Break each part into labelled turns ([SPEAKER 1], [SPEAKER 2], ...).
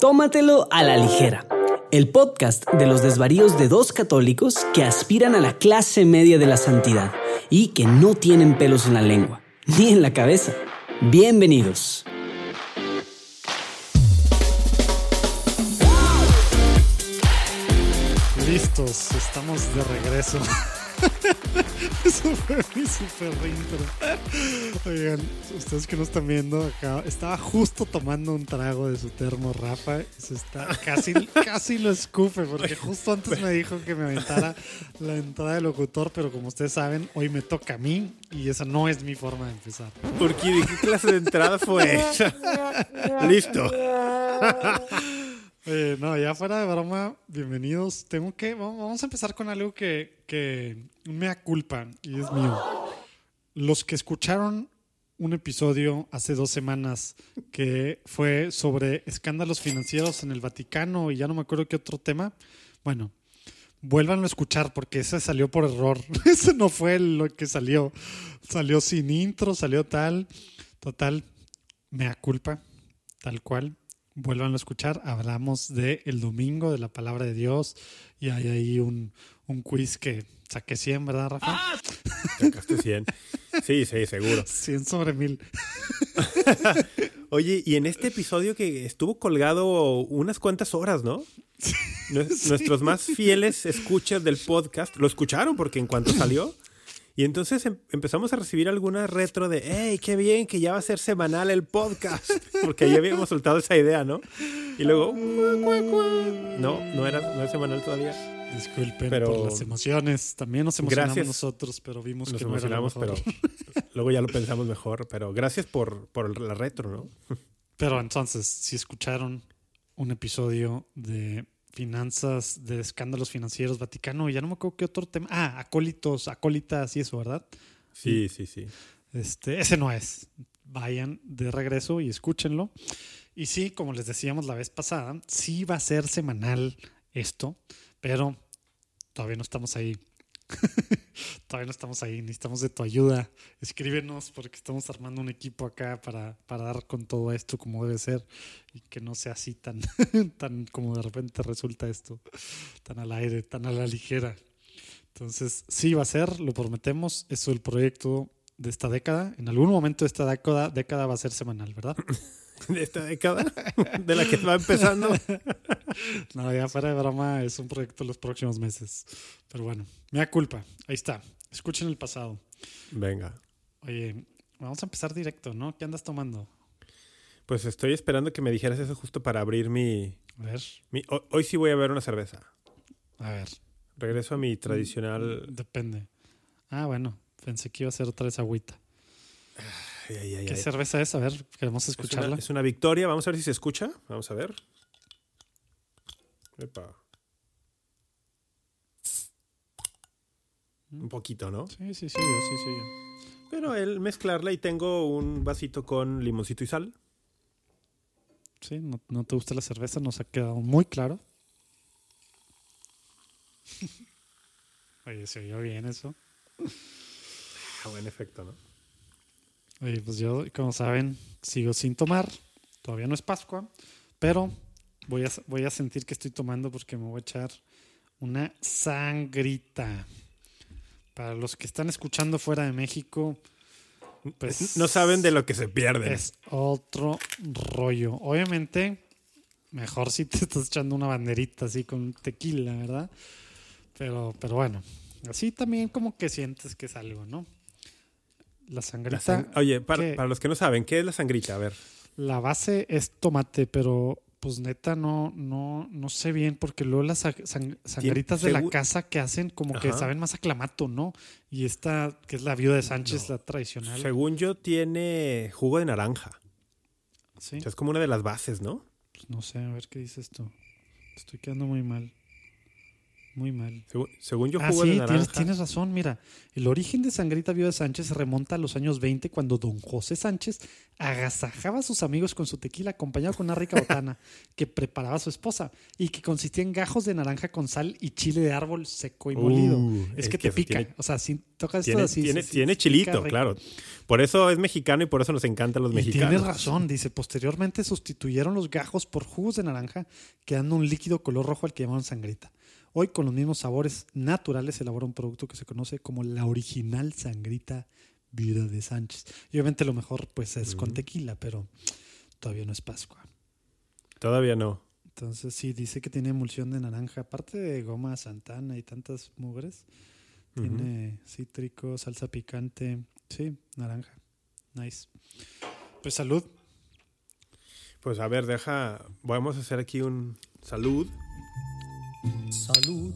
[SPEAKER 1] Tómatelo a la ligera. El podcast de los desvaríos de dos católicos que aspiran a la clase media de la santidad y que no tienen pelos en la lengua, ni en la cabeza. Bienvenidos.
[SPEAKER 2] Listos, estamos de regreso. Eso fue mi super intro. Oigan, ustedes que no están viendo acá, estaba justo tomando un trago de su termo Rafa. y Se está, casi, casi lo escupe, porque justo antes me dijo que me aventara la entrada del locutor, pero como ustedes saben, hoy me toca a mí y esa no es mi forma de empezar.
[SPEAKER 3] ¿Por qué? ¿De qué clase de entrada fue esa? Listo.
[SPEAKER 2] No, ya fuera de broma, bienvenidos. Tengo que, vamos a empezar con algo que, que me culpa y es mío. Los que escucharon un episodio hace dos semanas que fue sobre escándalos financieros en el Vaticano y ya no me acuerdo qué otro tema. Bueno, vuélvanlo a escuchar porque ese salió por error. ese no fue lo que salió. Salió sin intro, salió tal. Total, mea culpa, tal cual. Vuelvan a escuchar. Hablamos de el domingo, de la palabra de Dios. Y hay ahí un, un quiz que saqué 100, ¿verdad, Rafa?
[SPEAKER 3] Sacaste 100. Sí, sí, seguro.
[SPEAKER 2] 100 sobre 1000.
[SPEAKER 3] Oye, y en este episodio que estuvo colgado unas cuantas horas, ¿no? Nue- Nuestros más fieles escuchas del podcast lo escucharon porque en cuanto salió. Y entonces em- empezamos a recibir alguna retro de, hey, qué bien que ya va a ser semanal el podcast. Porque ya habíamos soltado esa idea, ¿no? Y luego, no, no era, no es semanal todavía.
[SPEAKER 2] Disculpen
[SPEAKER 3] Pero-
[SPEAKER 2] por las emociones. También nos emocionamos
[SPEAKER 3] Gracias.
[SPEAKER 2] nosotros, pero vimos
[SPEAKER 3] Nos
[SPEAKER 2] que no era lo
[SPEAKER 3] emocionamos,
[SPEAKER 2] mejor.
[SPEAKER 3] pero luego ya lo pensamos mejor. Pero gracias por, por la retro, ¿no?
[SPEAKER 2] Pero entonces, si escucharon un episodio de finanzas, de escándalos financieros, Vaticano, y ya no me acuerdo qué otro tema. Ah, acólitos, acólitas y eso, ¿verdad?
[SPEAKER 3] Sí, sí, sí.
[SPEAKER 2] Este, ese no es. Vayan de regreso y escúchenlo. Y sí, como les decíamos la vez pasada, sí va a ser semanal esto, pero todavía no estamos ahí. Todavía no estamos ahí. Necesitamos de tu ayuda. Escríbenos porque estamos armando un equipo acá para, para dar con todo esto como debe ser y que no sea así tan, tan como de repente resulta esto, tan al aire, tan a la ligera. Entonces, sí va a ser, lo prometemos. Eso es el proyecto de esta década. En algún momento de esta década, década va a ser semanal, ¿verdad?
[SPEAKER 3] De esta década, de la que va empezando.
[SPEAKER 2] No, ya fuera de broma, es un proyecto los próximos meses. Pero bueno, me da culpa. Ahí está. Escuchen el pasado.
[SPEAKER 3] Venga.
[SPEAKER 2] Oye, vamos a empezar directo, ¿no? ¿Qué andas tomando?
[SPEAKER 3] Pues estoy esperando que me dijeras eso justo para abrir mi...
[SPEAKER 2] A ver,
[SPEAKER 3] mi- ho- hoy sí voy a ver una cerveza.
[SPEAKER 2] a ver.
[SPEAKER 3] Regreso a mi tradicional...
[SPEAKER 2] Depende. Ah, bueno, pensé que iba a ser otra vez agüita.
[SPEAKER 3] Ay, ay, ay,
[SPEAKER 2] ¿Qué cerveza es? A ver, queremos
[SPEAKER 3] Es una,
[SPEAKER 2] escucharla.
[SPEAKER 3] es una victoria. Vamos a ver si se escucha. Vamos a ver. Epa. Un poquito, ¿no?
[SPEAKER 2] Sí, sí, sí, yo, sí, sí. yo.
[SPEAKER 3] Pero el mezclarla y tengo un vasito con limoncito y sal.
[SPEAKER 2] Sí, no, no te gusta la cerveza, nos ha quedado muy claro. Oye, se oyó bien eso.
[SPEAKER 3] Ah, buen efecto, ¿no?
[SPEAKER 2] Oye, pues yo, como saben, sigo sin tomar. Todavía no es Pascua, pero voy a, voy a sentir que estoy tomando porque me voy a echar una sangrita. Para los que están escuchando fuera de México, pues
[SPEAKER 3] No saben de lo que se pierden.
[SPEAKER 2] es otro rollo. Obviamente, mejor si te estás echando una banderita así con tequila, ¿verdad? Pero, pero bueno, así también como que sientes que es algo, ¿no? La
[SPEAKER 3] La
[SPEAKER 2] sangrita.
[SPEAKER 3] sang- Oye, para, para los que no saben, ¿qué es la sangrita? A ver.
[SPEAKER 2] La base es tomate, pero pues neta no, no, no sé bien, porque luego las sa- sang- sangritas de la casa que hacen como que saben más a clamato, ¿no? Y esta, que es la viuda de Sánchez, la tradicional.
[SPEAKER 3] Según yo, tiene jugo de naranja.
[SPEAKER 2] Sí,
[SPEAKER 3] O sea, es como una de las bases, ¿no?
[SPEAKER 2] pues no sé, a ver qué dice esto. Estoy quedando muy mal. Muy mal.
[SPEAKER 3] Según, según yo
[SPEAKER 2] Ah,
[SPEAKER 3] jugo
[SPEAKER 2] sí,
[SPEAKER 3] de
[SPEAKER 2] tienes,
[SPEAKER 3] naranja.
[SPEAKER 2] tienes razón. Mira, el origen de Sangrita de Sánchez se remonta a los años 20 cuando don José Sánchez agasajaba a sus amigos con su tequila acompañado con una rica botana que preparaba su esposa y que consistía en gajos de naranja con sal y chile de árbol seco y molido.
[SPEAKER 3] Uh,
[SPEAKER 2] es,
[SPEAKER 3] es
[SPEAKER 2] que,
[SPEAKER 3] que
[SPEAKER 2] te pica.
[SPEAKER 3] tiene-
[SPEAKER 2] o sea, si tocas esto
[SPEAKER 3] Tiene,
[SPEAKER 2] así.
[SPEAKER 3] tiene,
[SPEAKER 2] sí,
[SPEAKER 3] tiene
[SPEAKER 2] sí,
[SPEAKER 3] chilito, claro. Por eso es mexicano y por eso nos encantan los
[SPEAKER 2] Y
[SPEAKER 3] mexicanos.
[SPEAKER 2] tienes razón, dice. Posteriormente sustituyeron los gajos por jugos de naranja, quedando un líquido color rojo al que llamaron sangrita. Hoy, con los mismos sabores naturales, se elabora un producto que se conoce como la original sangrita viuda de Sánchez. Y obviamente lo mejor, pues, es con tequila, pero todavía no es Pascua.
[SPEAKER 3] Todavía no.
[SPEAKER 2] Entonces, sí, dice que tiene emulsión de naranja, aparte de goma santana y tantas mugres. Tiene cítrico, salsa picante. Sí, naranja. Nice. Pues salud.
[SPEAKER 3] Pues a ver, deja. Vamos a hacer aquí un salud.
[SPEAKER 1] Salud.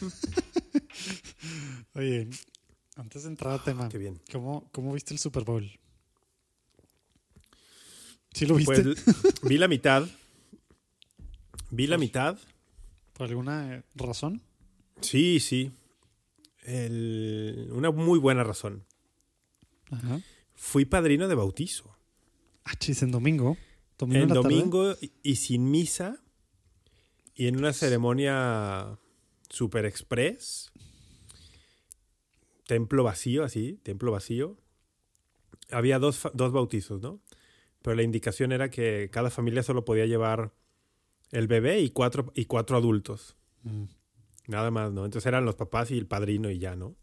[SPEAKER 2] Oye, antes de entrar al tema,
[SPEAKER 3] Qué bien.
[SPEAKER 2] ¿cómo, ¿cómo viste el Super Bowl? ¿Sí lo viste?
[SPEAKER 3] Pues vi la mitad. Vi la mitad.
[SPEAKER 2] ¿Por alguna razón?
[SPEAKER 3] Sí, sí. El- una muy buena razón.
[SPEAKER 2] Ajá.
[SPEAKER 3] Fui padrino de bautizo.
[SPEAKER 2] Ah, chis, en domingo. Domingo
[SPEAKER 3] En
[SPEAKER 2] la tarde.
[SPEAKER 3] domingo y- y sin misa. Y en una ceremonia super express. Templo vacío, así, templo vacío. Había dos, dos bautizos, ¿no? Pero la indicación era que cada familia solo podía llevar el bebé y cuatro, y cuatro adultos.
[SPEAKER 2] Mm.
[SPEAKER 3] Nada más, ¿no? Entonces eran los papás y el padrino y ya, ¿no?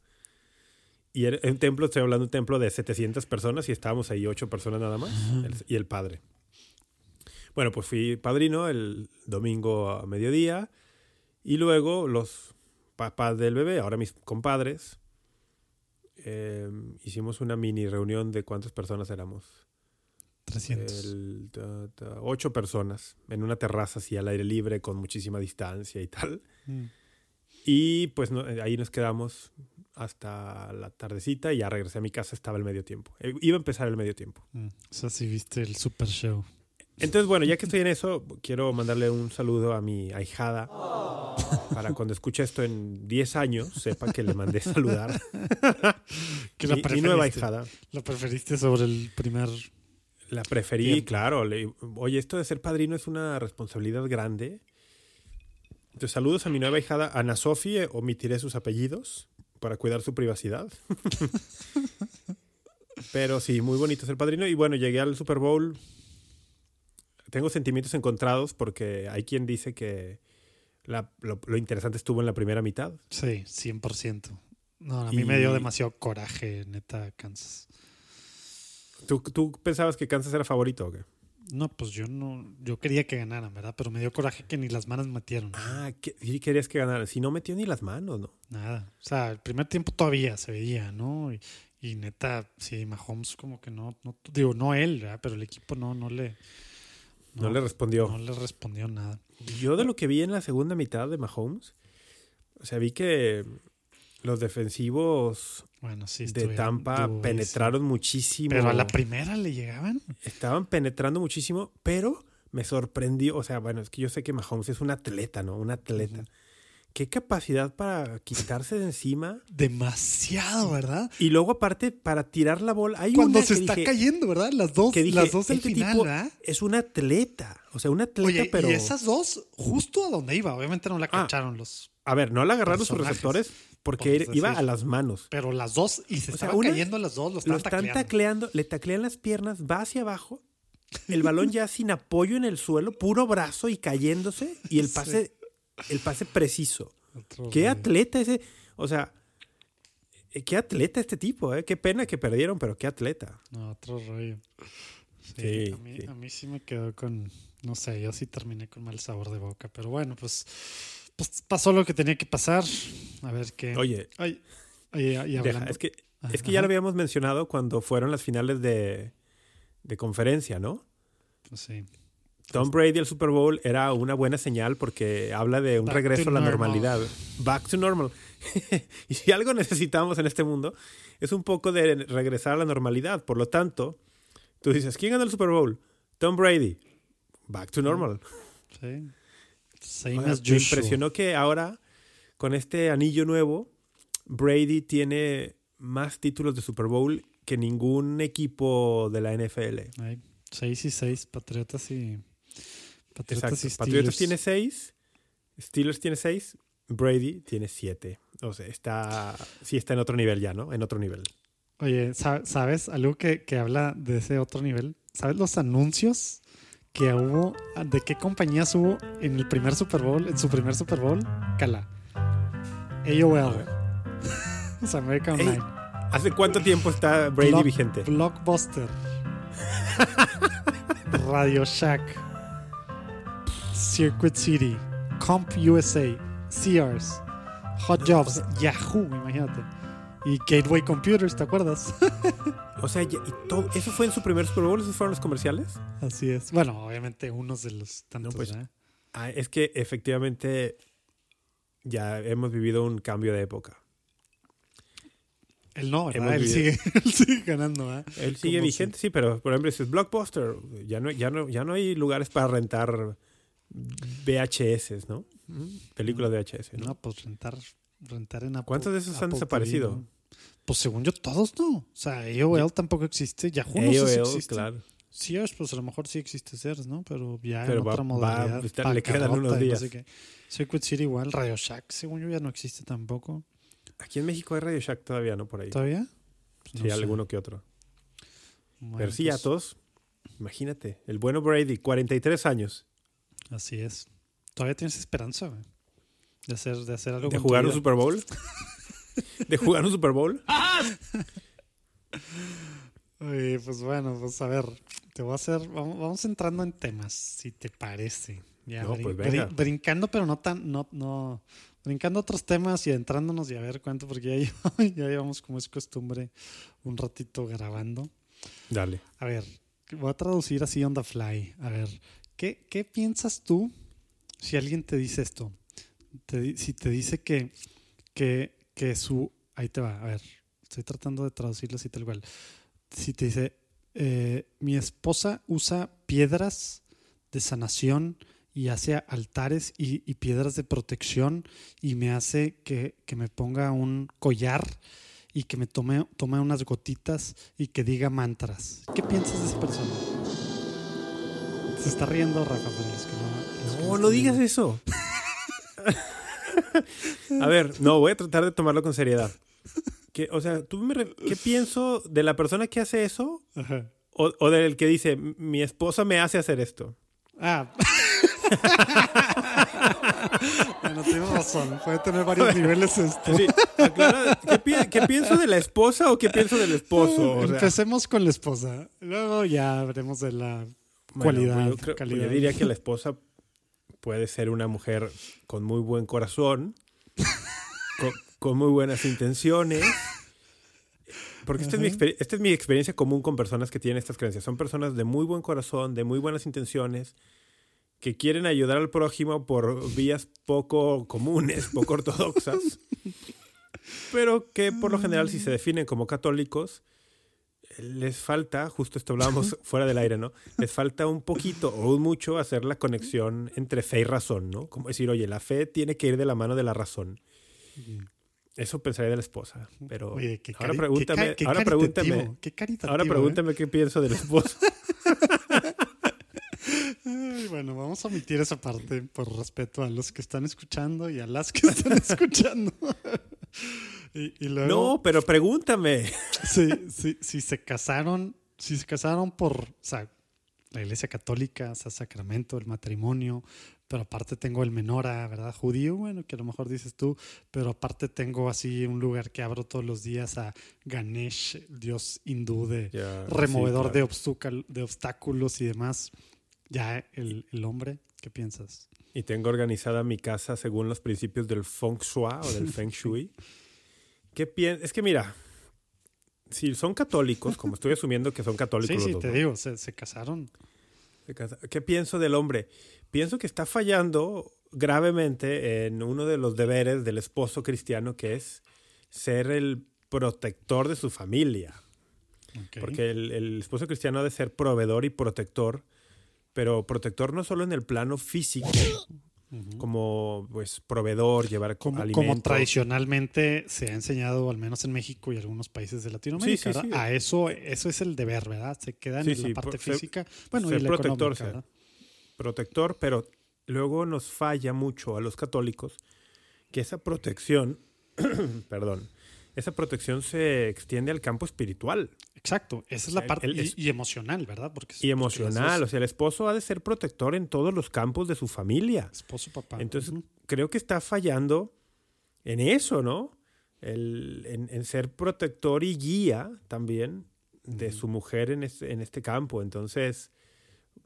[SPEAKER 3] Y era un templo, estoy hablando de un templo de 700 personas y estábamos ahí ocho personas nada más el- y el padre. Bueno, pues fui padrino el domingo a mediodía y luego los papás del bebé, ahora mis compadres, eh, hicimos una mini reunión de cuántas personas éramos.
[SPEAKER 2] 300.
[SPEAKER 3] El- ta- ta- ocho personas en una terraza así al aire libre con muchísima distancia y tal.
[SPEAKER 2] Mm.
[SPEAKER 3] Y pues no- ahí nos quedamos hasta la tardecita y ya regresé a mi casa, estaba el medio tiempo. Eh, iba a empezar el medio tiempo.
[SPEAKER 2] Mm. O sea, sí viste el Super Show.
[SPEAKER 3] Entonces, bueno, ya que estoy en eso, quiero mandarle un saludo a mi ahijada para cuando escuche esto en 10 años, sepa que le mandé saludar.
[SPEAKER 2] Que la
[SPEAKER 3] mi, mi nueva ahijada.
[SPEAKER 2] La preferiste sobre el primer.
[SPEAKER 3] La preferí,
[SPEAKER 2] Tiempo.
[SPEAKER 3] claro. le- oye, esto de ser padrino es una responsabilidad grande. Entonces, saludos a mi nueva hijada, Ana Sofie, omitiré sus apellidos para cuidar su privacidad. Pero sí, muy bonito ser padrino. Y bueno, llegué al Super Bowl. Tengo sentimientos encontrados porque hay quien dice que la- lo, lo interesante estuvo en la primera mitad.
[SPEAKER 2] Sí, 100%. No, a mí
[SPEAKER 3] Y-
[SPEAKER 2] me dio demasiado coraje, neta, Kansas.
[SPEAKER 3] ¿Tú, tú pensabas que Kansas era favorito o qué?
[SPEAKER 2] No, pues yo no. Yo quería que ganaran, ¿verdad? Pero me dio coraje que ni las manos metieron.
[SPEAKER 3] Ah, que, sí querías que ganara. Si no metió ni las manos, ¿no?
[SPEAKER 2] Nada. O sea, el primer tiempo todavía se veía, ¿no? Y, y neta, sí, Mahomes como que no, no. Digo, no él, ¿verdad? Pero el equipo no, no le.
[SPEAKER 3] No, le respondió.
[SPEAKER 2] No le respondió nada.
[SPEAKER 3] Yo de lo que vi en la segunda mitad de Mahomes, o sea, vi que los defensivos
[SPEAKER 2] Bueno, sí.
[SPEAKER 3] de Tampa penetraron muchísimo.
[SPEAKER 2] Pero a la primera le llegaban.
[SPEAKER 3] Estaban penetrando muchísimo, pero me sorprendió. O sea, bueno, es que yo sé que Mahomes es un atleta, ¿no? Un atleta. Qué capacidad para quitarse de encima.
[SPEAKER 2] Demasiado, ¿verdad?
[SPEAKER 3] Y luego, aparte, para tirar la bola. Hay
[SPEAKER 2] Cuando
[SPEAKER 3] una
[SPEAKER 2] se
[SPEAKER 3] que
[SPEAKER 2] está
[SPEAKER 3] dije-
[SPEAKER 2] cayendo, ¿verdad? Las dos,
[SPEAKER 3] que dije,
[SPEAKER 2] las dos del
[SPEAKER 3] este
[SPEAKER 2] final,
[SPEAKER 3] tipo
[SPEAKER 2] ¿verdad?
[SPEAKER 3] es un atleta. O sea, un atleta,
[SPEAKER 2] Oye,
[SPEAKER 3] pero.
[SPEAKER 2] y esas dos, justo a donde iba. Obviamente no la
[SPEAKER 3] Ah.
[SPEAKER 2] cacharon los.
[SPEAKER 3] A ver, no la agarraron sus
[SPEAKER 2] Personajes,
[SPEAKER 3] receptores porque
[SPEAKER 2] por
[SPEAKER 3] iba
[SPEAKER 2] decir.
[SPEAKER 3] a las manos.
[SPEAKER 2] Pero las dos, y se
[SPEAKER 3] O sea,
[SPEAKER 2] estaban
[SPEAKER 3] una-
[SPEAKER 2] cayendo las dos, los
[SPEAKER 3] Lo
[SPEAKER 2] estaban
[SPEAKER 3] están
[SPEAKER 2] tacleando.
[SPEAKER 3] tacleando, le taclean las piernas, va hacia abajo, el balón ya sin apoyo en el suelo, puro brazo y cayéndose, y el
[SPEAKER 2] Sí.
[SPEAKER 3] pase, el pase preciso.
[SPEAKER 2] Otro
[SPEAKER 3] Qué atleta ese, o sea, eh, qué atleta este tipo, ¿eh? Qué pena que perdieron, pero qué atleta.
[SPEAKER 2] No, otro rollo. Sí,
[SPEAKER 3] Sí,
[SPEAKER 2] a, mí,
[SPEAKER 3] sí.
[SPEAKER 2] a mí sí me quedó con, no sé, yo sí terminé con mal sabor de boca, pero bueno, pues, pues pasó lo que tenía que pasar. A ver qué.
[SPEAKER 3] Oye,
[SPEAKER 2] Ay, ay, ay,
[SPEAKER 3] deja, es que,
[SPEAKER 2] Ajá,
[SPEAKER 3] es que ya lo habíamos mencionado cuando fueron las finales de, de conferencia, ¿no?
[SPEAKER 2] Pues sí.
[SPEAKER 3] Tom Brady al Super Bowl era una buena señal porque habla de un
[SPEAKER 2] Back
[SPEAKER 3] regreso a la
[SPEAKER 2] normal.
[SPEAKER 3] normalidad. Back to normal. y si algo necesitamos en este mundo es un poco de regresar a la normalidad. Por lo tanto, tú dices, ¿quién gana el Super Bowl? Tom Brady. Back to normal.
[SPEAKER 2] Sí. Same as
[SPEAKER 3] me impresionó que ahora, con este anillo nuevo, Brady tiene más títulos de Super Bowl que ningún equipo de la NFL.
[SPEAKER 2] Ay, seis y seis, Patriotas y. Patriotas
[SPEAKER 3] Exacto. Patriotas tiene seis, Steelers tiene seis, Brady tiene siete. O sea, está, sí está en otro nivel ya, ¿no? En otro nivel.
[SPEAKER 2] Oye, sa- ¿sabes algo que, que habla de ese otro nivel? ¿Sabes los anuncios que hubo? ¿De qué compañías hubo en el primer Super Bowl? En su primer Super Bowl, Cala. AOL. o sea, American Online.
[SPEAKER 3] ¿Hace cuánto tiempo está Brady
[SPEAKER 2] Block-
[SPEAKER 3] vigente?
[SPEAKER 2] Blockbuster. Radio Shack. Circuit City. Comp USA. Sears. Hot Jobs. Yahoo, imagínate. Y Gateway Computers, ¿te acuerdas?
[SPEAKER 3] O sea, y todo, ¿eso fue en su primer Super Bowl? ¿Esos fueron los comerciales?
[SPEAKER 2] Así es. Bueno, obviamente unos de los tantos.
[SPEAKER 3] pues,
[SPEAKER 2] ¿eh?
[SPEAKER 3] Ah, es que efectivamente ya hemos vivido un cambio de época.
[SPEAKER 2] Él no, Él sigue, él sigue ganando. ¿eh?
[SPEAKER 3] Él sigue vigente, sí, pero por ejemplo, si es Blockbuster, ya no, ya no, ya no hay lugares para rentar VHS, ¿no? Películas VHS, ¿no?
[SPEAKER 2] No, pues rentar, rentar en Apple.
[SPEAKER 3] ¿Cuántos de esos han desaparecido?
[SPEAKER 2] TV, ¿no? Pues según yo, todos no. O sea, AOL tampoco existe. Yahoo no sé si
[SPEAKER 3] AOL,
[SPEAKER 2] existe.
[SPEAKER 3] claro.
[SPEAKER 2] Sears, pues a lo mejor sí existe Sears, ¿no? Pero ya
[SPEAKER 3] Pero
[SPEAKER 2] en
[SPEAKER 3] va-
[SPEAKER 2] otra
[SPEAKER 3] va-
[SPEAKER 2] modalidad.
[SPEAKER 3] está- le quedan unos
[SPEAKER 2] y no
[SPEAKER 3] días.
[SPEAKER 2] sé. Circuit City igual. Radio Shack, según yo, ya no existe tampoco.
[SPEAKER 3] Aquí en México hay Radio Shack todavía, ¿no? Por ahí.
[SPEAKER 2] ¿Todavía? Pues no
[SPEAKER 3] sí,
[SPEAKER 2] sé.
[SPEAKER 3] alguno que otro.
[SPEAKER 2] Bueno,
[SPEAKER 3] pero sí,
[SPEAKER 2] pues,
[SPEAKER 3] todos. Imagínate, el bueno Brady, 43 años.
[SPEAKER 2] Así es. Todavía tienes esperanza, güey. De hacer, de hacer algo
[SPEAKER 3] ¿De jugar un. Super Bowl? ¿De jugar un Super Bowl?
[SPEAKER 2] Oye, pues bueno, pues a ver, te voy a hacer, vamos, vamos entrando en temas, si te parece. Ya,
[SPEAKER 3] No,
[SPEAKER 2] brin-
[SPEAKER 3] pues venga.
[SPEAKER 2] brin- brincando, pero no tan, no, no, brincando otros temas y entrándonos y a ver cuánto, porque ya, ya llevamos como es costumbre un ratito grabando.
[SPEAKER 3] Dale.
[SPEAKER 2] A ver, voy a traducir así on the fly. A ver, ¿qué, piensas tú si alguien te dice esto? Si te dice que, que, que su... Ahí te va, a ver, estoy tratando de traducirlo así tal cual. Si te dice, eh, mi esposa usa piedras de sanación y hace altares y, y piedras de protección y me hace que, que me ponga un collar y que me tome, tome unas gotitas y que diga mantras. ¿Qué piensas de esa persona? Se está riendo Rafa para los que no. los que
[SPEAKER 3] No, no digas eso. A ver, no, voy a tratar de tomarlo con seriedad. Que, o sea, ¿tú me ¿qué pienso de la persona que hace eso
[SPEAKER 2] Ajá.
[SPEAKER 3] o, o del que dice, mi esposa me hace hacer esto?
[SPEAKER 2] Ah. bueno, tienes razón. Puede tener varios niveles esto.
[SPEAKER 3] Sí, aclara, ¿qué, pi- qué pienso de la esposa o qué pienso del esposo? O sea,
[SPEAKER 2] Empecemos con la esposa. Luego ya veremos de la cualidad,
[SPEAKER 3] pues yo, creo- pues
[SPEAKER 2] calidad.
[SPEAKER 3] yo diría que la esposa puede ser una mujer con muy buen corazón, con, con muy buenas intenciones. Porque esta es, mi exper- esta es mi experiencia común con personas que tienen estas creencias. Son personas de muy buen corazón, de muy buenas intenciones, que quieren ayudar al prójimo por vías poco comunes, poco ortodoxas, pero que por lo general si se definen como católicos, les falta, justo esto hablábamos fuera del aire, ¿no? Les falta un poquito o un mucho hacer la conexión entre fe y razón, ¿no? Como decir, oye, la fe tiene que ir de la mano de la razón. Eso pensaría de la esposa, pero
[SPEAKER 2] Oye, qué
[SPEAKER 3] ahora pregúntame,
[SPEAKER 2] qué qué
[SPEAKER 3] ahora pregúntame,
[SPEAKER 2] qué caritativo,
[SPEAKER 3] ahora
[SPEAKER 2] ¿eh?
[SPEAKER 3] pregúntame qué pienso del esposo.
[SPEAKER 2] Ay, bueno, vamos a omitir esa parte por respeto a los que están escuchando y a las que están escuchando. Y, y luego,
[SPEAKER 3] No, pero pregúntame.
[SPEAKER 2] si, si, si se casaron, si se casaron por, o sea, la iglesia católica, o sea, sacramento, el matrimonio, pero aparte tengo el menora, ¿verdad? Judío, bueno, que a lo mejor dices tú, pero aparte tengo así un lugar que abro todos los días a Ganesh, el dios hindú de removedor
[SPEAKER 3] sí, claro.
[SPEAKER 2] de obstáculos y demás. Ya el, el hombre, ¿qué piensas?
[SPEAKER 3] Y tengo organizada mi casa según los principios del feng shui o del feng shui. ¿Qué pien- Es que mira, si son católicos, como estoy asumiendo que son católicos
[SPEAKER 2] Sí,
[SPEAKER 3] los
[SPEAKER 2] sí,
[SPEAKER 3] dos,
[SPEAKER 2] te
[SPEAKER 3] ¿no?
[SPEAKER 2] digo, se, se casaron.
[SPEAKER 3] Se ¿Qué pienso del hombre? Pienso que está fallando gravemente en uno de los deberes del esposo cristiano, que es ser el protector de su familia. Porque el, el esposo cristiano ha de ser proveedor y protector, pero protector no solo en el plano físico, como pues proveedor, llevar
[SPEAKER 2] como,
[SPEAKER 3] alimentos.
[SPEAKER 2] como tradicionalmente se ha enseñado, al menos en México y algunos países de Latinoamérica,
[SPEAKER 3] Sí, sí, sí.
[SPEAKER 2] a eso, eso es el deber, ¿verdad? Se queda en la parte
[SPEAKER 3] por ser-
[SPEAKER 2] física, bueno,
[SPEAKER 3] ser
[SPEAKER 2] y la
[SPEAKER 3] protector, protector, pero luego nos falla mucho a los católicos que esa protección, perdón, esa protección se extiende al campo espiritual
[SPEAKER 2] Exacto, esa
[SPEAKER 3] O
[SPEAKER 2] es la parte,
[SPEAKER 3] él
[SPEAKER 2] y, emocional, ¿verdad? Porque
[SPEAKER 3] y emocional. O
[SPEAKER 2] o
[SPEAKER 3] sea, el esposo ha de ser protector en todos los campos de su familia.
[SPEAKER 2] esposo, papá.
[SPEAKER 3] Entonces, creo que está fallando en eso, ¿no? El- en, en ser protector y guía también de su mujer en este, en este campo. Entonces,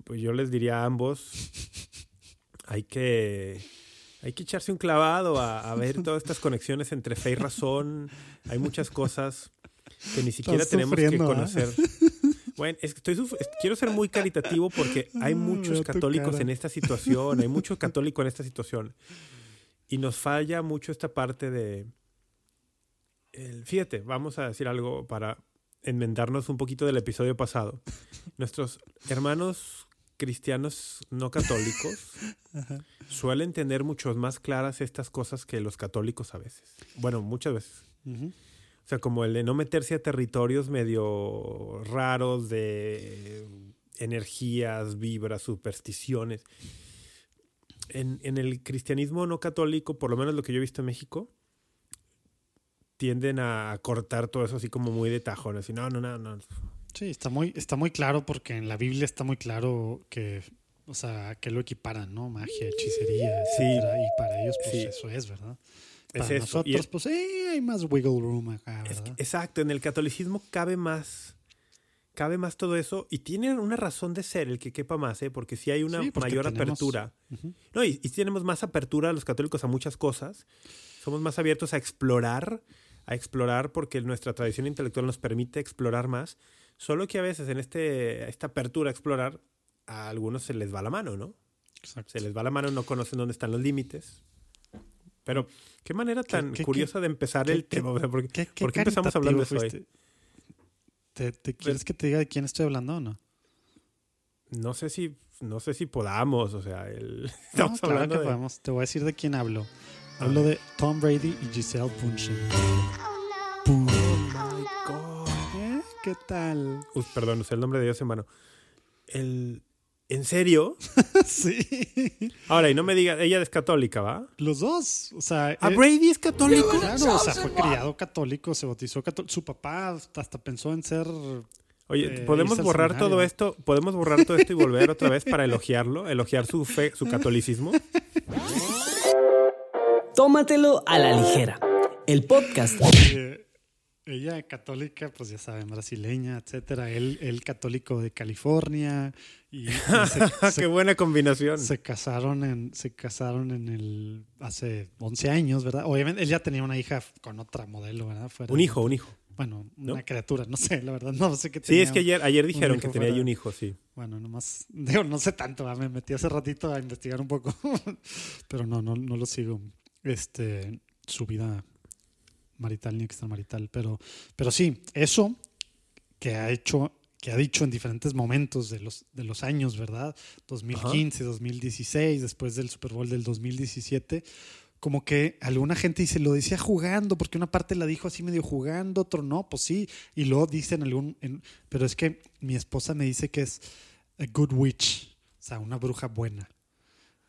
[SPEAKER 3] pues yo les diría a ambos, hay que, hay que echarse un clavado a, a ver todas estas conexiones entre fe y razón. Hay muchas cosas que ni siquiera tenemos que
[SPEAKER 2] ¿ah?
[SPEAKER 3] conocer. Bueno, es que estoy suf- quiero ser muy caritativo porque hay muchos católicos en esta situación, hay muchos católicos en esta situación. Y nos falla mucho esta parte de... el- fíjate, vamos a decir algo para enmendarnos un poquito del episodio pasado. Nuestros hermanos cristianos no católicos suelen tener mucho más claras estas cosas que los católicos a veces. Bueno, muchas veces. O sea, como el de no meterse a territorios medio raros de energías, vibras, supersticiones. En, en el cristianismo no católico, por lo menos lo que yo he visto en México, tienden a cortar todo eso así como muy de tajón. Así, no, no, no, no.
[SPEAKER 2] Sí, está muy, está muy claro porque en la Biblia está muy claro que, o sea, que lo equiparan, ¿no? Magia, hechicería,
[SPEAKER 3] Sí.
[SPEAKER 2] etcétera. Y para ellos, pues
[SPEAKER 3] Sí.
[SPEAKER 2] eso es, ¿verdad?
[SPEAKER 3] Es
[SPEAKER 2] Para
[SPEAKER 3] eso. Y
[SPEAKER 2] nosotros,
[SPEAKER 3] es-
[SPEAKER 2] pues eh, hay más wiggle room acá,
[SPEAKER 3] Es
[SPEAKER 2] ¿verdad?
[SPEAKER 3] que- exacto, en el catolicismo cabe más, cabe más todo eso y tiene una razón de ser el que quepa más, ¿eh? porque si hay una
[SPEAKER 2] Sí,
[SPEAKER 3] mayor
[SPEAKER 2] tenemos-
[SPEAKER 3] apertura. No, y, y tenemos más apertura los católicos a muchas cosas. Somos más abiertos a explorar, a explorar porque nuestra tradición intelectual nos permite explorar más. Solo que a veces en este, esta apertura a explorar, a algunos se les va la mano, ¿no?
[SPEAKER 2] Exacto.
[SPEAKER 3] Se les va la mano, no conocen dónde están los límites. Pero qué manera tan
[SPEAKER 2] qué-
[SPEAKER 3] curiosa de empezar
[SPEAKER 2] qué-
[SPEAKER 3] el
[SPEAKER 2] qué-
[SPEAKER 3] tema. O sea, ¿por qué,
[SPEAKER 2] ¿Qué, qué
[SPEAKER 3] por qué empezamos hablando de eso hoy?
[SPEAKER 2] ¿Te, te quieres que te diga de quién estoy hablando o no?
[SPEAKER 3] No sé si, no sé si podamos, o sea, el,
[SPEAKER 2] No,
[SPEAKER 3] estamos
[SPEAKER 2] claro
[SPEAKER 3] hablando
[SPEAKER 2] que
[SPEAKER 3] de-
[SPEAKER 2] podemos. Te voy a decir de quién hablo. Hablo de Tom Brady y Giselle Bundchen. Pum. ¿Eh? ¿Qué tal?
[SPEAKER 3] Us- perdón, usé el nombre de Dios en vano. El, ¿En serio?
[SPEAKER 2] sí.
[SPEAKER 3] Ahora, y no me diga, ella es católica, ¿va?
[SPEAKER 2] Los dos. O sea,
[SPEAKER 3] ¿A
[SPEAKER 2] eh,
[SPEAKER 3] Brady es católico?
[SPEAKER 2] Claro, o sea, fue criado católico, se bautizó católico. Su papá hasta, pensó en ser.
[SPEAKER 3] Oye,
[SPEAKER 2] eh,
[SPEAKER 3] ¿podemos borrar
[SPEAKER 2] seminario,
[SPEAKER 3] todo esto? ¿Podemos borrar todo esto y volver otra vez para elogiarlo? ¿Elogiar su fe, su catolicismo?
[SPEAKER 1] Tómatelo a la ligera. El podcast
[SPEAKER 2] Eh, ella católica, pues ya saben, brasileña, etcétera. Él, él católico de California. Y, y se, se-
[SPEAKER 3] ¡Qué buena combinación!
[SPEAKER 2] se casaron en, se casaron en el hace 11 años, ¿verdad? Obviamente él ya tenía una hija con otra modelo, ¿verdad? Fuera
[SPEAKER 3] Un
[SPEAKER 2] de-
[SPEAKER 3] hijo, un hijo.
[SPEAKER 2] Bueno,
[SPEAKER 3] ¿no?
[SPEAKER 2] una criatura, no sé, la verdad, no sé qué
[SPEAKER 3] Sí,
[SPEAKER 2] tenía.
[SPEAKER 3] es que ayer, ayer dijeron que tenía ahí un hijo, sí.
[SPEAKER 2] Bueno, nomás, digo, no sé tanto, ¿verdad? me metí hace ratito a investigar un poco, pero no, no, no lo sigo. Este, su vida marital ni extramarital, pero, pero sí, eso que ha hecho, que ha dicho en diferentes momentos de los, de los años, ¿verdad? 2015, 2016, después del Super Bowl del 2017, como que alguna gente dice, lo decía jugando, porque una parte la dijo así medio jugando, otro no, pues sí, y luego dicen algún, en- pero es que mi esposa me dice que es a good witch, o sea, una bruja buena.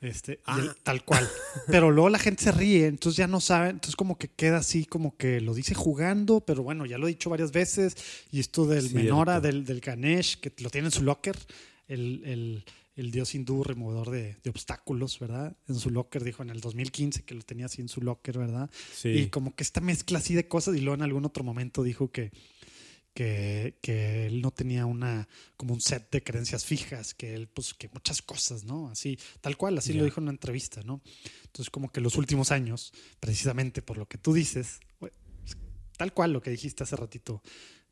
[SPEAKER 2] Este,
[SPEAKER 3] Ah.
[SPEAKER 2] tal cual. Pero luego la gente se ríe, entonces ya no sabe, entonces como que queda así, como que lo dice jugando, pero bueno, ya lo he dicho varias veces. Y esto del
[SPEAKER 3] Cierto.
[SPEAKER 2] Menora, del, del Ganesh, que lo tiene en su locker, el, el- el dios hindú removedor de, de obstáculos, ¿verdad? En su locker, dijo en el 2015 que lo tenía así en su locker, ¿verdad?
[SPEAKER 3] Sí.
[SPEAKER 2] Y como que esta mezcla así de cosas, y luego en algún otro momento dijo que, que, que él no tenía una como un set de creencias fijas, que él, pues, que muchas cosas, ¿no? Así, tal cual, así lo dijo en una entrevista, ¿no? Entonces, como que los últimos años, precisamente por lo que tú dices, pues, tal cual lo que dijiste hace ratito,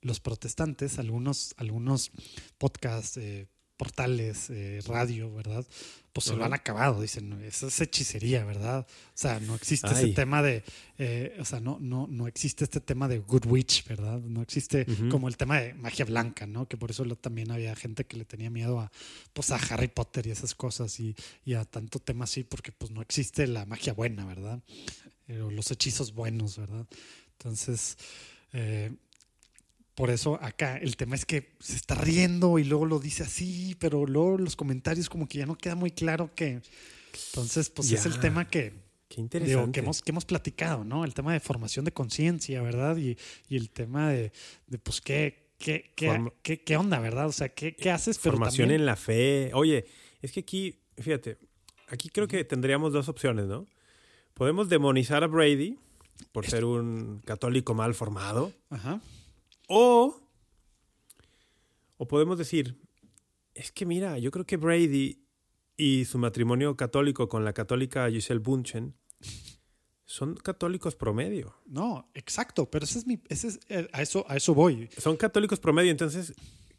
[SPEAKER 2] los protestantes, algunos, algunos podcasts, eh, portales, eh, radio, ¿verdad? Pues se lo han acabado, dicen, eso es hechicería, ¿verdad? O sea, no existe ese tema de, eh, o sea, no, no, no existe este tema de Good Witch, ¿verdad? No existe como el tema de magia blanca, ¿no? Que por eso lo- también había gente que le tenía miedo a, pues, a Harry Potter y esas cosas y, y a tanto tema así, porque pues no existe la magia buena, ¿verdad? Eh, o los hechizos buenos, ¿verdad? Entonces, eh, por eso acá el tema es que se está riendo y luego lo dice así, pero luego los comentarios como que ya no queda muy claro que... Entonces, pues es el tema que,
[SPEAKER 3] Qué
[SPEAKER 2] digo,
[SPEAKER 3] interesante.
[SPEAKER 2] que, hemos, que hemos platicado, ¿no? El tema de formación de conciencia, ¿verdad? Y, y el tema de, de, pues, ¿qué, qué, qué, qué- qué onda, ¿verdad? O sea, ¿qué, qué haces? Pero
[SPEAKER 3] Formación
[SPEAKER 2] también,
[SPEAKER 3] en la fe. Oye, es que aquí, fíjate, aquí creo que tendríamos dos opciones, ¿no? Podemos demonizar a Brady por ser un católico mal formado.
[SPEAKER 2] Ajá.
[SPEAKER 3] O, o podemos decir, es que mira, yo creo que Brady y su matrimonio católico con la católica Giselle Bunchen son católicos promedio.
[SPEAKER 2] No, exacto, pero ese es mi, ese es, eh, a eso, a eso voy.
[SPEAKER 3] Son católicos promedio, entonces,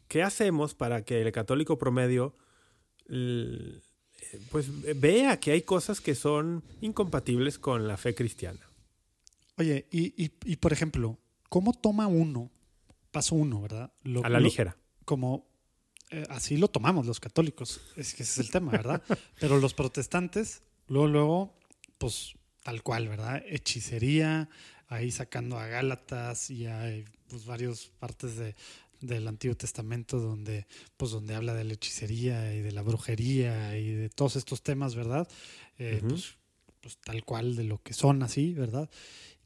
[SPEAKER 3] ¿qué hacemos para que el católico promedio pues vea que hay cosas que son incompatibles con la fe cristiana?
[SPEAKER 2] Oye, y, y, y por ejemplo, ¿cómo toma uno, paso uno, ¿verdad? Lo-
[SPEAKER 3] A la
[SPEAKER 2] lo-
[SPEAKER 3] ligera.
[SPEAKER 2] Como eh, así lo tomamos los católicos, es que ese es el tema, ¿verdad? Pero los protestantes, luego, luego, pues tal cual, ¿verdad? Hechicería, ahí sacando a Gálatas y hay pues varias partes de, del Antiguo Testamento donde, pues donde habla de la hechicería y de la brujería y de todos estos temas, ¿verdad? Eh, pues, pues tal cual de lo que son así, ¿verdad?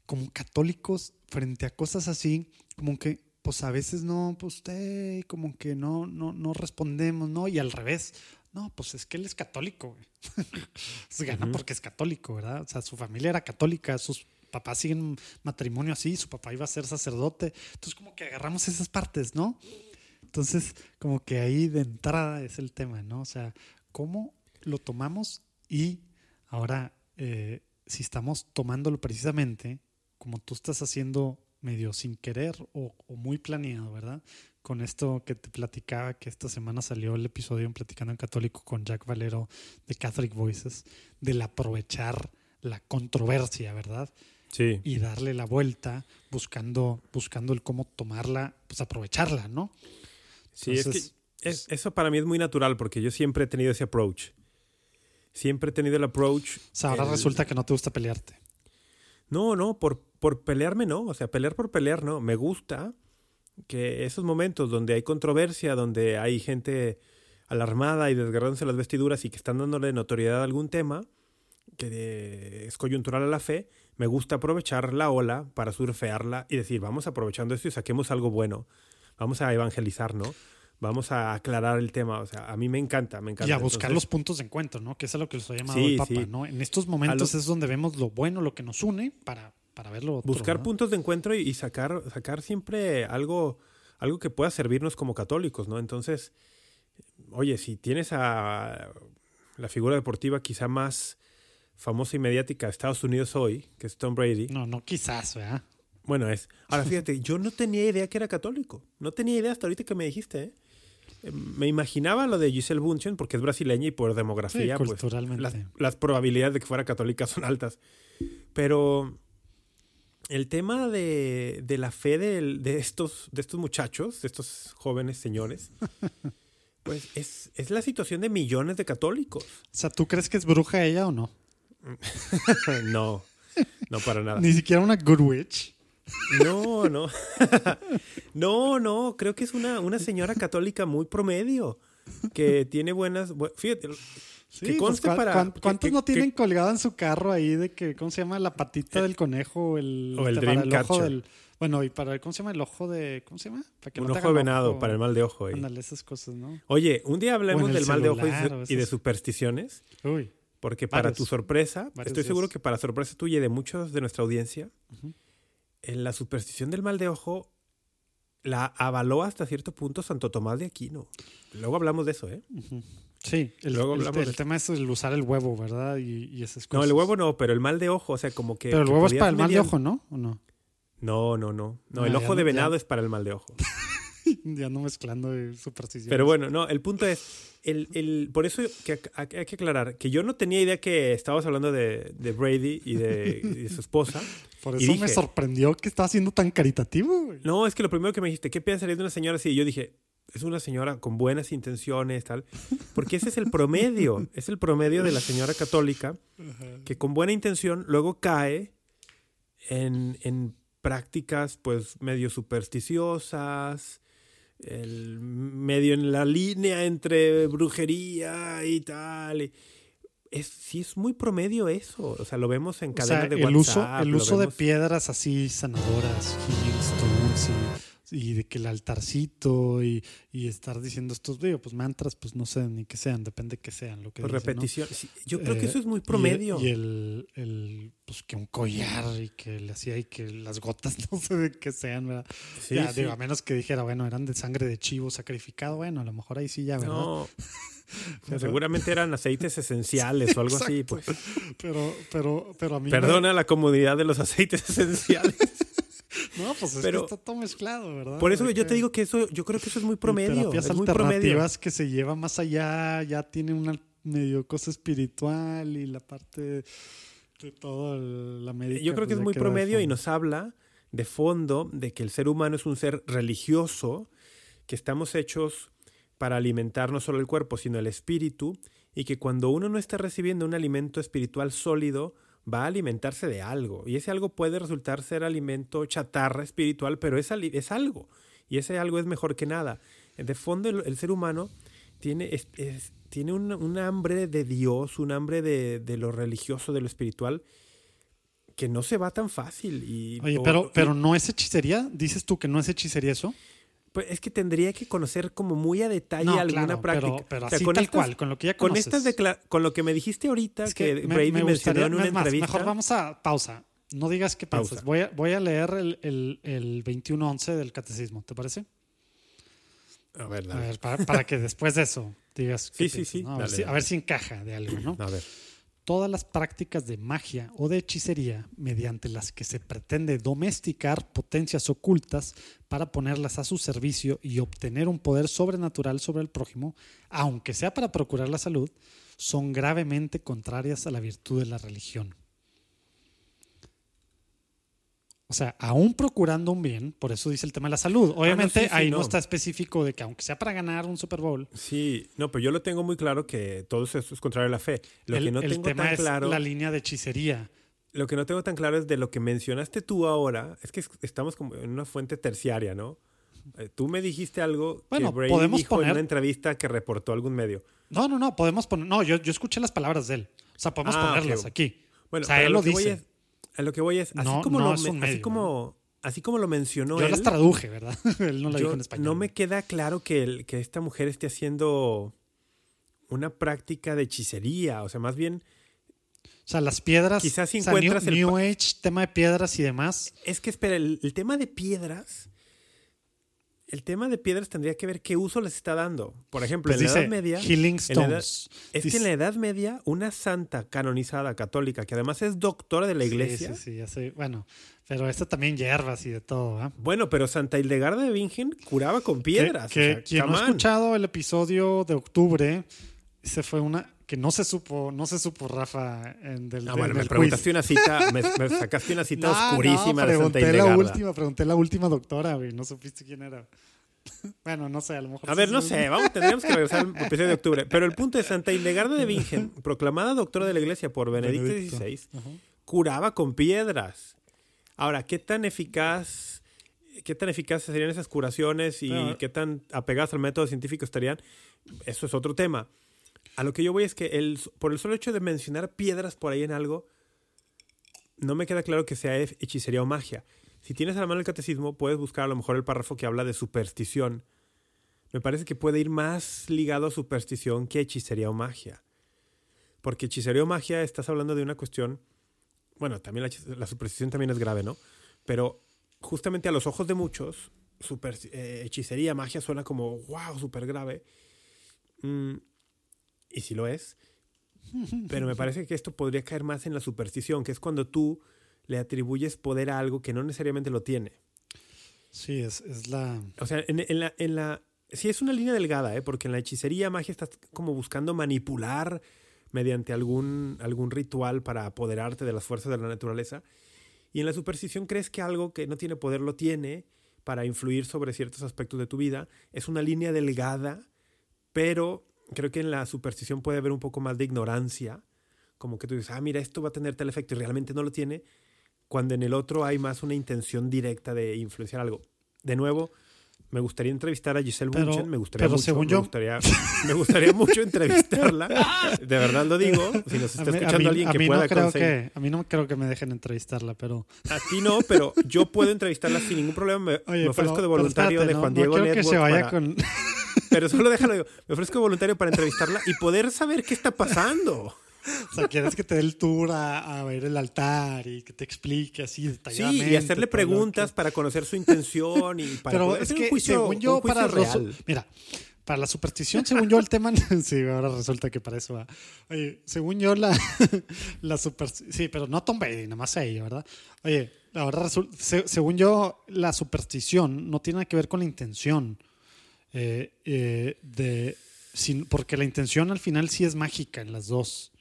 [SPEAKER 2] Como católicos frente a cosas así, como que pues a veces no, pues usted como que no, no, no respondemos, ¿no? Y al revés, no, pues es que él es católico, güey. Se gana porque es católico, ¿verdad? O sea, su familia era católica, sus papás siguen matrimonio así, su papá iba a ser sacerdote. Entonces como que agarramos esas partes, ¿no? Entonces como que ahí de entrada es el tema, ¿no? O sea, ¿cómo lo tomamos? Y ahora, eh, si estamos tomándolo precisamente, como tú estás haciendo medio sin querer o, o muy planeado, ¿verdad? Con esto que te platicaba, que esta semana salió el episodio en Platicando en Católico con Jack Valero de Catholic Voices, del aprovechar la controversia, ¿verdad?
[SPEAKER 3] Sí.
[SPEAKER 2] Y darle la vuelta buscando, buscando el cómo tomarla, pues aprovecharla, ¿no?
[SPEAKER 3] Sí, es que es- eso para mí es muy natural porque yo siempre he tenido ese approach. Siempre he tenido el approach.
[SPEAKER 2] O sea, ahora
[SPEAKER 3] el-
[SPEAKER 2] resulta que no te gusta pelearte.
[SPEAKER 3] No, no, por, por pelearme no. O sea, pelear por pelear no. Me gusta que esos momentos donde hay controversia, donde hay gente alarmada y desgarrándose las vestiduras y que están dándole notoriedad a algún tema que es coyuntural a la fe, me gusta aprovechar la ola para surfearla y decir, vamos aprovechando esto y saquemos algo bueno. Vamos a evangelizar, ¿no? Vamos a aclarar el tema. O sea, a mí me encanta, me encanta.
[SPEAKER 2] Y a buscar
[SPEAKER 3] Entonces,
[SPEAKER 2] los puntos de encuentro, ¿no? Que es a lo que les ha llamado
[SPEAKER 3] Sí,
[SPEAKER 2] el Papa,
[SPEAKER 3] sí.
[SPEAKER 2] ¿no? En estos momentos
[SPEAKER 3] lo-
[SPEAKER 2] es donde vemos lo bueno, lo que nos une para, para ver lo otro.
[SPEAKER 3] buscar
[SPEAKER 2] ¿no?
[SPEAKER 3] puntos de encuentro y, y sacar, sacar siempre algo, algo que pueda servirnos como católicos, ¿no? Entonces, oye, si tienes a la figura deportiva quizá más famosa y mediática de Estados Unidos hoy, que es Tom Brady,
[SPEAKER 2] No, no quizás, ¿verdad?
[SPEAKER 3] bueno, es. Ahora fíjate, yo no tenía idea que era católico. No tenía idea hasta ahorita que me dijiste, ¿eh? Me imaginaba lo de Giselle Bunchen porque es brasileña y por demografía,
[SPEAKER 2] Sí,
[SPEAKER 3] pues las, las probabilidades de que fuera católica son altas. Pero el tema de, de la fe del- de, estos, de estos muchachos, de estos jóvenes señores, pues es, es la situación de millones de católicos.
[SPEAKER 2] O sea, ¿tú crees que es bruja ella o no?
[SPEAKER 3] no, no para nada.
[SPEAKER 2] Ni siquiera una good witch.
[SPEAKER 3] No, no. no, no, creo que es una, una señora católica muy promedio, que tiene buenas... bu- Fíjate,
[SPEAKER 2] Sí,
[SPEAKER 3] que conste
[SPEAKER 2] ¿cuán-
[SPEAKER 3] para...
[SPEAKER 2] cuán-
[SPEAKER 3] que-
[SPEAKER 2] ¿Cuántos
[SPEAKER 3] que-
[SPEAKER 2] no tienen
[SPEAKER 3] que-
[SPEAKER 2] colgado en su carro ahí de que, ¿cómo se llama? La patita del conejo o el,
[SPEAKER 3] O el
[SPEAKER 2] este, para
[SPEAKER 3] Dreamcatcher.
[SPEAKER 2] ojo del... Bueno, y para, ¿cómo se llama? El ojo de... ¿Cómo se llama? Para que
[SPEAKER 3] un
[SPEAKER 2] no
[SPEAKER 3] ojo de venado
[SPEAKER 2] ojo.
[SPEAKER 3] para el mal de ojo.
[SPEAKER 2] Ándale, esas cosas, ¿no?
[SPEAKER 3] Oye, un día hablemos
[SPEAKER 2] el
[SPEAKER 3] del mal de ojo y, de- y supersticiones,
[SPEAKER 2] Uy,
[SPEAKER 3] porque para
[SPEAKER 2] Varios.
[SPEAKER 3] tu sorpresa, estoy seguro que para sorpresa tuya y de muchos de nuestra audiencia, en la superstición del mal de ojo la avaló hasta cierto punto Santo Tomás de Aquino. Luego hablamos de eso, ¿eh?
[SPEAKER 2] sí. El,
[SPEAKER 3] Luego
[SPEAKER 2] el-
[SPEAKER 3] hablamos
[SPEAKER 2] el tema es el usar el huevo, ¿verdad? Y, y esas
[SPEAKER 3] No,
[SPEAKER 2] cosas.
[SPEAKER 3] el huevo no, pero el mal de ojo, o sea, como que...
[SPEAKER 2] Pero el
[SPEAKER 3] que
[SPEAKER 2] huevo es para el mal de ojo, ¿no? ¿O no?
[SPEAKER 3] No, no, no. No,
[SPEAKER 2] Ah,
[SPEAKER 3] el
[SPEAKER 2] ya
[SPEAKER 3] ojo
[SPEAKER 2] no-
[SPEAKER 3] de
[SPEAKER 2] ya-
[SPEAKER 3] venado es para el mal de ojo.
[SPEAKER 2] ya no mezclando supersticiones.
[SPEAKER 3] Pero bueno, no, el punto es, el, el, por eso que hay que aclarar que yo no tenía idea que estabas hablando de, de Brady y de, y de, su esposa.
[SPEAKER 2] Por eso me sorprendió que estaba siendo tan caritativo. Güey.
[SPEAKER 3] No, es que lo primero que me dijiste, ¿qué piensas de una señora así? Y yo dije, es una señora con buenas intenciones, tal. Porque ese es el promedio, es el promedio de la señora católica que con buena intención luego cae en, en prácticas pues medio supersticiosas, el medio en la línea entre brujería y tal. Es, sí, es muy promedio eso. O sea, lo vemos en cadenas de
[SPEAKER 2] el
[SPEAKER 3] WhatsApp.
[SPEAKER 2] Uso, el uso de piedras así sanadoras, y y de que el altarcito y, y estar diciendo estos digo, pues mantras, pues no sé ni qué sean, depende de qué sean lo que
[SPEAKER 3] pues repetición. yo creo que eso es muy promedio.
[SPEAKER 2] Y, el, el, pues que un collar y que le hacía y que las gotas no sé de qué sean, ¿verdad? Sí, Digo, a menos que dijera, bueno, eran de sangre de chivo sacrificado, bueno, a lo mejor ahí sí ya, ¿verdad? No.
[SPEAKER 3] seguramente eran aceites esenciales o algo así, pues.
[SPEAKER 2] Pero, pero, pero a mí.
[SPEAKER 3] Perdona la comodidad de los aceites esenciales.
[SPEAKER 2] No, pues es que está todo mezclado, ¿verdad?
[SPEAKER 3] Por eso yo te digo que eso, yo creo que eso es muy promedio.
[SPEAKER 2] Terapias
[SPEAKER 3] es muy
[SPEAKER 2] alternativas que se lleva más allá, ya tiene una medio cosa espiritual y la parte de todo la médica.
[SPEAKER 3] Yo creo que
[SPEAKER 2] pues,
[SPEAKER 3] es muy promedio y nos habla de fondo de que el ser humano es un ser religioso, que estamos hechos para alimentar no solo el cuerpo, sino el espíritu, y que cuando uno no está recibiendo un alimento espiritual sólido, va a alimentarse de algo. Y ese algo puede resultar ser alimento chatarra espiritual, pero es, es algo. Y ese algo es mejor que nada. De fondo, el, ser humano tiene, tiene un, hambre de Dios, un hambre de, lo religioso, de lo espiritual, que no se va tan fácil. Y,
[SPEAKER 2] Oye, pero, pero no es hechicería. ¿Dices tú que no es hechicería eso?
[SPEAKER 3] Pues es que tendría que conocer como muy a detalle alguna práctica.
[SPEAKER 2] Pero, así tal cual, con lo que ya conoces.
[SPEAKER 3] Con, estas con lo que me dijiste ahorita, que, Brady mencionó en una entrevista.
[SPEAKER 2] Mejor vamos a pausa. No digas qué piensas. Voy a, voy a leer el, el, el 21.11 del catecismo, ¿te parece?
[SPEAKER 3] A ver,
[SPEAKER 2] a ver para, que después de eso digas.
[SPEAKER 3] Sí, sí, sí.
[SPEAKER 2] A, ver si, a, ver si, encaja de algo, ¿no?
[SPEAKER 3] A ver
[SPEAKER 2] todas las prácticas de magia o de hechicería mediante las que se pretende domesticar potencias ocultas para ponerlas a su servicio y obtener un poder sobrenatural sobre el prójimo, aunque sea para procurar la salud, son gravemente contrarias a la virtud de la religión. O sea, aún procurando un bien, por eso dice el tema de la salud. Ah, Obviamente ahí no. está específico de que aunque sea para ganar un Super Bowl.
[SPEAKER 3] Sí, no, pero yo lo tengo muy claro que todo eso es contrario a la fe. Lo
[SPEAKER 2] el,
[SPEAKER 3] que no
[SPEAKER 2] el
[SPEAKER 3] tengo
[SPEAKER 2] tema
[SPEAKER 3] tan claro.
[SPEAKER 2] Es la línea de hechicería.
[SPEAKER 3] Lo que no tengo tan claro es de lo que mencionaste tú ahora. Es que estamos como en una fuente terciaria, ¿no? Eh, tú me dijiste algo
[SPEAKER 2] bueno,
[SPEAKER 3] que Brady
[SPEAKER 2] podemos
[SPEAKER 3] dijo
[SPEAKER 2] poner...
[SPEAKER 3] en una entrevista que reportó algún medio.
[SPEAKER 2] No, no, no, podemos poner. No, yo, yo escuché las palabras de él. O sea, podemos
[SPEAKER 3] Ah,
[SPEAKER 2] ponerlas aquí.
[SPEAKER 3] Bueno,
[SPEAKER 2] o sea, él
[SPEAKER 3] lo
[SPEAKER 2] dice.
[SPEAKER 3] A lo que voy es, así
[SPEAKER 2] No,
[SPEAKER 3] como,
[SPEAKER 2] no
[SPEAKER 3] lo,
[SPEAKER 2] es
[SPEAKER 3] así
[SPEAKER 2] medio,
[SPEAKER 3] como, así como lo mencionó
[SPEAKER 2] Yo
[SPEAKER 3] él,
[SPEAKER 2] las traduje, ¿verdad? él no lo
[SPEAKER 3] yo-
[SPEAKER 2] dijo en español.
[SPEAKER 3] no me queda claro que, el- que esta mujer esté haciendo una práctica de hechicería. O sea, más bien,
[SPEAKER 2] O sea, las piedras.
[SPEAKER 3] Quizás si
[SPEAKER 2] o sea, New-
[SPEAKER 3] encuentras el
[SPEAKER 2] New, Age, tema de piedras y demás.
[SPEAKER 3] es que espera, el, el tema de piedras, el tema de piedras tendría que ver qué uso les está dando. Por ejemplo,
[SPEAKER 2] Pues
[SPEAKER 3] en la
[SPEAKER 2] dice
[SPEAKER 3] Edad Media,
[SPEAKER 2] Healing
[SPEAKER 3] en la edad-
[SPEAKER 2] Stones.
[SPEAKER 3] es
[SPEAKER 2] Dice-
[SPEAKER 3] que en la Edad Media, una santa canonizada católica, que además es doctora de la iglesia,
[SPEAKER 2] Sí, sí, sí, ya sé. Bueno, pero esto también hierbas y de todo, ¿ah?
[SPEAKER 3] bueno, pero Santa Hildegarda de Bingen curaba con piedras.
[SPEAKER 2] Que,
[SPEAKER 3] o sea,
[SPEAKER 2] quien no ha escuchado el episodio de octubre, ese fue una que no se supo, no se supo, Rafa, en del,
[SPEAKER 3] Ah,
[SPEAKER 2] del-
[SPEAKER 3] bueno, me
[SPEAKER 2] del
[SPEAKER 3] preguntaste
[SPEAKER 2] quiz.
[SPEAKER 3] una cita, me, me sacaste una cita
[SPEAKER 2] No,
[SPEAKER 3] oscurísima
[SPEAKER 2] no,
[SPEAKER 3] de Santa
[SPEAKER 2] pregunté la última, pregunté la última doctora, güey, no supiste quién era. bueno, no sé, a lo mejor.
[SPEAKER 3] A
[SPEAKER 2] sí
[SPEAKER 3] ver, no sé, vamos, tendríamos que regresar al episodio de octubre. Pero el punto es, Santa Hildegarda de Bingen, proclamada doctora de la iglesia por Benedicto
[SPEAKER 2] Benedicto.
[SPEAKER 3] XVI, curaba con piedras. Ahora, ¿qué tan eficaz, qué tan eficaces serían esas curaciones y qué tan apegadas al método científico estarían? Eso es otro tema. A lo que yo voy es que el, por el solo hecho de mencionar piedras por ahí en algo, no me queda claro que sea he- hechicería o magia. Si tienes a la mano el catecismo, puedes buscar a lo mejor el párrafo que habla de superstición. Me parece que puede ir más ligado a superstición que hechicería o magia. Porque hechicería o magia estás hablando de una cuestión, bueno, también la, superstición también es grave, ¿no? Pero justamente a los ojos de muchos, eh, hechicería, magia suena como, wow, súper grave. Mm, y sí lo es. Pero me parece que esto podría caer más en la superstición, que es cuando tú le atribuyes poder a algo que no necesariamente lo tiene.
[SPEAKER 2] Sí, es, es la...
[SPEAKER 3] O sea, en, en la, en la... Sí es una línea delgada, ¿eh? Porque en la hechicería, magia, estás como buscando manipular mediante algún, algún ritual para apoderarte de las fuerzas de la naturaleza. Y en la superstición crees que algo que no tiene poder lo tiene para influir sobre ciertos aspectos de tu vida. Es una línea delgada, pero creo que en la superstición puede haber un poco más de ignorancia. Como que tú dices, ah, mira, esto va a tener tal efecto y realmente no lo tiene. Cuando en el otro hay más una intención directa de influenciar algo. De nuevo, me gustaría entrevistar a Giselle
[SPEAKER 2] Pero-
[SPEAKER 3] Bunchen, me gustaría
[SPEAKER 2] pero
[SPEAKER 3] mucho,
[SPEAKER 2] según
[SPEAKER 3] me
[SPEAKER 2] yo-
[SPEAKER 3] gustaría, me gustaría mucho entrevistarla. De verdad lo digo. Si nos
[SPEAKER 2] A
[SPEAKER 3] está
[SPEAKER 2] a
[SPEAKER 3] escuchando
[SPEAKER 2] mí-
[SPEAKER 3] alguien
[SPEAKER 2] a
[SPEAKER 3] que pueda
[SPEAKER 2] no creo
[SPEAKER 3] conseguir.
[SPEAKER 2] que a mí no creo que me dejen entrevistarla, pero
[SPEAKER 3] A ti no, pero yo puedo entrevistarla sin ningún problema. Me,
[SPEAKER 2] Oye,
[SPEAKER 3] me ofrezco
[SPEAKER 2] pero-
[SPEAKER 3] de voluntario
[SPEAKER 2] espérate,
[SPEAKER 3] de
[SPEAKER 2] no-
[SPEAKER 3] Juan
[SPEAKER 2] no
[SPEAKER 3] Diego
[SPEAKER 2] que
[SPEAKER 3] Network
[SPEAKER 2] se vaya
[SPEAKER 3] para-
[SPEAKER 2] con
[SPEAKER 3] Pero solo déjalo yo. Me ofrezco voluntario para entrevistarla y poder saber qué está pasando.
[SPEAKER 2] O sea, quieres que te dé el tour a, a ver el altar y que te explique así
[SPEAKER 3] Sí,
[SPEAKER 2] detalladamente.
[SPEAKER 3] y hacerle preguntas
[SPEAKER 2] que-
[SPEAKER 3] para conocer su intención y para
[SPEAKER 2] Pero
[SPEAKER 3] poder
[SPEAKER 2] es
[SPEAKER 3] hacer
[SPEAKER 2] que,
[SPEAKER 3] un juicio,
[SPEAKER 2] según yo,
[SPEAKER 3] un juicio
[SPEAKER 2] para
[SPEAKER 3] real.
[SPEAKER 2] Mira, para la superstición, según yo, el tema. sí, ahora resulta que para eso va. Oye, según yo, la, la superstición. Sí, pero no Tom Brady, nada más a ella, ¿verdad? Oye, ahora resulta. se- según yo, la superstición no tiene nada que ver con la intención. Eh, eh, de, sin- porque la intención al final sí es mágica en las dos.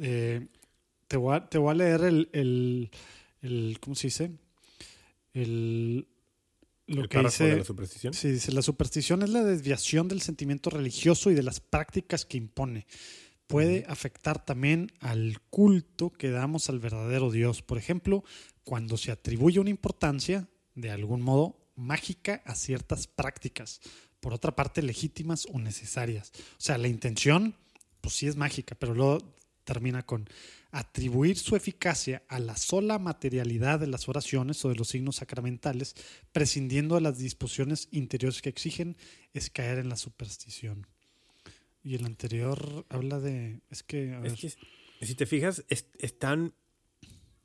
[SPEAKER 2] Eh, te, voy a, te voy a leer el, el, el- ¿Cómo se dice? El. Lo
[SPEAKER 3] El
[SPEAKER 2] que dice.
[SPEAKER 3] de la superstición.
[SPEAKER 2] Sí, dice, la superstición es la desviación del sentimiento religioso y de las prácticas que impone. Puede afectar también al culto que damos al verdadero Dios. Por ejemplo, cuando se atribuye una importancia, de algún modo, mágica a ciertas prácticas, por otra parte, legítimas o necesarias. O sea, la intención, pues sí es mágica, pero luego termina con atribuir su eficacia a la sola materialidad de las oraciones o de los signos sacramentales, prescindiendo de las disposiciones interiores que exigen, es caer en la superstición. Y el anterior habla de. Es que. a ver,
[SPEAKER 3] Es que, si te fijas, es- están,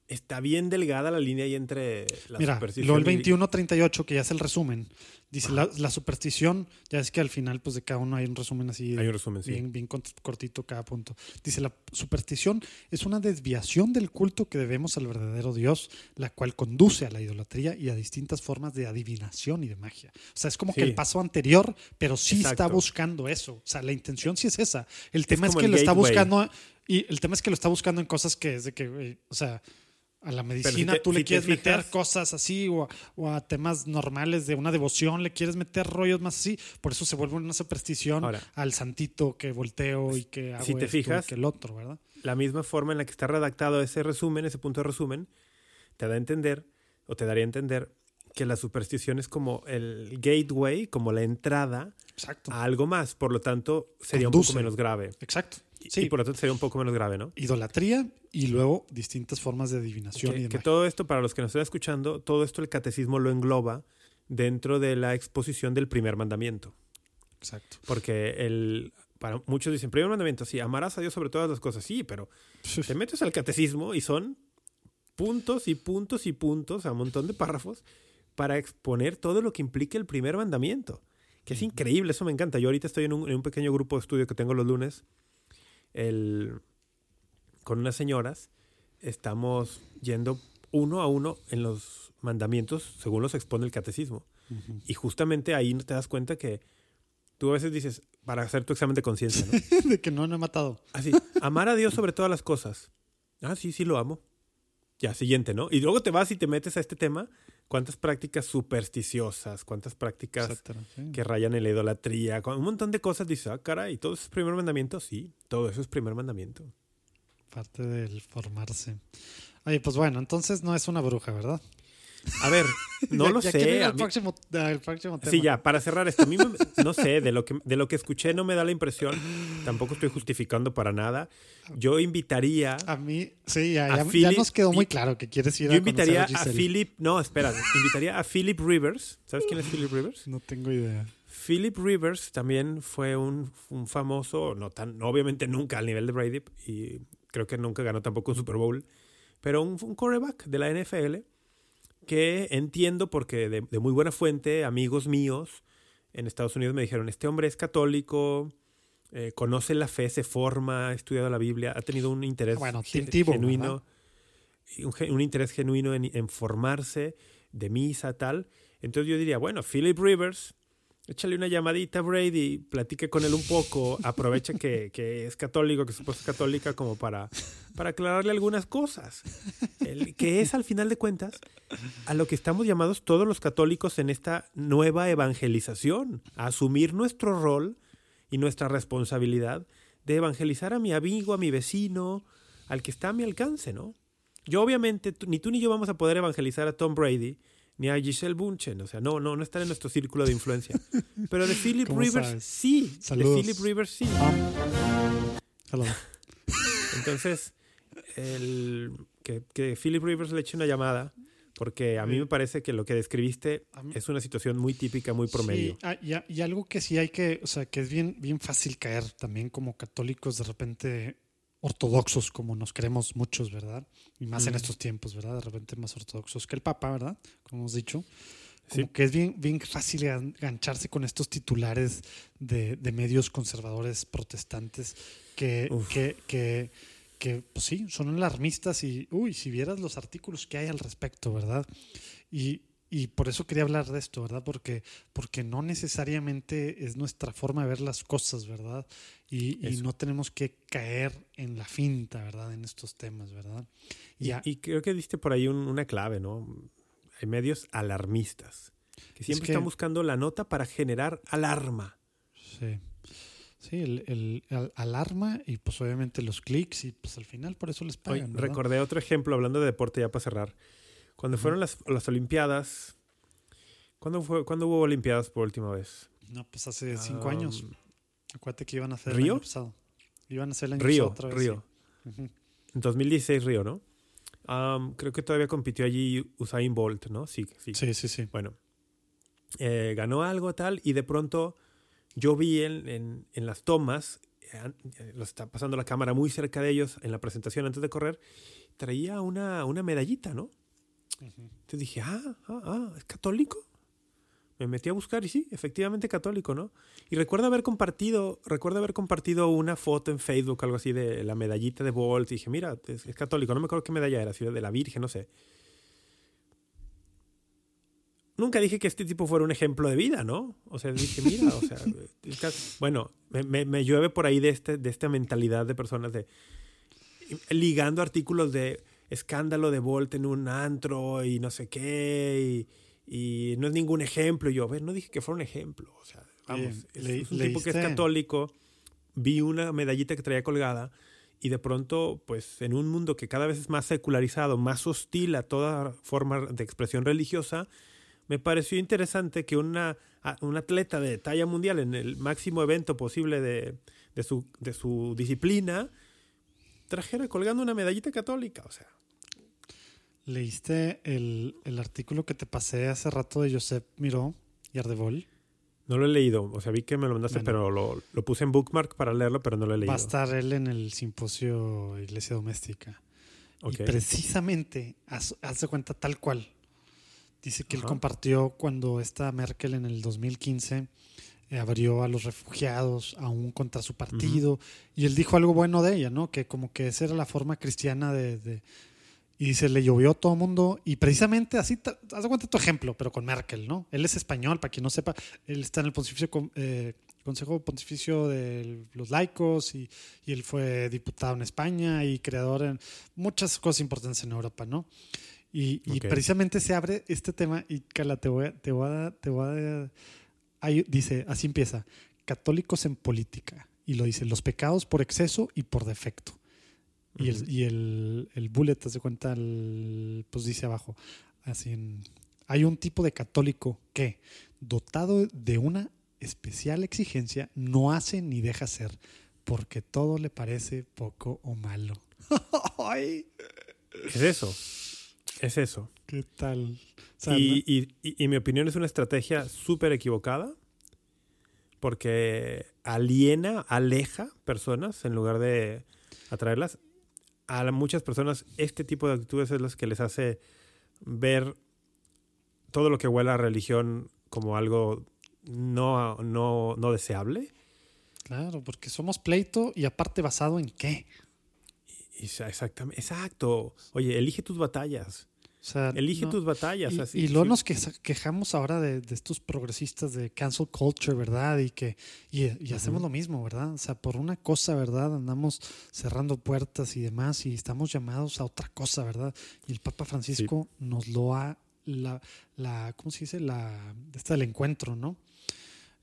[SPEAKER 3] está bien delgada la línea ahí entre la
[SPEAKER 2] Mira,
[SPEAKER 3] superstición y-
[SPEAKER 2] 2138, que ya es el resumen, dice la, la superstición, ya es que al final, pues de cada uno hay un resumen así.
[SPEAKER 3] Hay un resumen, sí.
[SPEAKER 2] bien, bien cort- cortito cada punto. Dice, la superstición es una desviación del culto que debemos al verdadero Dios, la cual conduce a la idolatría y a distintas formas de adivinación y de magia. O sea, es como que
[SPEAKER 3] Sí.
[SPEAKER 2] el paso anterior, pero sí está buscando eso. O sea, la intención sí es esa. El tema es, que lo está buscando, y el tema es que lo está buscando en cosas que es de que, o sea... A la medicina
[SPEAKER 3] te-
[SPEAKER 2] tú le
[SPEAKER 3] si
[SPEAKER 2] quieres meter cosas así o a, o a temas normales de una devoción le quieres meter rollos más así. Por eso se vuelve una superstición
[SPEAKER 3] Ahora,
[SPEAKER 2] al santito que volteo y que hago
[SPEAKER 3] si te
[SPEAKER 2] esto y
[SPEAKER 3] fijas-
[SPEAKER 2] que el otro, ¿verdad?
[SPEAKER 3] la misma forma en la que está redactado ese resumen, ese punto de resumen, te da a entender, o te daría a entender, que la superstición es como el gateway, como la entrada
[SPEAKER 2] Exacto.
[SPEAKER 3] a algo más. Por lo tanto, sería un poco menos grave.
[SPEAKER 2] Exacto.
[SPEAKER 3] Y-
[SPEAKER 2] Sí,
[SPEAKER 3] Y por lo tanto sería un poco menos grave, ¿no?
[SPEAKER 2] idolatría y luego distintas formas de adivinación y
[SPEAKER 3] Que,
[SPEAKER 2] de
[SPEAKER 3] que todo esto, para los que nos están escuchando, todo esto el catecismo lo engloba dentro de la exposición del primer mandamiento.
[SPEAKER 2] Exacto.
[SPEAKER 3] Porque el, para muchos dicen, primer mandamiento, sí, amarás a Dios sobre todas las cosas, sí, pero te metes al catecismo y son puntos y puntos y puntos, a un montón de párrafos, para exponer todo lo que implica el primer mandamiento. Que es increíble, eso me encanta. Yo ahorita estoy en un, en un pequeño grupo de estudio que tengo los lunes el, con unas señoras. Estamos yendo uno a uno en los mandamientos según los expone el catecismo. Y justamente ahí te das cuenta que tú a veces dices, para hacer tu examen de conciencia, ¿no?
[SPEAKER 2] de que no, no he matado.
[SPEAKER 3] Así, amar a Dios sobre todas las cosas. Ah, sí, sí lo amo. Ya, siguiente, ¿no? Y luego te vas y te metes a este tema. ¿Cuántas prácticas supersticiosas? ¿Cuántas prácticas
[SPEAKER 2] sí.
[SPEAKER 3] que rayan en la idolatría? Un montón de cosas. Dices, ah, caray, ¿todo eso es primer mandamiento? Sí, todo eso es primer mandamiento.
[SPEAKER 2] Parte del formarse. Oye, pues bueno, entonces no es una bruja, ¿verdad?
[SPEAKER 3] A ver, no
[SPEAKER 2] Ya-
[SPEAKER 3] lo
[SPEAKER 2] ya
[SPEAKER 3] sé. a
[SPEAKER 2] al
[SPEAKER 3] mí-
[SPEAKER 2] próximo, al próximo tema.
[SPEAKER 3] Sí, ya, para cerrar esto, a mí me- no sé, de lo, que, de lo que escuché no me da la impresión, tampoco estoy justificando para nada. Yo invitaría,
[SPEAKER 2] A mí, sí, ya,
[SPEAKER 3] A
[SPEAKER 2] ya- ya
[SPEAKER 3] Philip-
[SPEAKER 2] nos quedó muy claro que quieres ir
[SPEAKER 3] yo
[SPEAKER 2] a
[SPEAKER 3] invitaría
[SPEAKER 2] conocer
[SPEAKER 3] a
[SPEAKER 2] Giselle.
[SPEAKER 3] Philip, no, espera, invitaría a Philip Rivers. ¿Sabes quién es Philip Rivers?
[SPEAKER 2] No tengo idea.
[SPEAKER 3] Philip Rivers también fue un, un famoso, no tan, obviamente nunca al nivel de Brady, y creo que nunca ganó tampoco un Super Bowl, pero un, un quarterback de la NFL que entiendo porque de, de muy buena fuente, amigos míos en Estados Unidos me dijeron, este hombre es católico, eh, conoce la fe, se forma, ha estudiado la Biblia, ha tenido un interés
[SPEAKER 2] Bueno,
[SPEAKER 3] genuino, un, un interés genuino en, en formarse de misa, tal. Entonces yo diría, bueno, Philip Rivers, échale una llamadita a Brady, platique con él un poco, aprovecha que, es católico, que su esposa es católica, como para, para aclararle algunas cosas. Que es, al final de cuentas, a lo que estamos llamados todos los católicos en esta nueva evangelización, a asumir nuestro rol y nuestra responsabilidad de evangelizar a mi amigo, a mi vecino, al que está a mi alcance, ¿no? Yo obviamente, ni tú ni yo vamos a poder evangelizar a Tom Brady, ni a Giselle Bunchen, o sea, no, no, no están en nuestro círculo de influencia. Pero de Philip Rivers
[SPEAKER 2] sabes?
[SPEAKER 3] sí,
[SPEAKER 2] Saludos.
[SPEAKER 3] de Philip Rivers sí.
[SPEAKER 2] Hello.
[SPEAKER 3] Entonces, el, que, que Philip Rivers le eche una llamada, porque a mí me parece que lo que describiste es una situación muy típica, muy promedio.
[SPEAKER 2] Sí, ah, y, y algo que sí hay que, o sea, que es bien, bien fácil caer también como católicos de repente ortodoxos, como nos creemos muchos, ¿verdad? Y más en estos tiempos, ¿verdad? De repente más ortodoxos que el Papa, ¿verdad? Como hemos dicho. Como
[SPEAKER 3] Sí.
[SPEAKER 2] que es bien, bien fácil gan- gancharse con estos titulares de, de medios conservadores protestantes que, que, que, que, pues sí, son alarmistas y, uy, si vieras los artículos que hay al respecto, ¿verdad? Y, y por eso quería hablar de esto, ¿verdad? Porque, porque no necesariamente es nuestra forma de ver las cosas, ¿verdad? Y, no tenemos que caer en la finta, ¿verdad? En estos temas, ¿verdad?
[SPEAKER 3] Y, creo que diste por ahí un- una clave, ¿no? Hay medios alarmistas, que siempre
[SPEAKER 2] que-
[SPEAKER 3] están buscando la nota para generar alarma.
[SPEAKER 2] Sí. Sí, el, el- al- alarma y pues obviamente los clics y pues al final por eso les pagan. ¿verdad?
[SPEAKER 3] recordé otro ejemplo, hablando de deporte ya para cerrar. Cuando fueron las, las Olimpiadas, ¿cuándo, fue, ¿cuándo hubo Olimpiadas por última vez?
[SPEAKER 2] No, pues hace cinco
[SPEAKER 3] Um,
[SPEAKER 2] años. Acuérdate que iban a hacer el
[SPEAKER 3] ¿Río?
[SPEAKER 2] año pasado. Iban a hacer el año
[SPEAKER 3] Río,
[SPEAKER 2] pasado otra vez.
[SPEAKER 3] Río.
[SPEAKER 2] sí.
[SPEAKER 3] En 2016 Río, ¿no? Am, creo que todavía compitió allí Usain Bolt, ¿no? Sí, sí.
[SPEAKER 2] Sí, sí, sí.
[SPEAKER 3] Bueno, eh, ganó algo tal y de pronto yo vi en, en- en las tomas, eh, eh, lo está pasando la cámara muy cerca de ellos en la presentación antes de correr, traía una, una medallita, ¿no?
[SPEAKER 2] Ujú.
[SPEAKER 3] Entonces dije, ah, ah, ah, ¿es católico? Me metí a buscar y sí, efectivamente católico, ¿no? Y recuerdo haber compartido, recuerdo haber compartido una foto en Facebook, algo así de la medallita de Bolt. Y dije, mira, es, católico. No me acuerdo qué medalla era, era de la Virgen, no sé. Nunca dije que este tipo fuera un ejemplo de vida, ¿no? O sea, dije, mira, o sea, bueno, me, me- me llueve por ahí de, este, de esta mentalidad de personas de ligando artículos de escándalo de Bolt en un antro y no sé qué, y, y no es ningún ejemplo. Y yo, a ver, no dije que fuera un ejemplo. O sea, vamos, es,
[SPEAKER 2] le-
[SPEAKER 3] es un tipo que es católico, vi una medallita que traía colgada y de pronto, pues en un mundo que cada vez es más secularizado, más hostil a toda forma de expresión religiosa, me pareció interesante que una, un atleta de talla mundial en el máximo evento posible de, de su, de su disciplina trajera colgando una medallita católica. O sea,
[SPEAKER 2] ¿Leíste el, el artículo que te pasé hace rato de Josep Miró y Ardebol?
[SPEAKER 3] no lo he leído. O sea, vi que me lo mandaste,
[SPEAKER 2] Bueno.
[SPEAKER 3] pero lo, lo puse en bookmark para leerlo, pero no lo he leído.
[SPEAKER 2] Va a estar él en el simposio Iglesia Doméstica.
[SPEAKER 3] Ok.
[SPEAKER 2] Y precisamente, haz, haz de cuenta tal cual. Dice que él
[SPEAKER 3] Ajá.
[SPEAKER 2] compartió cuando esta Merkel en el 2015 eh, abrió a los refugiados aún contra su partido. Y él dijo algo bueno de ella, ¿no? Que como que esa era la forma cristiana de... de- y dice, le llovió a todo mundo. Y precisamente así, haz de cuenta tu ejemplo, pero con Merkel, ¿no? Él es español, para quien no sepa. Él está en el pontificio, eh, Consejo Pontificio de los Laicos y, y él fue diputado en España y creador en muchas cosas importantes en Europa, ¿no? Y, precisamente se abre este tema y Carla, te voy a... Te voy a, te voy a ahí dice, así empieza, católicos en política. Y lo dice, los pecados por exceso y por defecto. Y, el, y el, el bullet, te das cuenta, el- pues dice abajo, así en, hay un tipo de católico que, dotado de una especial exigencia, no hace ni deja ser, porque todo le parece poco o malo.
[SPEAKER 3] Es eso. Es eso.
[SPEAKER 2] ¿Qué tal?
[SPEAKER 3] Y, y- y- y mi opinión es una estrategia súper equivocada porque aliena, aleja personas en lugar de atraerlas. A muchas personas este tipo de actitudes es las que les hace ver todo lo que huele a religión como algo no, no, no deseable.
[SPEAKER 2] claro, porque somos pleito y aparte basado en qué.
[SPEAKER 3] Exactamente, exacto. Oye, elige tus batallas.
[SPEAKER 2] O sea,
[SPEAKER 3] Elige
[SPEAKER 2] no-
[SPEAKER 3] tus batallas.
[SPEAKER 2] Y,
[SPEAKER 3] así,
[SPEAKER 2] y luego
[SPEAKER 3] sí.
[SPEAKER 2] nos que- quejamos ahora de, de estos progresistas de cancel culture, ¿verdad? Y que y, y hacemos lo mismo, ¿verdad? O sea, por una cosa, ¿verdad? Andamos cerrando puertas y demás y estamos llamados a otra cosa, ¿verdad? Y el Papa Francisco nos lo ha la, la ¿cómo se dice? La esta del encuentro, ¿no?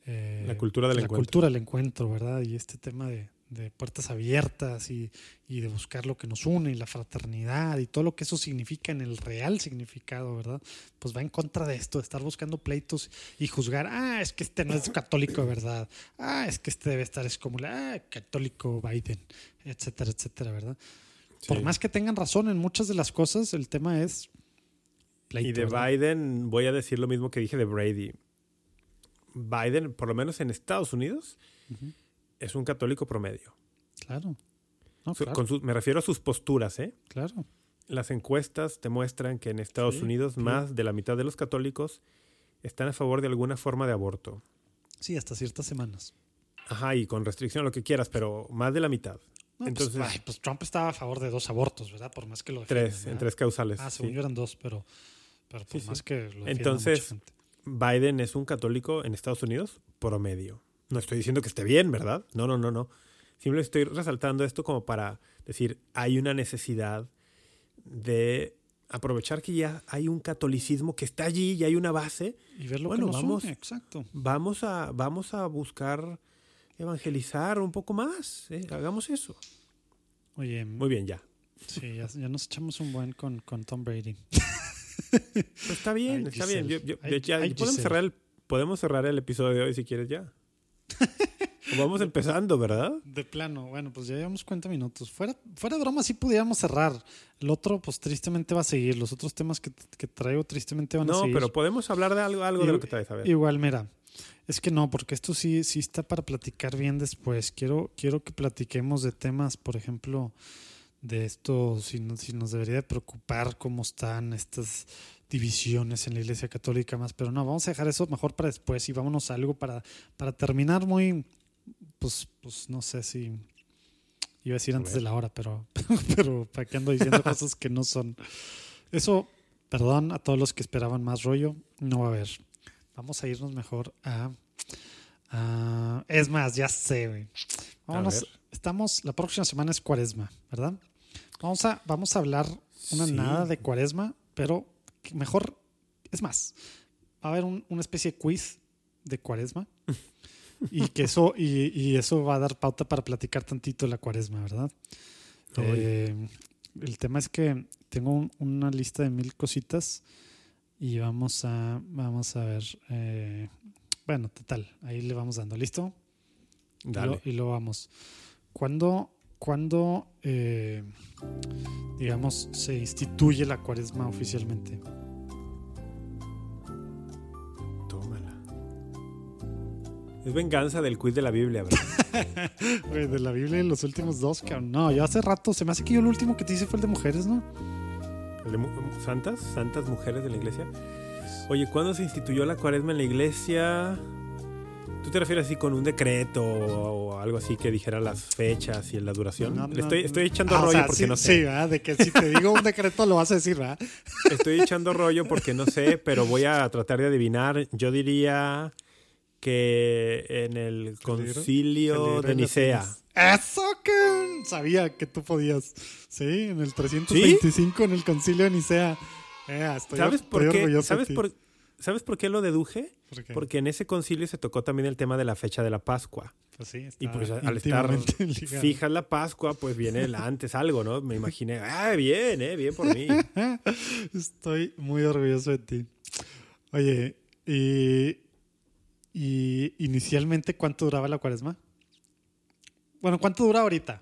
[SPEAKER 2] Eh,
[SPEAKER 3] La cultura del
[SPEAKER 2] la
[SPEAKER 3] encuentro.
[SPEAKER 2] cultura del encuentro, ¿verdad? Y este tema de, de puertas abiertas y, y de buscar lo que nos une y la fraternidad y todo lo que eso significa en el real significado, ¿verdad? Pues va en contra de esto, de estar buscando pleitos y juzgar, ah, es que este no es católico de verdad, ah, es que este debe estar excomulgado, ah, católico Biden, etcétera, etcétera, ¿verdad? Por más que tengan razón en muchas de las cosas, el tema es pleito,
[SPEAKER 3] Y de
[SPEAKER 2] ¿verdad?
[SPEAKER 3] Biden voy a decir lo mismo que dije de Brady. Biden, por lo menos en Estados Unidos. Es un católico promedio.
[SPEAKER 2] Claro. No,
[SPEAKER 3] Su-
[SPEAKER 2] claro,
[SPEAKER 3] con su- me refiero a sus posturas, ¿eh?
[SPEAKER 2] claro.
[SPEAKER 3] Las encuestas te muestran que en Estados
[SPEAKER 2] Sí,
[SPEAKER 3] Unidos
[SPEAKER 2] sí.
[SPEAKER 3] más de la mitad de los católicos están a favor de alguna forma de aborto.
[SPEAKER 2] Sí, hasta ciertas semanas.
[SPEAKER 3] Ajá, y con restricción lo que quieras, pero más de la mitad.
[SPEAKER 2] No,
[SPEAKER 3] Entonces-
[SPEAKER 2] pues, ay, pues Trump estaba a favor de dos abortos, ¿verdad? Por más que lo
[SPEAKER 3] Tres,
[SPEAKER 2] defiendan,
[SPEAKER 3] en
[SPEAKER 2] ¿verdad?
[SPEAKER 3] tres causales.
[SPEAKER 2] Ah,
[SPEAKER 3] sí.
[SPEAKER 2] según yo eran dos, pero, pero por más que lo
[SPEAKER 3] Entonces-
[SPEAKER 2] mucha gente.
[SPEAKER 3] Biden es un católico en Estados Unidos promedio. No estoy diciendo que esté bien, ¿verdad? No, no, no, no. Simplemente estoy resaltando esto como para decir, hay una necesidad de aprovechar que ya hay un catolicismo que está allí, ya hay una base.
[SPEAKER 2] Y ver lo
[SPEAKER 3] bueno,
[SPEAKER 2] que nos
[SPEAKER 3] vamos-
[SPEAKER 2] une, exacto.
[SPEAKER 3] Vamos a, vamos a buscar evangelizar un poco más. ¿eh? Hagamos eso.
[SPEAKER 2] Oye,
[SPEAKER 3] Muy bien, ya.
[SPEAKER 2] sí, ya, ya nos echamos un buen con, con Tom Brady.
[SPEAKER 3] Pues está bien,
[SPEAKER 2] Ay,
[SPEAKER 3] está bien. Yo-
[SPEAKER 2] Giselle.
[SPEAKER 3] yo-
[SPEAKER 2] Ay,
[SPEAKER 3] ya-
[SPEAKER 2] ay,
[SPEAKER 3] podemos, cerrar el, podemos cerrar el episodio de hoy si quieres ya. Vamos empezando, ¿verdad?
[SPEAKER 2] De plano, bueno, pues ya llevamos 40 minutos. Fuera, fuera de broma, sí pudiéramos cerrar. El otro, pues tristemente va a seguir. Los otros temas que, que traigo tristemente van a
[SPEAKER 3] No,
[SPEAKER 2] seguir.
[SPEAKER 3] pero podemos hablar de algo, algo de lo que traes a ver.
[SPEAKER 2] Igual, mira, es que no, porque esto sí, sí está para platicar bien después. Quiero, quiero que platiquemos de temas, por ejemplo, de esto, si, no- si nos debería de preocupar cómo están estas divisiones en la Iglesia Católica más, pero no, vamos a dejar eso mejor para después y vámonos a algo para, para terminar muy, pues, pues no sé si iba a decir antes de la hora, pero, pero para qué ando diciendo cosas que no son. Eso, perdón a todos los que esperaban más rollo, no va a haber. Vamos a irnos mejor a. a- es más, ya sé, güey. Vámonos. Estamos. La próxima semana es Cuaresma, ¿verdad? Vamos a, vamos a hablar una
[SPEAKER 3] Sí.
[SPEAKER 2] nada de Cuaresma, pero mejor. Es más, va a haber un- una especie de quiz de Cuaresma. y que eso, y, y eso va a dar pauta para platicar tantito de la Cuaresma, ¿verdad? Eh, el tema es que tengo un- una lista de mil cositas y vamos a vamos a ver eh, bueno total ahí le vamos dando listo Y
[SPEAKER 3] Dale.
[SPEAKER 2] lo, y lo vamos cuando cuando eh, digamos se instituye la cuaresma oficialmente
[SPEAKER 3] Tómala. Es venganza del quiz de la Biblia, ¿verdad?
[SPEAKER 2] De la Biblia los últimos dos cabrón. no yo hace rato se me hace que yo el último que te hice fue el de mujeres no
[SPEAKER 3] El de mu- santas, santas mujeres de la iglesia. Oye, ¿cuándo se instituyó la cuaresma en la iglesia? ¿Tú te refieres así con un decreto o algo así que dijera las fechas y la duración?
[SPEAKER 2] No, no,
[SPEAKER 3] estoy, echando
[SPEAKER 2] Ah, o
[SPEAKER 3] rollo
[SPEAKER 2] sea,
[SPEAKER 3] porque
[SPEAKER 2] sí,
[SPEAKER 3] no
[SPEAKER 2] sí,
[SPEAKER 3] sé.
[SPEAKER 2] ¿verdad? de que si te digo un decreto lo vas a decir ¿verdad?
[SPEAKER 3] Estoy echando rollo porque no sé, pero voy a tratar de adivinar. Yo diría que en el concilio de Nicea.
[SPEAKER 2] Eso que sabía que tú podías. Sí, en el 325 en el concilio de Nicea. Eh, estoy,
[SPEAKER 3] ¿Sabes por
[SPEAKER 2] estoy
[SPEAKER 3] qué? ¿Sabes por, ¿Sabes por qué lo deduje?
[SPEAKER 2] ¿Por qué?
[SPEAKER 3] Porque en ese concilio se tocó también el tema de la fecha de la Pascua.
[SPEAKER 2] Pues sí,
[SPEAKER 3] Y
[SPEAKER 2] está
[SPEAKER 3] pues al estar
[SPEAKER 2] ligado.
[SPEAKER 3] fija la Pascua, pues viene el antes algo, ¿no? Me imaginé, ah, bien, eh, bien por mí.
[SPEAKER 2] Estoy muy orgulloso de ti. Oye, y, y inicialmente, ¿cuánto duraba la cuaresma? Bueno, ¿cuánto dura ahorita?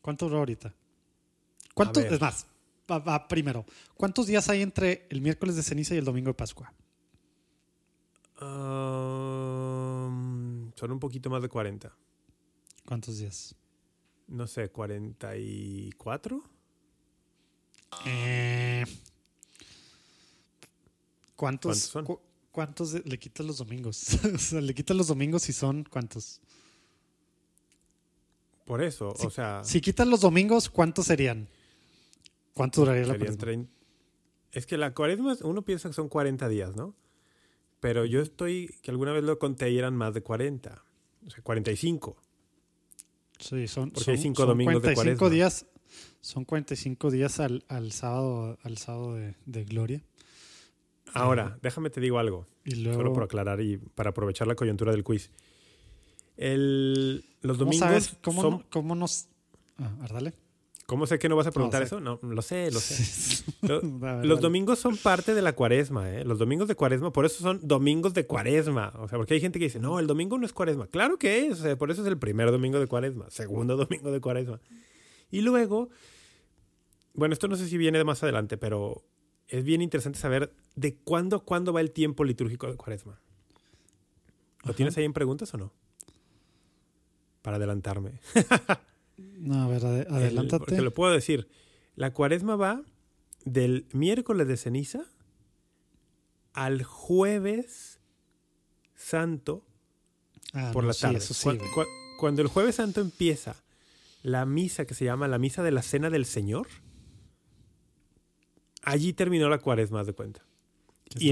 [SPEAKER 2] ¿Cuánto dura ahorita? ¿Cuánto, es más, va, va primero. ¿Cuántos días hay entre el miércoles de ceniza y el domingo de Pascua?
[SPEAKER 3] Um, son un poquito más de 40.
[SPEAKER 2] ¿Cuántos días?
[SPEAKER 3] No sé, 44.
[SPEAKER 2] Eh, ¿Cuántos,
[SPEAKER 3] ¿Cuántos son?
[SPEAKER 2] cu- ¿Cuántos le quitas los domingos? o sea, le quitas los domingos y son cuántos.
[SPEAKER 3] Por eso,
[SPEAKER 2] Sí,
[SPEAKER 3] o sea,
[SPEAKER 2] Si quitas los domingos, ¿cuántos serían? ¿Cuánto duraría la cuaresma?
[SPEAKER 3] 30. Es que la cuaresma, uno piensa que son 40 días, ¿no? Pero yo estoy, que alguna vez lo conté y eran más de 40. O sea, 45.
[SPEAKER 2] Sí, son,
[SPEAKER 3] Porque
[SPEAKER 2] son,
[SPEAKER 3] hay cinco
[SPEAKER 2] son
[SPEAKER 3] domingos de
[SPEAKER 2] 45
[SPEAKER 3] cuaresma.
[SPEAKER 2] días. Son 45 días al, al sábado, al sábado de, de gloria.
[SPEAKER 3] Ahora, déjame te digo algo.
[SPEAKER 2] Y luego,
[SPEAKER 3] Solo por aclarar y para aprovechar la coyuntura del quiz. El, los
[SPEAKER 2] ¿cómo
[SPEAKER 3] domingos
[SPEAKER 2] sabes cómo,
[SPEAKER 3] son...
[SPEAKER 2] no- cómo nos... Ah, dale.
[SPEAKER 3] ¿Cómo sé que no vas a preguntar
[SPEAKER 2] No sé.
[SPEAKER 3] eso? No, lo sé, lo sé. Los domingos son parte de la cuaresma, ¿eh? Los domingos de cuaresma, por eso son domingos de cuaresma. O sea, porque hay gente que dice, no, el domingo no es cuaresma. Claro que es, o sea, por eso es el primer domingo de cuaresma, segundo domingo de cuaresma. Y luego, bueno, esto no sé si viene de más adelante, pero es bien interesante saber de cuándo a cuándo va el tiempo litúrgico de cuaresma. ¿Lo
[SPEAKER 2] Ajá.
[SPEAKER 3] tienes ahí en preguntas o no? Para adelantarme.
[SPEAKER 2] No, a ver, ade-
[SPEAKER 3] El-
[SPEAKER 2] adelántate.
[SPEAKER 3] porque lo puedo decir. La cuaresma va del miércoles de ceniza al jueves santo
[SPEAKER 2] Ah,
[SPEAKER 3] por
[SPEAKER 2] no,
[SPEAKER 3] la
[SPEAKER 2] sí,
[SPEAKER 3] tarde.
[SPEAKER 2] eso sí,
[SPEAKER 3] Cu-
[SPEAKER 2] güey.
[SPEAKER 3] cu- cuando el jueves santo empieza la misa que se llama la misa de la cena del Señor, allí terminó la cuaresma, de cuenta.
[SPEAKER 2] Es
[SPEAKER 3] y.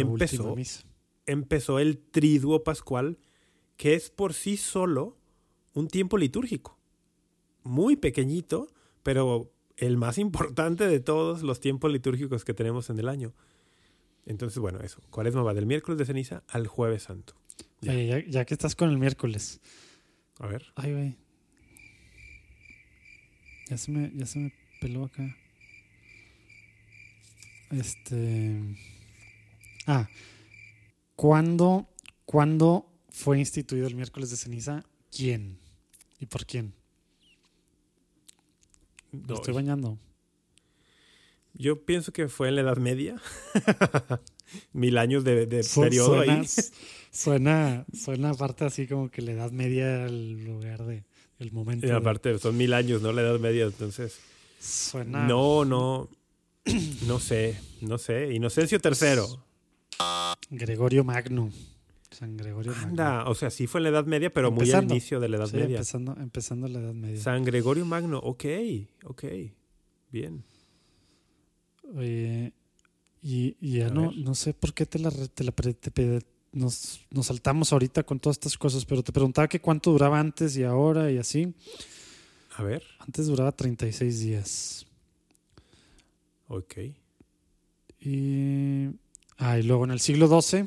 [SPEAKER 3] Empezó el triduo pascual, que es por sí solo un tiempo litúrgico. Muy pequeñito, pero el más importante de todos los tiempos litúrgicos que tenemos en el año. Entonces, bueno, eso. Cuaresma va del miércoles de ceniza al jueves santo. Ya.
[SPEAKER 2] Oye, ya, ya que estás con el miércoles.
[SPEAKER 3] A ver.
[SPEAKER 2] Ay, güey. Ya se me, ya se me peló acá. Este. Ah. ¿Cuándo, ¿Cuándo fue instituido el miércoles de ceniza? ¿Quién? ¿Y por quién? Lo estoy bañando.
[SPEAKER 3] Yo pienso que fue en la Edad Media. Mil años de, de
[SPEAKER 2] Su-
[SPEAKER 3] periodo
[SPEAKER 2] suena,
[SPEAKER 3] ahí.
[SPEAKER 2] Suena, suena aparte así como que la edad media el lugar de el momento.
[SPEAKER 3] Y
[SPEAKER 2] de-
[SPEAKER 3] aparte, son mil años, ¿no? La Edad Media, entonces.
[SPEAKER 2] suena.
[SPEAKER 3] No, no. No sé, no sé. Inocencio III.
[SPEAKER 2] Gregorio Magno. San Gregorio Magno.
[SPEAKER 3] Anda, o sea, sí fue en la Edad Media, pero muy al inicio de la Edad
[SPEAKER 2] Sí,
[SPEAKER 3] Media.
[SPEAKER 2] empezando, empezando la edad media.
[SPEAKER 3] San Gregorio Magno, ok, ok. Bien.
[SPEAKER 2] Oye, y, y ya no,
[SPEAKER 3] ver.
[SPEAKER 2] no sé por qué te la, te la te nos, nos saltamos ahorita con todas estas cosas, pero te preguntaba que cuánto duraba antes y ahora y así.
[SPEAKER 3] A ver,
[SPEAKER 2] Antes duraba 36 días.
[SPEAKER 3] ok.
[SPEAKER 2] Y, ah, y luego en el siglo XII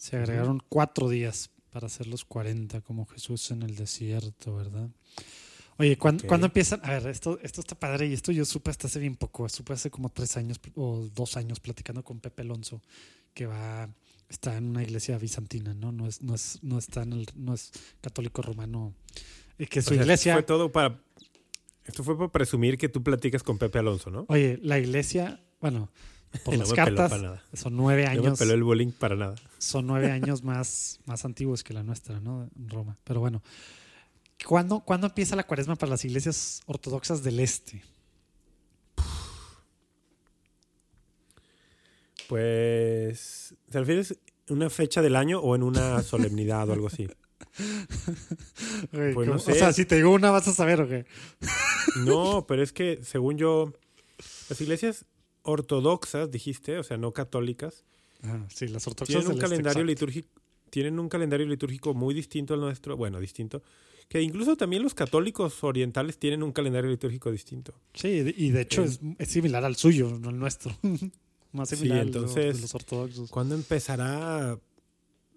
[SPEAKER 2] se agregaron cuatro días para hacer los 40, como Jesús en el desierto, ¿verdad? Oye, ¿cuándo,
[SPEAKER 3] Ok.
[SPEAKER 2] ¿cuándo empiezan? A ver, esto, esto está padre y esto yo supe hasta hace bien poco. Supe hace como tres años o dos años platicando con Pepe Alonso, que va, está en una iglesia bizantina, ¿no? No es, no es, no está en el, no es católico romano. Y que
[SPEAKER 3] O
[SPEAKER 2] su
[SPEAKER 3] sea,
[SPEAKER 2] iglesia.
[SPEAKER 3] Fue todo para. Esto fue para presumir que tú platicas con Pepe Alonso, ¿no?
[SPEAKER 2] Oye, la iglesia, bueno, por
[SPEAKER 3] No
[SPEAKER 2] las cartas,
[SPEAKER 3] para nada.
[SPEAKER 2] son nueve
[SPEAKER 3] No me
[SPEAKER 2] años.
[SPEAKER 3] peló el bullying para nada.
[SPEAKER 2] son nueve años más, más antiguos que la nuestra, ¿no? En Roma. Pero bueno, ¿cuándo, ¿cuándo empieza la cuaresma para las iglesias ortodoxas del este?
[SPEAKER 3] Pues. ¿Te refieres en una fecha del año o en una solemnidad o algo así? Pues no sé.
[SPEAKER 2] O sea, si te digo una, vas a saber, ¿o qué?
[SPEAKER 3] No, pero es que según yo, las iglesias ortodoxas, dijiste, o sea, no católicas,
[SPEAKER 2] Ah, sí, las ortodoxas
[SPEAKER 3] tienen un calendario
[SPEAKER 2] exacto.
[SPEAKER 3] litúrgico, tienen un calendario litúrgico muy distinto al nuestro, bueno, distinto, que incluso también los católicos orientales tienen un calendario litúrgico distinto.
[SPEAKER 2] Sí, y de hecho
[SPEAKER 3] El-
[SPEAKER 2] es, es similar al suyo, no al nuestro. Más
[SPEAKER 3] Sí,
[SPEAKER 2] similar al
[SPEAKER 3] entonces-
[SPEAKER 2] de los ortodoxos.
[SPEAKER 3] ¿Cuándo empezará?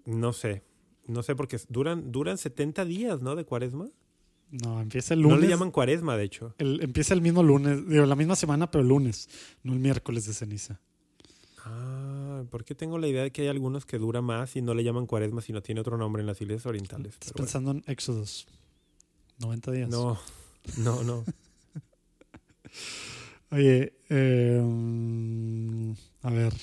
[SPEAKER 3] No sé. No sé, porque duran, duran 70 días, ¿no? De cuaresma.
[SPEAKER 2] No, empieza el
[SPEAKER 3] No
[SPEAKER 2] lunes.
[SPEAKER 3] le llaman cuaresma, de hecho.
[SPEAKER 2] el- empieza el mismo lunes, digo, la misma semana, pero el lunes, no el miércoles de ceniza.
[SPEAKER 3] Ah, ¿por qué tengo la idea de que hay algunos que dura más y no le llaman cuaresma, sino tiene otro nombre en las iglesias orientales?
[SPEAKER 2] Estás
[SPEAKER 3] Pero bueno.
[SPEAKER 2] pensando en Éxodos. 90 días.
[SPEAKER 3] No, no, no.
[SPEAKER 2] Oye, eh, mm, a ver,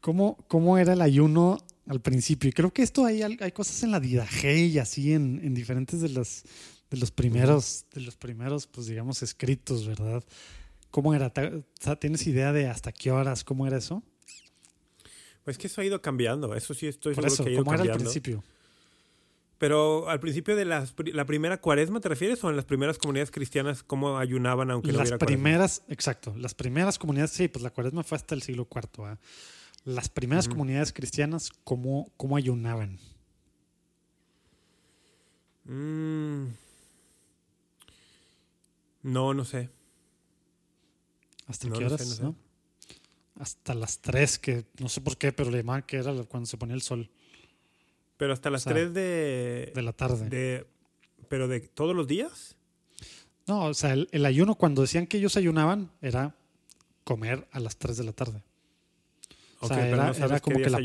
[SPEAKER 2] ¿cómo, ¿cómo era el ayuno al principio? Y creo que esto hay, hay cosas en la Didaje y así en, en diferentes de los, de los primeros, de los primeros, pues digamos, escritos, ¿verdad? ¿Cómo era? ¿Te- o sea, ¿Tienes idea de hasta qué horas? ¿Cómo era eso?
[SPEAKER 3] Pues que eso ha ido cambiando. Eso sí estoy
[SPEAKER 2] Por
[SPEAKER 3] seguro
[SPEAKER 2] eso,
[SPEAKER 3] que ha ido
[SPEAKER 2] ¿cómo era al principio?
[SPEAKER 3] Pero al principio de las la primera cuaresma, ¿te refieres? ¿O en las primeras comunidades cristianas cómo ayunaban aunque no
[SPEAKER 2] las
[SPEAKER 3] hubiera cuaresma?
[SPEAKER 2] primeras, exacto, las primeras comunidades, sí, pues la cuaresma fue hasta el siglo IV. ¿ah? Las primeras comunidades cristianas, ¿cómo, cómo ayunaban?
[SPEAKER 3] Mm. No, no sé.
[SPEAKER 2] ¿Hasta
[SPEAKER 3] No,
[SPEAKER 2] qué
[SPEAKER 3] no sé,
[SPEAKER 2] horas?
[SPEAKER 3] no.
[SPEAKER 2] Hasta las 3, que no sé por qué, pero le llamaban que era cuando se ponía el sol
[SPEAKER 3] Pero hasta las
[SPEAKER 2] sea,
[SPEAKER 3] 3 de,
[SPEAKER 2] de la tarde.
[SPEAKER 3] de... ¿Pero de todos los días?
[SPEAKER 2] No, o sea, el, el ayuno, cuando decían que ellos ayunaban, era comer a las 3 de la tarde. O sea,
[SPEAKER 3] pero
[SPEAKER 2] era-
[SPEAKER 3] no sabes
[SPEAKER 2] era
[SPEAKER 3] qué
[SPEAKER 2] como que
[SPEAKER 3] días
[SPEAKER 2] la-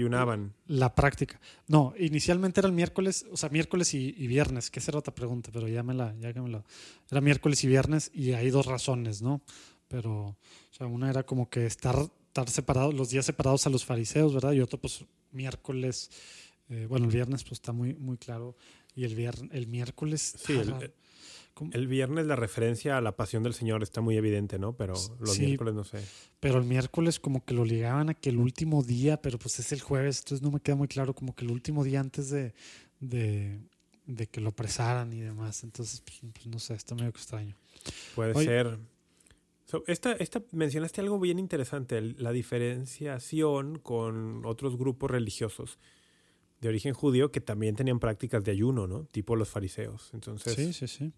[SPEAKER 2] práctica. No, inicialmente era el miércoles, o sea, miércoles y, y viernes, que esa era otra pregunta, pero ya me la, ya que me la. Era miércoles y viernes y hay dos razones, ¿no? Pero, o sea, una era como que estar, estar separados, los días separados a los fariseos, ¿verdad? Y otro, pues, miércoles, eh, bueno, el viernes, pues está muy, muy claro. Y el viernes, el miércoles.
[SPEAKER 3] Sí, el,
[SPEAKER 2] ¿cómo?
[SPEAKER 3] el viernes la referencia a la pasión del Señor está muy evidente, ¿no? Pero los
[SPEAKER 2] Sí.
[SPEAKER 3] miércoles no sé.
[SPEAKER 2] Pero el miércoles como que lo ligaban a que el último día, pero pues es el jueves, entonces no me queda muy claro como que el último día antes de, de, de que lo apresaran y demás. Entonces, pues, pues, no sé, está medio extraño.
[SPEAKER 3] Puede
[SPEAKER 2] Oye.
[SPEAKER 3] ser. So, esta, esta, mencionaste algo bien interesante, la diferenciación con otros grupos religiosos de origen judío que también tenían prácticas de ayuno, ¿no? Tipo los fariseos. Entonces,
[SPEAKER 2] sí, sí, sí.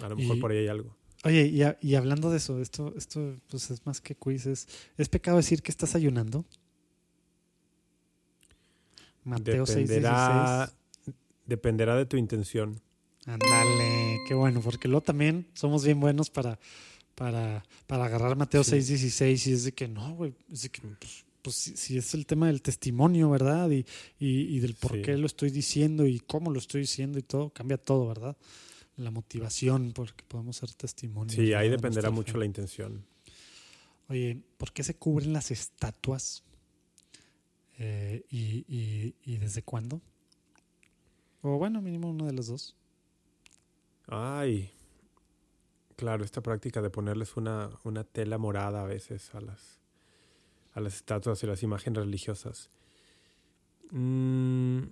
[SPEAKER 3] A lo mejor
[SPEAKER 2] Y-
[SPEAKER 3] por ahí hay algo.
[SPEAKER 2] Oye, y, a- y hablando de eso, esto, esto pues es más que quiz, es, ¿es pecado decir que estás ayunando? Mateo 6,
[SPEAKER 3] Dependerá, dependerá de tu intención.
[SPEAKER 2] Ándale, qué bueno, porque luego también somos bien buenos para, para, para agarrar Mateo
[SPEAKER 3] Sí.
[SPEAKER 2] 6, 16 y es de que no, güey, es de que pues, pues, si, si es el tema del testimonio, ¿verdad? Y, y, y del por
[SPEAKER 3] Sí.
[SPEAKER 2] qué lo estoy diciendo y cómo lo estoy diciendo y todo, cambia todo, ¿verdad? La motivación, porque podemos ser testimonios.
[SPEAKER 3] Sí, ahí dependerá mucho
[SPEAKER 2] fe.
[SPEAKER 3] la intención.
[SPEAKER 2] Oye, ¿por qué se cubren las estatuas? Eh, y, y, ¿Y desde cuándo? O bueno, mínimo uno de los dos.
[SPEAKER 3] Ay, claro, esta práctica de ponerles una, una tela morada a veces a las, a las estatuas y las imágenes religiosas. Mm,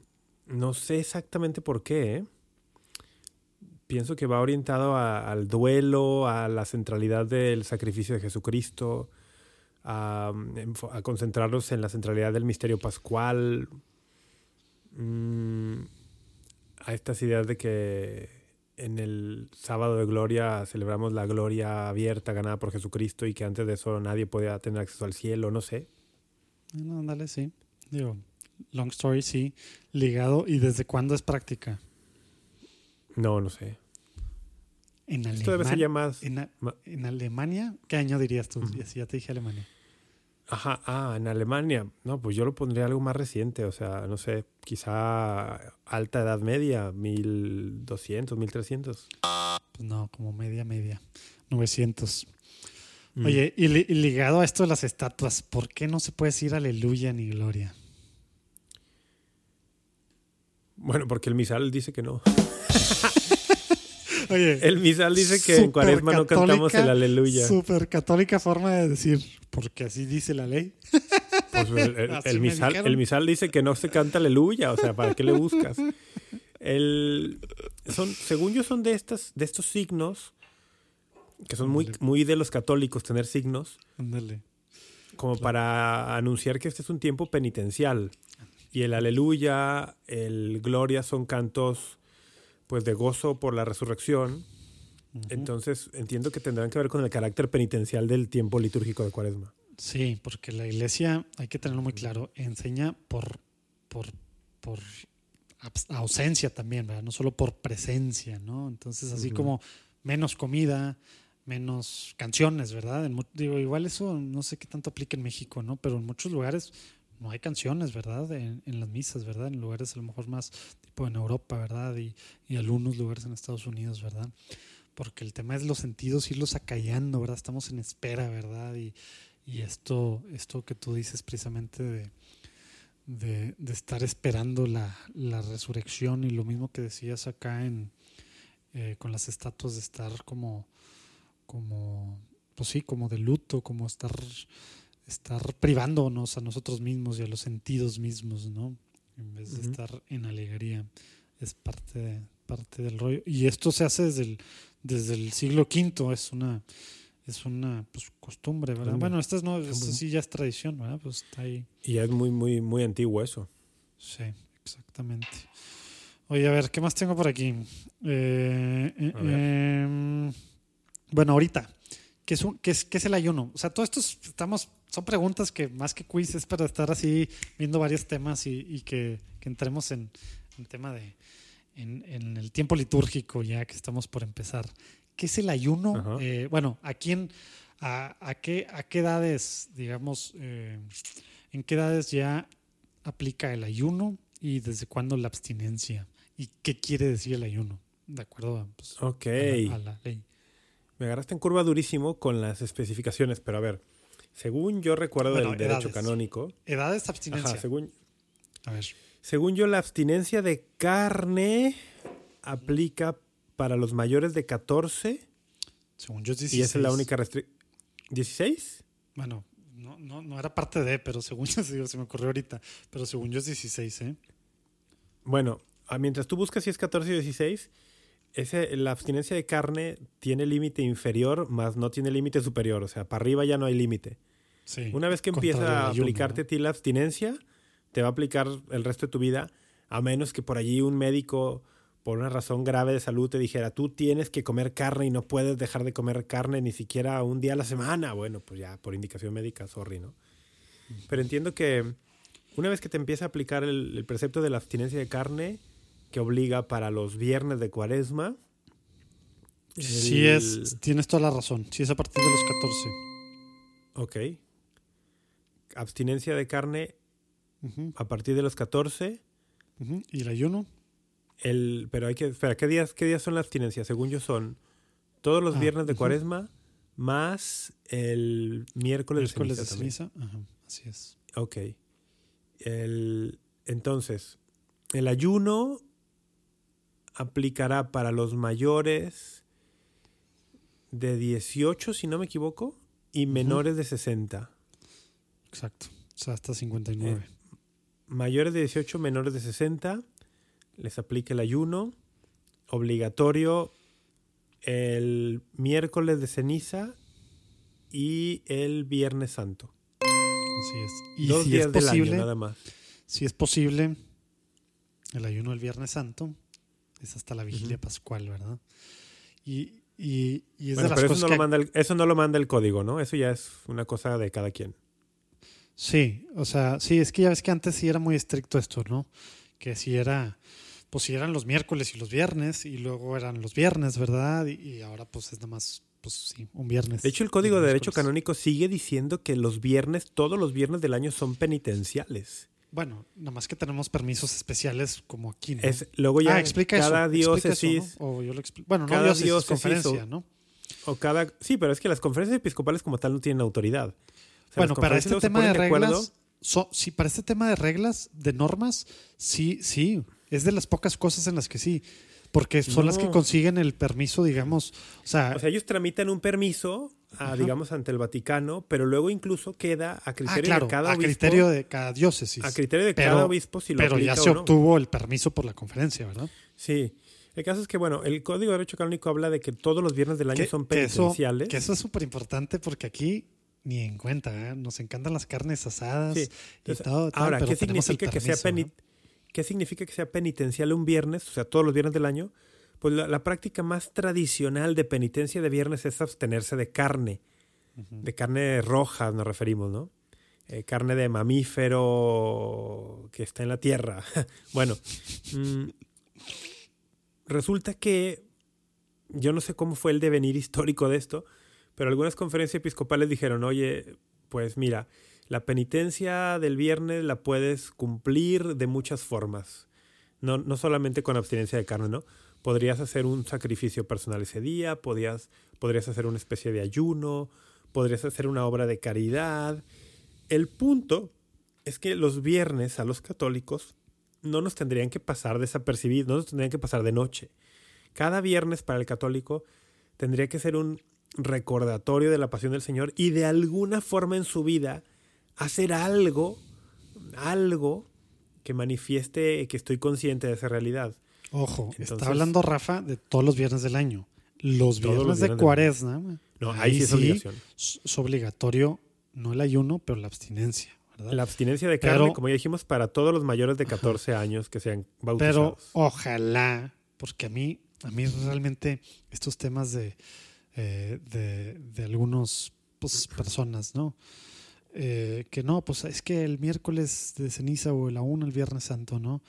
[SPEAKER 3] no sé exactamente por qué. ¿eh? Pienso que va orientado a- al duelo, a la centralidad del sacrificio de Jesucristo, a, a concentrarlos en la centralidad del misterio pascual, mm, a estas ideas de que en el sábado de gloria celebramos la gloria abierta ganada por Jesucristo y que antes de eso nadie podía tener acceso al cielo, no sé.
[SPEAKER 2] No, ándale, sí. Digo, long story, sí. Ligado. ¿Y desde cuándo es práctica?
[SPEAKER 3] No, no sé.
[SPEAKER 2] En
[SPEAKER 3] Esto debe ser ya
[SPEAKER 2] Alemania.
[SPEAKER 3] más...
[SPEAKER 2] En, Alemania, ¿qué año dirías tú? Ya te dije Alemania.
[SPEAKER 3] Ajá, ah, en Alemania. No, pues yo lo pondría algo más reciente, o sea, no sé, quizá alta edad media, 1200, 1300.
[SPEAKER 2] Pues no, como media, media. 900.
[SPEAKER 3] Mm.
[SPEAKER 2] Oye, y, li- y ligado a esto de las estatuas, ¿por qué no se puede decir aleluya ni gloria?
[SPEAKER 3] Bueno, porque el misal dice que no.
[SPEAKER 2] Oye,
[SPEAKER 3] El misal dice que en cuaresma no cantamos el aleluya.
[SPEAKER 2] Súper católica forma de decir, porque así dice la ley.
[SPEAKER 3] Pues el, misal, el misal dice que no se canta aleluya, o sea, ¿para qué le buscas? El, son, según yo, son de estas, de estos signos, que son muy, muy de los católicos tener signos,
[SPEAKER 2] Ándale.
[SPEAKER 3] como para anunciar que este es un tiempo penitencial. Y el aleluya, el gloria son cantos pues de gozo por la resurrección. Entonces entiendo que tendrán que ver con el carácter penitencial del tiempo litúrgico de Cuaresma.
[SPEAKER 2] Sí, porque la iglesia, hay que tenerlo muy claro, enseña por, por, por ausencia también, ¿verdad? No solo por presencia, ¿no? Entonces, así como menos comida, menos canciones, ¿verdad? En digo, igual eso no sé qué tanto aplica en México, ¿no? Pero en muchos lugares no hay canciones, ¿verdad? En, las misas, ¿verdad? En lugares a lo mejor más tipo en Europa, ¿verdad? Y, y algunos lugares en Estados Unidos, ¿verdad? Porque el tema es los sentidos, irlos acallando, ¿verdad? Estamos en espera, ¿verdad? Y, y esto, esto que tú dices precisamente de, de, de estar esperando la, la resurrección y lo mismo que decías acá en eh, con las estatuas de estar como, como, pues sí, como de luto, como estar, estar privándonos a nosotros mismos y a los sentidos mismos, ¿no? En vez de estar en alegría. es parte, de- parte del rollo. Y esto se hace desde el, desde el siglo V, es una, es una pues, costumbre, ¿verdad? Bueno, esta, es no, esta
[SPEAKER 3] Costumbre.
[SPEAKER 2] sí ya es tradición, ¿verdad? Pues está ahí.
[SPEAKER 3] Y ya es muy, muy, muy antiguo eso.
[SPEAKER 2] Sí, exactamente. Oye, a ver, ¿qué más tengo por aquí? Eh, eh, em, bueno, ahorita, ¿qué es, un- qué, es, qué es el ayuno? O sea, todo esto es- estamos, son preguntas que más que quiz es para estar así viendo varios temas y, y que, que entremos en el tema de, en, en el tiempo litúrgico ya que estamos por empezar. ¿Qué es el ayuno? Eh, bueno, ¿a quién, a, a qué, a qué edades, digamos, eh, en qué edades ya aplica el ayuno y desde cuándo la abstinencia? ¿Y qué quiere decir el ayuno? De acuerdo a, pues,
[SPEAKER 3] Ok.
[SPEAKER 2] a la- a la ley.
[SPEAKER 3] Me agarraste en curva durísimo con las especificaciones, pero a ver, según yo recuerdo
[SPEAKER 2] Bueno,
[SPEAKER 3] del derecho canónico,
[SPEAKER 2] Edades abstinencia.
[SPEAKER 3] ajá, según,
[SPEAKER 2] A ver.
[SPEAKER 3] según yo la abstinencia de carne aplica para los mayores de 14
[SPEAKER 2] Según yo es 16.
[SPEAKER 3] y esa es la única restricción. ¿16?
[SPEAKER 2] Bueno, no, no, no era parte de, pero según yo se me ocurrió ahorita. Pero según yo es 16, ¿eh?
[SPEAKER 3] Bueno, ah, mientras tú buscas si es 14 o 16, ese, la abstinencia de carne tiene límite inferior, más no tiene límite superior. O sea, para arriba ya no hay límite.
[SPEAKER 2] Sí.
[SPEAKER 3] Una vez que empieza a aplicarte a ti la abstinencia, te va a aplicar el resto de tu vida, a menos que por allí un médico, por una razón grave de salud, te dijera, tú tienes que comer carne y no puedes dejar de comer carne ni siquiera un día a la semana. Bueno, pues ya, por indicación médica, sorry, ¿no? Pero entiendo que una vez que te empieza a aplicar el, el precepto de la abstinencia de carne, que obliga para los viernes de cuaresma,
[SPEAKER 2] Sí
[SPEAKER 3] el-
[SPEAKER 2] es, tienes toda la razón. Sí es a partir de los 14.
[SPEAKER 3] Ok. Abstinencia de carne a partir de los 14.
[SPEAKER 2] ujú. ¿Y el ayuno?
[SPEAKER 3] El, pero hay que. Espera, ¿qué días, ¿qué días son la abstinencia? Según yo, son todos los
[SPEAKER 2] Ah,
[SPEAKER 3] viernes de cuaresma más el miércoles,
[SPEAKER 2] Miércoles
[SPEAKER 3] de
[SPEAKER 2] de
[SPEAKER 3] ceniza.
[SPEAKER 2] ceniza. Ajá, así es.
[SPEAKER 3] Ok. El, entonces, el ayuno aplicará para los mayores de 18, si no me equivoco, y menores de 60.
[SPEAKER 2] Exacto. O sea, hasta 59.
[SPEAKER 3] Mayores de 18, menores de 60, les aplica el ayuno obligatorio el miércoles de ceniza y el viernes santo.
[SPEAKER 2] Así es. Y
[SPEAKER 3] Dos
[SPEAKER 2] si
[SPEAKER 3] días
[SPEAKER 2] es
[SPEAKER 3] del año, nada más.
[SPEAKER 2] si es posible, el ayuno del Viernes Santo es hasta la vigilia pascual, ¿verdad? Y, y, y es
[SPEAKER 3] Bueno,
[SPEAKER 2] de las
[SPEAKER 3] pero eso no,
[SPEAKER 2] que...
[SPEAKER 3] lo manda el, eso no lo manda el código, ¿no? Eso ya es una cosa de cada quien.
[SPEAKER 2] Sí, o sea, sí, es que ya ves que antes sí era muy estricto esto, ¿no? Que si era, pues si eran los miércoles y los viernes, y luego eran los viernes, ¿verdad? Y, y ahora pues es nada más, pues sí, un viernes.
[SPEAKER 3] De hecho, el Código de Derecho. Canónico sigue diciendo que los viernes, todos los viernes del año son penitenciales.
[SPEAKER 2] Bueno, nada más que tenemos permisos especiales como aquí, ¿no?
[SPEAKER 3] Es, luego ya
[SPEAKER 2] ah, explica
[SPEAKER 3] cada diócesis
[SPEAKER 2] ¿no? O yo lo expli- Bueno, no diócesis,
[SPEAKER 3] diócesis
[SPEAKER 2] conferencia,
[SPEAKER 3] o-
[SPEAKER 2] ¿no?
[SPEAKER 3] o cada... Sí, pero es que las conferencias episcopales como tal no tienen autoridad. O sea,
[SPEAKER 2] Bueno, para este tema de reglas, so- sí, para este tema de reglas, de normas, sí, sí, es de las pocas cosas en las que sí, porque son las que consiguen el permiso, digamos, o sea,
[SPEAKER 3] O sea, ellos tramitan un permiso, a, digamos, ante el Vaticano, pero luego incluso queda a
[SPEAKER 2] ah,
[SPEAKER 3] criterio
[SPEAKER 2] claro,
[SPEAKER 3] de cada
[SPEAKER 2] a
[SPEAKER 3] obispo.
[SPEAKER 2] criterio de cada diócesis.
[SPEAKER 3] a criterio de
[SPEAKER 2] Pero-
[SPEAKER 3] cada obispo si lo
[SPEAKER 2] pero ya se
[SPEAKER 3] o no.
[SPEAKER 2] obtuvo el permiso por la conferencia, ¿verdad?
[SPEAKER 3] Sí. El caso es que, bueno, el Código de Derecho Canónico habla de que todos los viernes del año
[SPEAKER 2] Que-
[SPEAKER 3] son
[SPEAKER 2] que eso,
[SPEAKER 3] penitenciales.
[SPEAKER 2] que eso es súper importante porque aquí ni en cuenta, ¿eh? nos encantan las carnes asadas
[SPEAKER 3] Sí.
[SPEAKER 2] y
[SPEAKER 3] Entonces,
[SPEAKER 2] todo. tal,
[SPEAKER 3] Ahora,
[SPEAKER 2] pero
[SPEAKER 3] ¿qué significa, que sea
[SPEAKER 2] permiso,
[SPEAKER 3] peni- ¿qué significa que sea penitencial un viernes, o sea, todos los viernes del año? Pues la, la práctica más tradicional de penitencia de viernes es abstenerse de carne, de carne roja nos referimos, ¿no? Eh, carne de mamífero que está en la tierra. bueno, mm, resulta que yo no sé cómo fue el devenir histórico de esto, pero algunas conferencias episcopales dijeron, oye, pues mira, la penitencia del viernes la puedes cumplir de muchas formas. No, no solamente con abstinencia de carne, ¿no? Podrías hacer un sacrificio personal ese día, podrías, podrías hacer una especie de ayuno, podrías hacer una obra de caridad. El punto es que los viernes a los católicos no nos tendrían que pasar desapercibidos, no nos tendrían que pasar de noche. Cada viernes para el católico tendría que ser un recordatorio de la pasión del Señor y de alguna forma en su vida hacer algo, algo que manifieste que estoy consciente de esa realidad.
[SPEAKER 2] Ojo,
[SPEAKER 3] Entonces-
[SPEAKER 2] está hablando Rafa de todos los viernes del año. Los viernes
[SPEAKER 3] los
[SPEAKER 2] de
[SPEAKER 3] viernes
[SPEAKER 2] cuaresma.
[SPEAKER 3] No, ahí sí es obligación.
[SPEAKER 2] Es es obligatorio, no el ayuno, pero la abstinencia. ¿verdad?
[SPEAKER 3] La abstinencia de carne,
[SPEAKER 2] Pero-
[SPEAKER 3] como ya dijimos, para todos los mayores de 14 años que sean
[SPEAKER 2] Pero
[SPEAKER 3] bautizados.
[SPEAKER 2] ojalá, porque a mí, a mí realmente estos temas de, eh, de, de algunos pues, personas, ¿no? Eh, que no, pues es que el miércoles de ceniza o el aún el viernes santo, ¿no?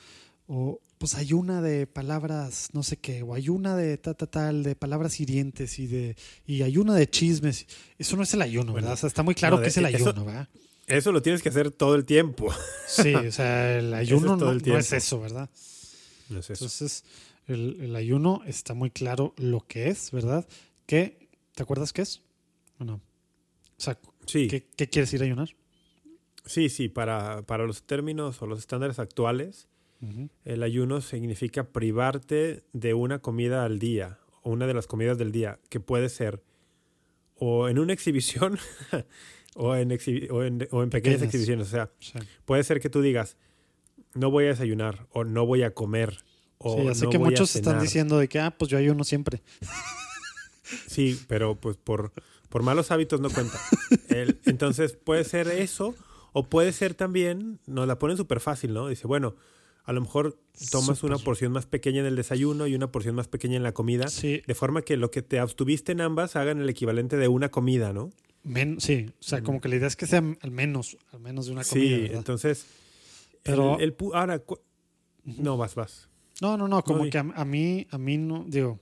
[SPEAKER 2] O pues hay una de palabras, no sé qué, o hay una de ta, ta, tal, de palabras hirientes y de y hay una de chismes. Eso no es el ayuno, ¿verdad? O sea, está muy claro
[SPEAKER 3] no,
[SPEAKER 2] que es el
[SPEAKER 3] eso-
[SPEAKER 2] ayuno, ¿verdad?
[SPEAKER 3] Eso lo tienes que hacer todo el tiempo.
[SPEAKER 2] Sí, o sea, el ayuno no,
[SPEAKER 3] el
[SPEAKER 2] no es eso, ¿verdad?
[SPEAKER 3] No es eso.
[SPEAKER 2] Entonces, el, el ayuno está muy claro lo que es, ¿verdad? Que, ¿te acuerdas qué es? ¿O no? O sea,
[SPEAKER 3] Sí,
[SPEAKER 2] ¿qué, qué quieres ir a ayunar?
[SPEAKER 3] sí, sí. Para, para los términos o los estándares actuales, El ayuno significa privarte de una comida al día, o una de las comidas del día, que puede ser o en una exhibición o, en exhibi- o, en, o en pequeñas
[SPEAKER 2] Pequeñas.
[SPEAKER 3] exhibiciones. O sea, puede ser que tú digas, no voy a desayunar, o no voy a comer, o
[SPEAKER 2] sí, ya sé
[SPEAKER 3] no
[SPEAKER 2] que
[SPEAKER 3] voy a
[SPEAKER 2] muchos están diciendo de que, ah, pues yo ayuno siempre.
[SPEAKER 3] Sí, pero pues por, por malos hábitos no cuenta. El- entonces puede ser eso, o puede ser también, nos la ponen súper fácil, ¿no? Dice, bueno, a lo mejor tomas una porción más pequeña en el desayuno y una porción más pequeña en la comida,
[SPEAKER 2] Sí,
[SPEAKER 3] de forma que lo que te abstuviste en ambas hagan el equivalente de una comida, ¿no?
[SPEAKER 2] men- sí, o sea, como que la idea es que sea al menos, al menos de una comida,
[SPEAKER 3] sí,
[SPEAKER 2] ¿verdad?
[SPEAKER 3] entonces...
[SPEAKER 2] Pero-
[SPEAKER 3] el- ahora, no, vas, vas.
[SPEAKER 2] No, no, no, como que a, a mí, a mí no, digo,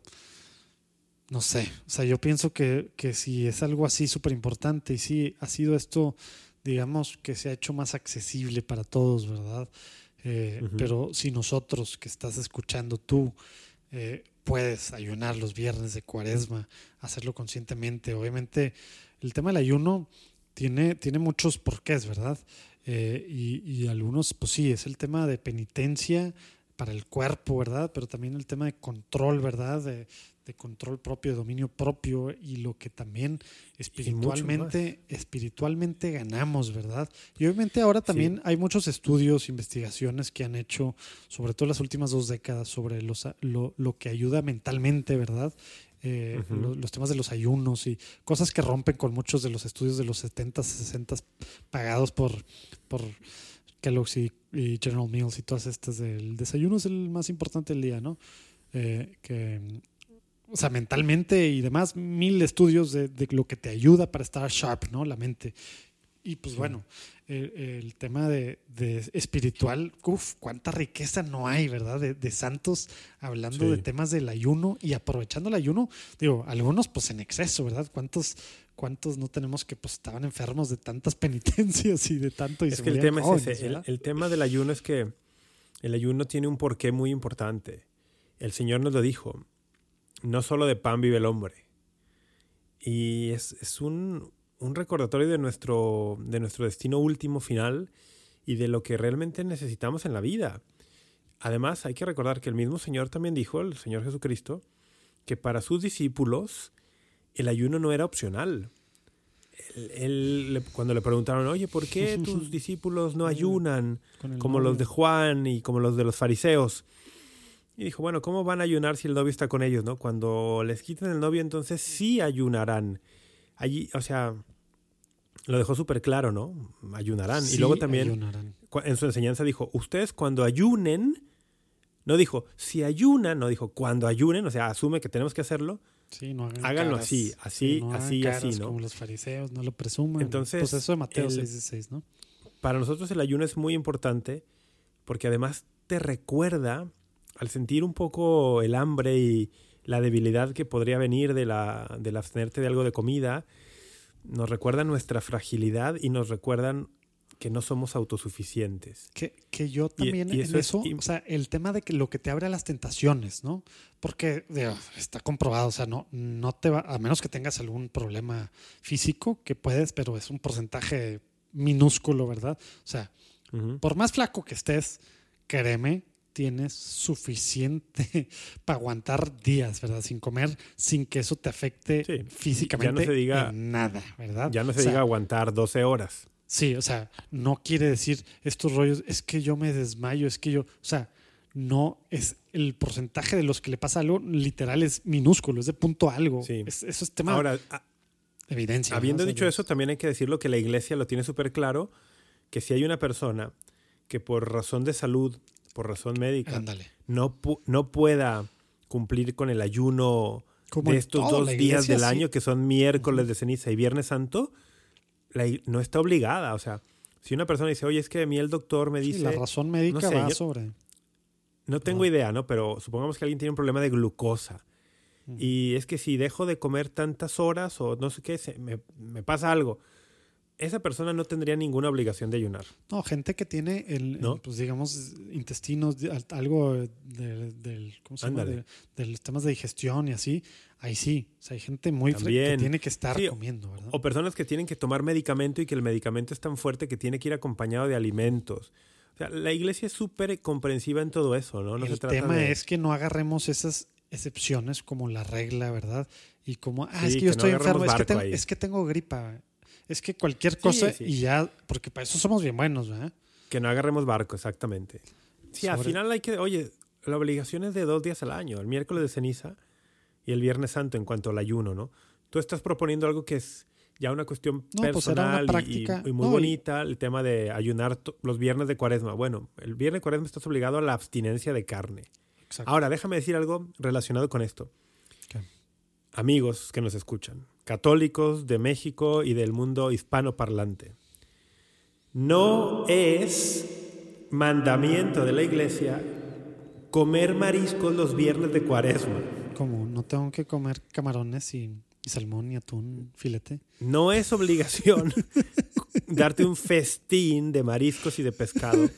[SPEAKER 2] no sé, o sea, yo pienso que, que si es algo así súper importante y sí ha sido esto, digamos, que se ha hecho más accesible para todos, ¿verdad? Eh. Pero si nosotros que estás escuchando tú eh, puedes ayunar los viernes de cuaresma, hacerlo conscientemente, obviamente el tema del ayuno tiene, tiene muchos porqués, ¿verdad? Eh, y, y algunos, pues sí, es el tema de penitencia para el cuerpo, ¿verdad? Pero también el tema de control, ¿verdad? De, de control propio, de dominio propio y lo que también espiritualmente, espiritualmente ganamos, ¿verdad? Y obviamente ahora también hay muchos estudios, investigaciones que han hecho, sobre todo las últimas dos décadas, sobre los, lo, lo que ayuda mentalmente, ¿verdad? Eh, los temas de los ayunos y cosas que rompen con muchos de los estudios de los 70, 60 pagados por, por Kellogg's y, y General Mills y todas estas del desayuno es el más importante del día, ¿no? Eh, que, o sea, mentalmente y demás, mil estudios de, de lo que te ayuda para estar sharp, ¿no? La mente. Y pues bueno, el, el tema de, de espiritual, uff, cuánta riqueza no hay, ¿verdad? De, de santos hablando
[SPEAKER 3] Sí.
[SPEAKER 2] de temas del ayuno y aprovechando el ayuno, digo, algunos pues en exceso, ¿verdad? ¿Cuántos, cuántos no tenemos que pues estaban enfermos de tantas penitencias y de tanto y
[SPEAKER 3] Es que el tema
[SPEAKER 2] jóvenes,
[SPEAKER 3] es ese. El,
[SPEAKER 2] ¿verdad?
[SPEAKER 3] el tema del ayuno es que el ayuno tiene un porqué muy importante. El Señor nos lo dijo. No solo de pan vive el hombre. Y es, es un, un recordatorio de nuestro, de nuestro destino último final y de lo que realmente necesitamos en la vida. Además, hay que recordar que el mismo Señor también dijo, el Señor Jesucristo, que para sus discípulos el ayuno no era opcional. Él- él cuando le preguntaron, oye, ¿por qué tus discípulos no ayunan como los de. Juan y como los de los fariseos? Y dijo, bueno, ¿cómo van a ayunar si el novio está con ellos, no? Cuando les quiten el novio, entonces sí ayunarán. Allí, o sea, lo dejó súper claro, ¿no? Ayunarán.
[SPEAKER 2] Sí,
[SPEAKER 3] y luego también
[SPEAKER 2] ayunarán.
[SPEAKER 3] en su enseñanza dijo, ustedes cuando ayunen, no dijo, si ayunan, no dijo, cuando ayunen, o sea, asume que tenemos que hacerlo.
[SPEAKER 2] Sí, no hagan
[SPEAKER 3] Háganlo
[SPEAKER 2] caras.
[SPEAKER 3] así, así,
[SPEAKER 2] no hagan
[SPEAKER 3] así, así, ¿no?
[SPEAKER 2] Como los fariseos, no lo presuman.
[SPEAKER 3] Entonces,
[SPEAKER 2] pues eso de Mateo
[SPEAKER 3] el-
[SPEAKER 2] 6:16, ¿no?
[SPEAKER 3] Para nosotros el ayuno es muy importante porque además te recuerda, al sentir un poco el hambre y la debilidad que podría venir de la, del abstenerte de algo de comida, nos recuerda nuestra fragilidad y nos recuerdan que no somos autosuficientes.
[SPEAKER 2] Que, que yo también
[SPEAKER 3] y
[SPEAKER 2] en
[SPEAKER 3] eso
[SPEAKER 2] eso,
[SPEAKER 3] es im-
[SPEAKER 2] o sea, el tema de que lo que te abre a las tentaciones, ¿no? Porque digo, está comprobado, o sea, no, no te va, a menos que tengas algún problema físico, que puedes, pero es un porcentaje minúsculo, ¿verdad? O sea, por más flaco que estés, créeme, tienes suficiente para aguantar días, ¿verdad? Sin comer, sin que eso te afecte
[SPEAKER 3] Sí,
[SPEAKER 2] físicamente
[SPEAKER 3] ya no se diga-
[SPEAKER 2] en nada, ¿verdad?
[SPEAKER 3] Ya no se
[SPEAKER 2] O sea,
[SPEAKER 3] diga aguantar 12 horas.
[SPEAKER 2] Sí, o sea, no quiere decir estos rollos, es que yo me desmayo, es que yo, o sea, no es el porcentaje de los que le pasa algo literal es minúsculo, es de punto algo.
[SPEAKER 3] Sí.
[SPEAKER 2] Es- eso es tema
[SPEAKER 3] Ahora, a-
[SPEAKER 2] evidencia.
[SPEAKER 3] habiendo dicho eso, también hay que decirlo que la iglesia lo tiene súper claro, que si hay una persona que por razón de salud, por razón médica, no, pu- no pueda cumplir con el ayuno
[SPEAKER 2] Como
[SPEAKER 3] de estos dos días del
[SPEAKER 2] sí.
[SPEAKER 3] año, que son miércoles de ceniza y viernes santo, la no está obligada. O sea, si una persona dice, oye, es que a mí el doctor me
[SPEAKER 2] Sí,
[SPEAKER 3] dice,
[SPEAKER 2] la razón médica
[SPEAKER 3] no sé,
[SPEAKER 2] va
[SPEAKER 3] yo-
[SPEAKER 2] sobre.
[SPEAKER 3] no tengo idea, ¿no? Pero supongamos que alguien tiene un problema de glucosa. Y es que si dejo de comer tantas horas o no sé qué, se- me, me pasa algo. Esa persona no tendría ninguna obligación de ayunar.
[SPEAKER 2] No, gente que tiene el, el,
[SPEAKER 3] ¿No?
[SPEAKER 2] pues digamos, intestinos, algo de- del, ¿cómo se llama? De, de los temas de digestión y así, ahí sí. O sea, hay gente muy fre- que
[SPEAKER 3] También.
[SPEAKER 2] tiene que estar
[SPEAKER 3] Sí,
[SPEAKER 2] comiendo, ¿verdad?
[SPEAKER 3] O personas que tienen que tomar medicamento y que el medicamento es tan fuerte que tiene que ir acompañado de alimentos. O sea, la iglesia es súper comprensiva en todo eso, ¿no? No se
[SPEAKER 2] el
[SPEAKER 3] trata
[SPEAKER 2] tema
[SPEAKER 3] de-
[SPEAKER 2] es que no agarremos esas excepciones como la regla, ¿verdad? Y como, ah,
[SPEAKER 3] Sí,
[SPEAKER 2] es que yo estoy enfermo, es que, es que tengo gripa, es que cualquier cosa
[SPEAKER 3] sí.
[SPEAKER 2] y ya, porque para eso somos bien buenos, ¿verdad?
[SPEAKER 3] Que no agarremos barco, exactamente. Sí, al final hay que, oye, la obligación es de dos días al año, el miércoles de ceniza y el viernes santo en cuanto al ayuno, ¿no? Tú estás proponiendo algo que es ya una cuestión
[SPEAKER 2] No, pues una
[SPEAKER 3] personal y- muy
[SPEAKER 2] no, y-
[SPEAKER 3] bonita, el tema de ayunar los viernes de cuaresma. Bueno, el viernes de cuaresma estás obligado a la abstinencia de carne.
[SPEAKER 2] Exacto.
[SPEAKER 3] Ahora, déjame decir algo relacionado con esto.
[SPEAKER 2] ¿Qué?
[SPEAKER 3] Amigos que nos escuchan, católicos de México y del mundo hispanoparlante. No es mandamiento de la iglesia comer mariscos los viernes de cuaresma.
[SPEAKER 2] Como no tengo que comer camarones y, y salmón y atún, filete.
[SPEAKER 3] No es obligación darte un festín de mariscos y de pescado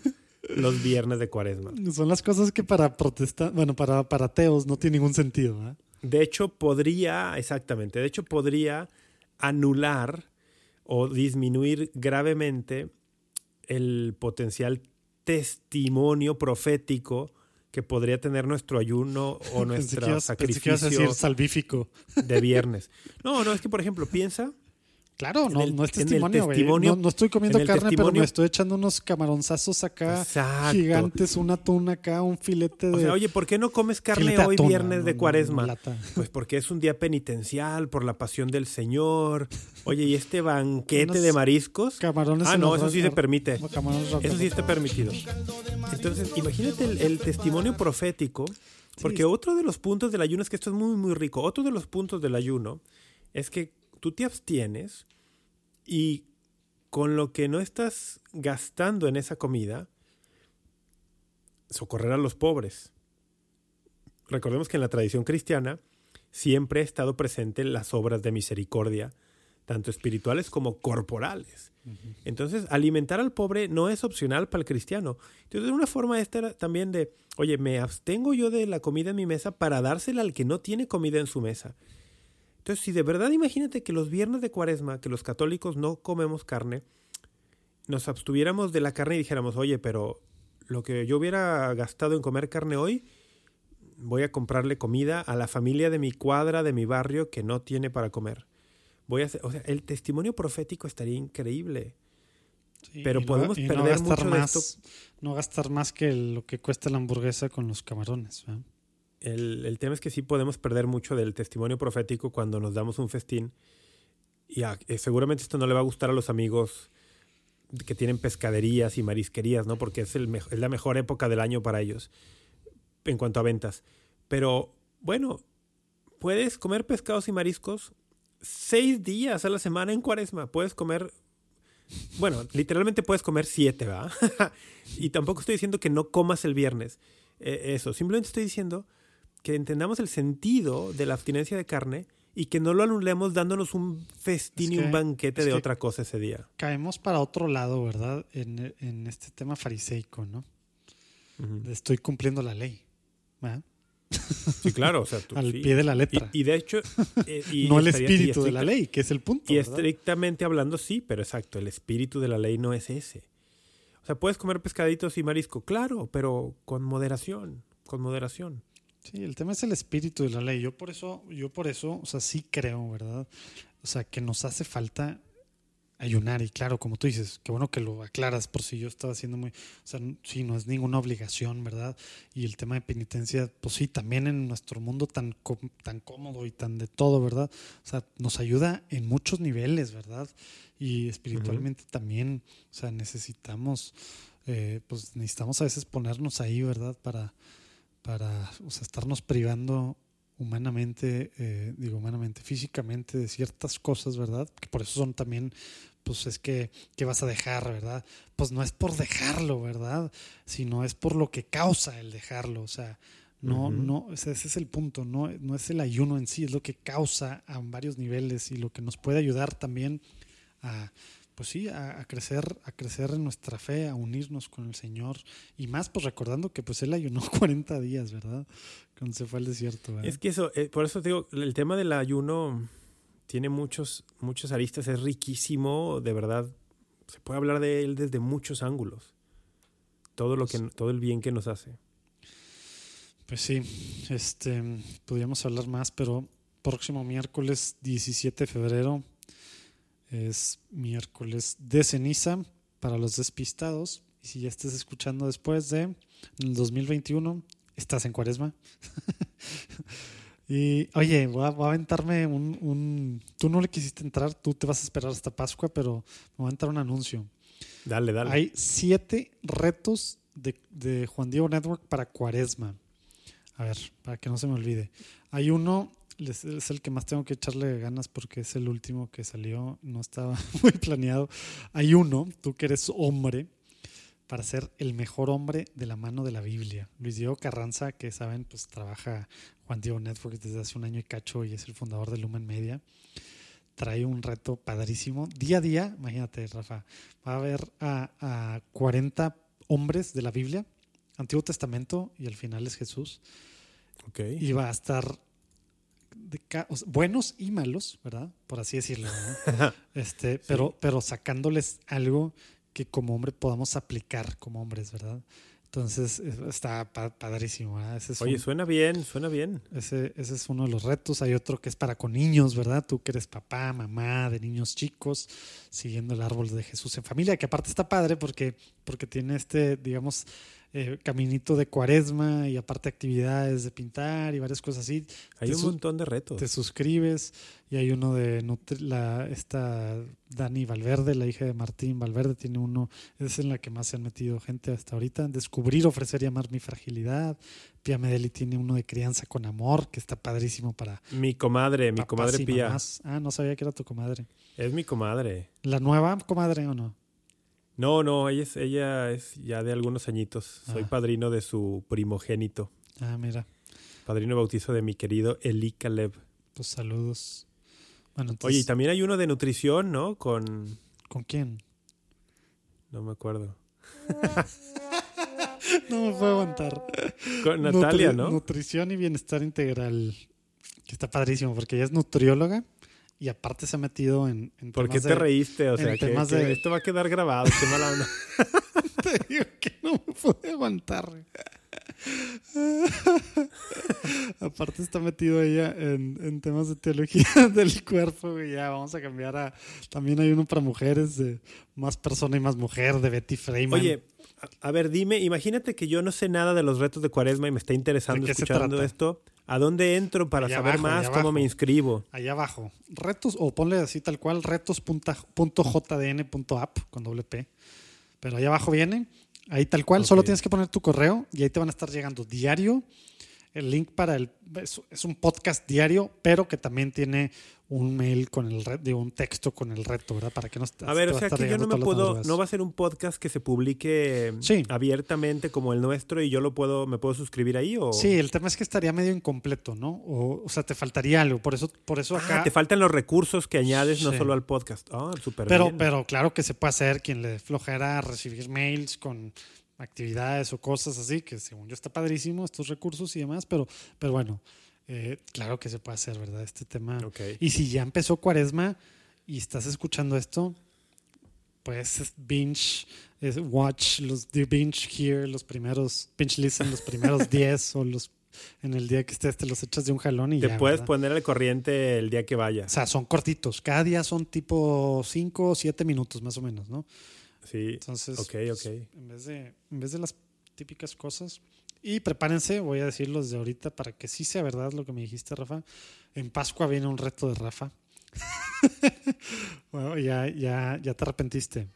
[SPEAKER 3] los viernes de cuaresma.
[SPEAKER 2] Son las cosas que para protestar, bueno, para, para ateos no tiene ningún sentido, ¿verdad?
[SPEAKER 3] De hecho, podría, exactamente, de hecho podría anular o disminuir gravemente el potencial testimonio profético que podría tener nuestro ayuno o nuestro sacrificio
[SPEAKER 2] decir salvífico.
[SPEAKER 3] de viernes. No, no, es que por ejemplo, piensa
[SPEAKER 2] Claro, no,
[SPEAKER 3] el-
[SPEAKER 2] no es testimonio, güey. No, no estoy comiendo carne, pero me estoy echando unos camaronzazos acá
[SPEAKER 3] Exacto.
[SPEAKER 2] gigantes, un atún acá, un filete de.
[SPEAKER 3] O sea, oye, ¿por qué no comes carne hoy viernes
[SPEAKER 2] no,
[SPEAKER 3] de cuaresma? Pues porque es un día penitencial por la pasión del Señor. Oye, ¿y este banquete
[SPEAKER 2] Unos
[SPEAKER 3] de mariscos?
[SPEAKER 2] Camarones
[SPEAKER 3] Ah, no, eso sí se permite. Eso sí está permitido. Entonces, imagínate el, el testimonio profético, porque
[SPEAKER 2] Sí.
[SPEAKER 3] otro de los puntos del ayuno es que esto es muy, muy rico. Otro de los puntos del ayuno es que tú te abstienes y con lo que no estás gastando en esa comida, socorrer a los pobres. Recordemos que en la tradición cristiana siempre ha estado presente las obras de misericordia, tanto espirituales como corporales. Entonces, alimentar al pobre no es opcional para el cristiano. Entonces, una forma esta era también de, oye, me abstengo yo de la comida en mi mesa para dársela al que no tiene comida en su mesa. Entonces, si de verdad imagínate que los viernes de cuaresma, que los católicos no comemos carne, nos abstuviéramos de la carne y dijéramos, oye, pero lo que yo hubiera gastado en comer carne hoy, voy a comprarle comida a la familia de mi cuadra, de mi barrio, que no tiene para comer. Voy a hacer, o sea, el testimonio profético estaría increíble.
[SPEAKER 2] Sí,
[SPEAKER 3] pero
[SPEAKER 2] y
[SPEAKER 3] podemos
[SPEAKER 2] y
[SPEAKER 3] perder
[SPEAKER 2] gastar
[SPEAKER 3] mucho de
[SPEAKER 2] más,
[SPEAKER 3] esto.
[SPEAKER 2] No gastar más que lo que cuesta la hamburguesa con los camarones. ¿verdad?
[SPEAKER 3] El, tema es que sí podemos perder mucho del testimonio profético cuando nos damos un festín. Y a- eh, seguramente esto no le va a gustar a los amigos que tienen pescaderías y marisquerías, ¿no? Porque es la mejor época del año para ellos en cuanto a ventas. Pero bueno, puedes comer pescados y mariscos seis días a la semana en cuaresma. Puedes comer, bueno, literalmente puedes comer siete, ¿va? y tampoco estoy diciendo que no comas el viernes. Eh, eso, simplemente estoy diciendo que entendamos el sentido de la abstinencia de carne y que no lo anulemos dándonos un festín
[SPEAKER 2] Es
[SPEAKER 3] y un
[SPEAKER 2] que-
[SPEAKER 3] banquete de otra cosa ese día.
[SPEAKER 2] Caemos para otro lado, ¿verdad? En, en este tema fariseico, ¿no? Estoy cumpliendo la ley. ¿verdad?
[SPEAKER 3] Sí, claro, o sea, tú,
[SPEAKER 2] Al
[SPEAKER 3] sí.
[SPEAKER 2] pie de la letra.
[SPEAKER 3] Y, y de hecho, eh, y
[SPEAKER 2] no el
[SPEAKER 3] y
[SPEAKER 2] espíritu de la ley, que es el punto.
[SPEAKER 3] Y
[SPEAKER 2] ¿verdad?
[SPEAKER 3] estrictamente hablando, sí, pero exacto, el espíritu de la ley no es ese. O sea, puedes comer pescaditos y marisco, claro, pero con moderación, con moderación.
[SPEAKER 2] Sí, el tema es el espíritu de la ley. Yo por eso, yo por eso, o sea, sí creo, ¿verdad? O sea, que nos hace falta ayunar. Y claro, como tú dices, qué bueno que lo aclaras por si yo estaba haciendo muy... O sea, sí, no es ninguna obligación, ¿verdad? Y el tema de penitencia, pues sí, también en nuestro mundo tan, tan cómodo y tan de todo, ¿verdad? O sea, nos ayuda en muchos niveles, ¿verdad? Y espiritualmente también, o sea, necesitamos, eh, pues necesitamos a veces ponernos ahí, ¿verdad? Para, para o sea, estarnos privando humanamente, eh, digo humanamente, físicamente de ciertas cosas, ¿verdad? Que por eso son también, pues es que, ¿qué vas a dejar, verdad? Pues no es por dejarlo, ¿verdad? Sino es por lo que causa el dejarlo, o sea, no, no, ese, es el punto, no, no es el ayuno en sí, es lo que causa a varios niveles y lo que nos puede ayudar también a, pues sí, a, crecer, a crecer en nuestra fe, a unirnos con el Señor y más, pues recordando que pues él ayunó 40 días, ¿verdad? Cuando se fue al desierto.
[SPEAKER 3] Es que eso, eh, por eso digo, el tema del ayuno tiene muchos, muchos aristas, es riquísimo, de verdad, se puede hablar de él desde muchos ángulos. Todo lo que, todo el bien que nos hace.
[SPEAKER 2] Pues sí, este, podríamos hablar más, pero próximo miércoles 17 de febrero es miércoles de ceniza para los despistados. Y si ya estás escuchando después de el 2021, estás en cuaresma. y oye, voy a, aventarme un, un, Tú no le quisiste entrar, tú te vas a esperar hasta Pascua, pero me voy a entrar un anuncio.
[SPEAKER 3] Dale, dale.
[SPEAKER 2] Hay siete retos de, de Juan Diego Network para cuaresma. A ver, para que no se me olvide. Hay uno, es el que más tengo que echarle ganas porque es el último que salió, no estaba muy planeado. Hay uno, tú que eres hombre, para ser el mejor hombre de la mano de la Biblia. Luis Diego Carranza, que saben, pues trabaja Juan Diego Network desde hace un año y cacho y es el fundador de Lumen Media. Trae un reto padrísimo. Día a día, imagínate, Rafa, va a haber a, a 40 hombres de la Biblia Antiguo Testamento y al final es Jesús.
[SPEAKER 3] Okay.
[SPEAKER 2] Y va a estar buenos y malos, ¿verdad? Por así decirlo. este, pero, pero sacándoles algo que como hombre podamos aplicar como hombres, ¿verdad? Entonces está padrísimo. ¿verdad?
[SPEAKER 3] Oye, suena bien, suena bien.
[SPEAKER 2] Ese, ese es uno de los retos. Hay otro que es para con niños, ¿verdad? Tú que eres papá, mamá de niños chicos, siguiendo el árbol de Jesús en familia, que aparte está padre porque, porque tiene este, digamos, eh, caminito de cuaresma y aparte actividades de pintar y varias cosas así.
[SPEAKER 3] Hay un montón de retos.
[SPEAKER 2] Te suscribes y hay uno de la, esta Dani Valverde, la hija de Martín Valverde, tiene uno, es en la que más se han metido gente hasta ahorita. Descubrir, ofrecer y amar mi fragilidad. Pia Medeli tiene uno de crianza con amor, que está padrísimo para...
[SPEAKER 3] Mi comadre, mi comadre Pia.
[SPEAKER 2] Ah, no sabía que era tu comadre.
[SPEAKER 3] Es mi comadre.
[SPEAKER 2] ¿La nueva comadre o no?
[SPEAKER 3] No, no, ella es, ella es ya de algunos añitos. Soy ah. padrino de su primogénito.
[SPEAKER 2] Ah, mira.
[SPEAKER 3] Padrino bautizo de mi querido Eli Caleb.
[SPEAKER 2] Pues saludos.
[SPEAKER 3] Oye, y también hay uno de nutrición, ¿no? Con.
[SPEAKER 2] ¿Con quién?
[SPEAKER 3] No me acuerdo.
[SPEAKER 2] no me puedo aguantar.
[SPEAKER 3] Con Natalia, ¿no?
[SPEAKER 2] Nutrición y bienestar integral. Que está padrísimo, porque ella es nutrióloga y aparte se ha metido en, en
[SPEAKER 3] ¿Por qué te reíste? O sea, que, esto va a quedar grabado, qué mala onda.
[SPEAKER 2] te digo que no me pude aguantar. aparte está metido ella en, temas de teología del cuerpo. Y ya vamos a cambiar a... También hay uno para mujeres, de más persona y más mujer, de Betty Freeman.
[SPEAKER 3] Oye, a ver, dime, imagínate que yo no sé nada de los retos de cuaresma y me está interesando escuchando esto. ¿A dónde entro para saber más? ¿Cómo me inscribo?
[SPEAKER 2] Allá abajo. Retos, o ponle así tal cual, retos.jdn.app con doble P. Pero allá abajo viene, ahí tal cual, solo tienes que poner tu correo y ahí te van a estar llegando diario el link para el es, un podcast diario, pero que también tiene un mail con el de un texto con el reto, ¿verdad? Para que no
[SPEAKER 3] A ver, o sea que yo no me puedo, no va a ser un podcast que se publique abiertamente como el nuestro y yo lo puedo, me puedo suscribir ahí o.
[SPEAKER 2] Sí, el tema es que estaría medio incompleto, ¿no? O, o sea, te faltaría algo, por eso, por eso ah, acá.
[SPEAKER 3] te faltan los recursos que añades, no solo al podcast. Ah, súper
[SPEAKER 2] pero, Pero claro que se puede hacer quien le flojera recibir mails con actividades o cosas así, que según yo está padrísimo estos recursos y demás, pero, pero bueno, eh, claro que se puede hacer, ¿verdad? Este tema. Y si ya empezó cuaresma y estás escuchando esto, pues binge, watch, los binge here, los primeros, binge listen, los primeros 10 o los en el día que estés, te los echas de un jalón y
[SPEAKER 3] Te
[SPEAKER 2] ya.
[SPEAKER 3] puedes
[SPEAKER 2] ¿verdad?
[SPEAKER 3] poner al corriente el día que
[SPEAKER 2] O
[SPEAKER 3] vayas.
[SPEAKER 2] sea, son cortitos. Cada día son tipo 5 o 7 minutos más o menos, ¿no?
[SPEAKER 3] Sí.
[SPEAKER 2] Entonces,
[SPEAKER 3] Ok, ok.
[SPEAKER 2] en vez de, en vez de las típicas cosas. Y prepárense, voy a decirlo desde ahorita para que sí sea verdad lo que me dijiste, Rafa. En Pascua viene un reto de Rafa. bueno, ya, ya, ya te arrepentiste.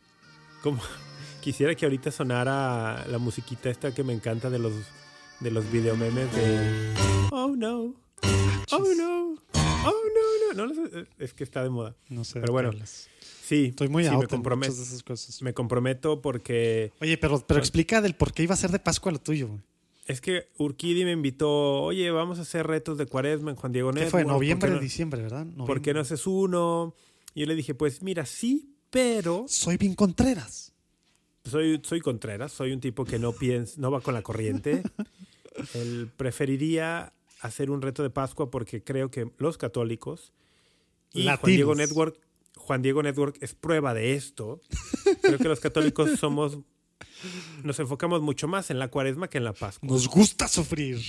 [SPEAKER 3] Como quisiera que ahorita sonara la musiquita esta que me encanta de los de los videomemes de Oh no. Oh no. Oh no, no. no, es que está de moda.
[SPEAKER 2] No sé. de
[SPEAKER 3] Pero bueno,
[SPEAKER 2] hablas.
[SPEAKER 3] Sí,
[SPEAKER 2] Estoy muy
[SPEAKER 3] sí,
[SPEAKER 2] out
[SPEAKER 3] me comprometo.
[SPEAKER 2] de esas cosas.
[SPEAKER 3] Me comprometo porque
[SPEAKER 2] Oye, pero, pero explica del por qué iba a ser de Pascua lo tuyo. güey.
[SPEAKER 3] es que Urquidi me invitó, oye, vamos a hacer retos de cuaresma en Juan Diego
[SPEAKER 2] ¿Qué
[SPEAKER 3] Network.
[SPEAKER 2] fue?
[SPEAKER 3] ¿por qué
[SPEAKER 2] Noviembre,
[SPEAKER 3] no-
[SPEAKER 2] diciembre, ¿verdad?
[SPEAKER 3] ¿Por qué no
[SPEAKER 2] Noviembre.
[SPEAKER 3] haces uno? Y yo le dije, pues mira, sí, pero
[SPEAKER 2] Soy bien Contreras.
[SPEAKER 3] soy, soy Contreras, soy un tipo que no piensa, no va con la corriente. Él preferiría hacer un reto de Pascua porque creo que los católicos y Juan
[SPEAKER 2] Latinos.
[SPEAKER 3] Diego Network, Juan Diego Network es prueba de esto. Creo que los católicos somos, nos enfocamos mucho más en la Cuaresma que en la Pascua.
[SPEAKER 2] Nos gusta sufrir.